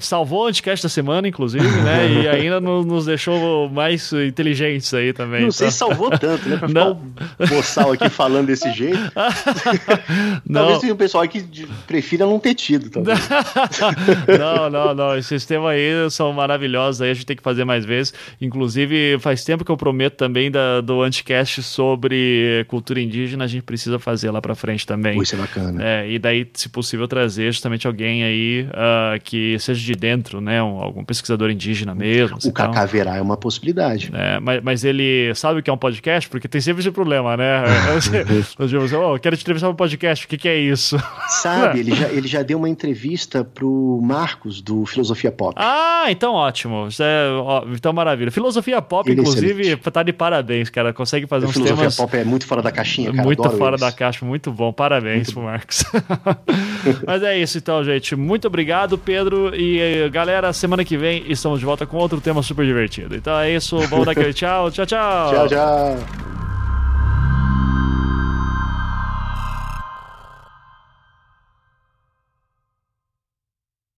Salvou o anticast da semana, inclusive, né? e ainda nos deixou mais inteligentes aí também. Não sei se salvou tanto, né? Pra ficar não. o boçal aqui falando desse jeito. Talvez tenha um pessoal que prefira não ter tido também. não, não, não. Esses sistemas aí são maravilhosos, aí a gente tem que fazer mais vezes. Inclusive, faz tempo que eu prometo também da, do Anticast sobre cultura indígena, a gente precisa fazer lá pra frente também. Isso é bacana. É, e daí, se possível, trazer justamente alguém aí uh, que seja de dentro, né? Um, algum pesquisador indígena mesmo. O Cacá Verá é uma possibilidade. É, mas, mas ele sabe o que é um podcast? Porque tem sempre esse problema, né? Nós dizemos, oh, quero te entrevistar um podcast, o que, que é isso? Sabe, ele já, ele já deu uma entrevista entrevista pro Marcos, do Filosofia Pop. Ah, então ótimo. É, ó, então maravilha. Filosofia Pop, Ele inclusive, é tá de parabéns, cara. Consegue fazer uns Filosofia temas... Pop é muito fora da caixinha, cara. Muito Adoro fora eles. da caixa, muito bom. Parabéns muito pro Marcos. Mas é isso então, gente. Muito obrigado, Pedro. E galera, semana que vem estamos de volta com outro tema super divertido. Então é isso. Vamos dar aquele tchau. Tchau, tchau. Tchau, tchau.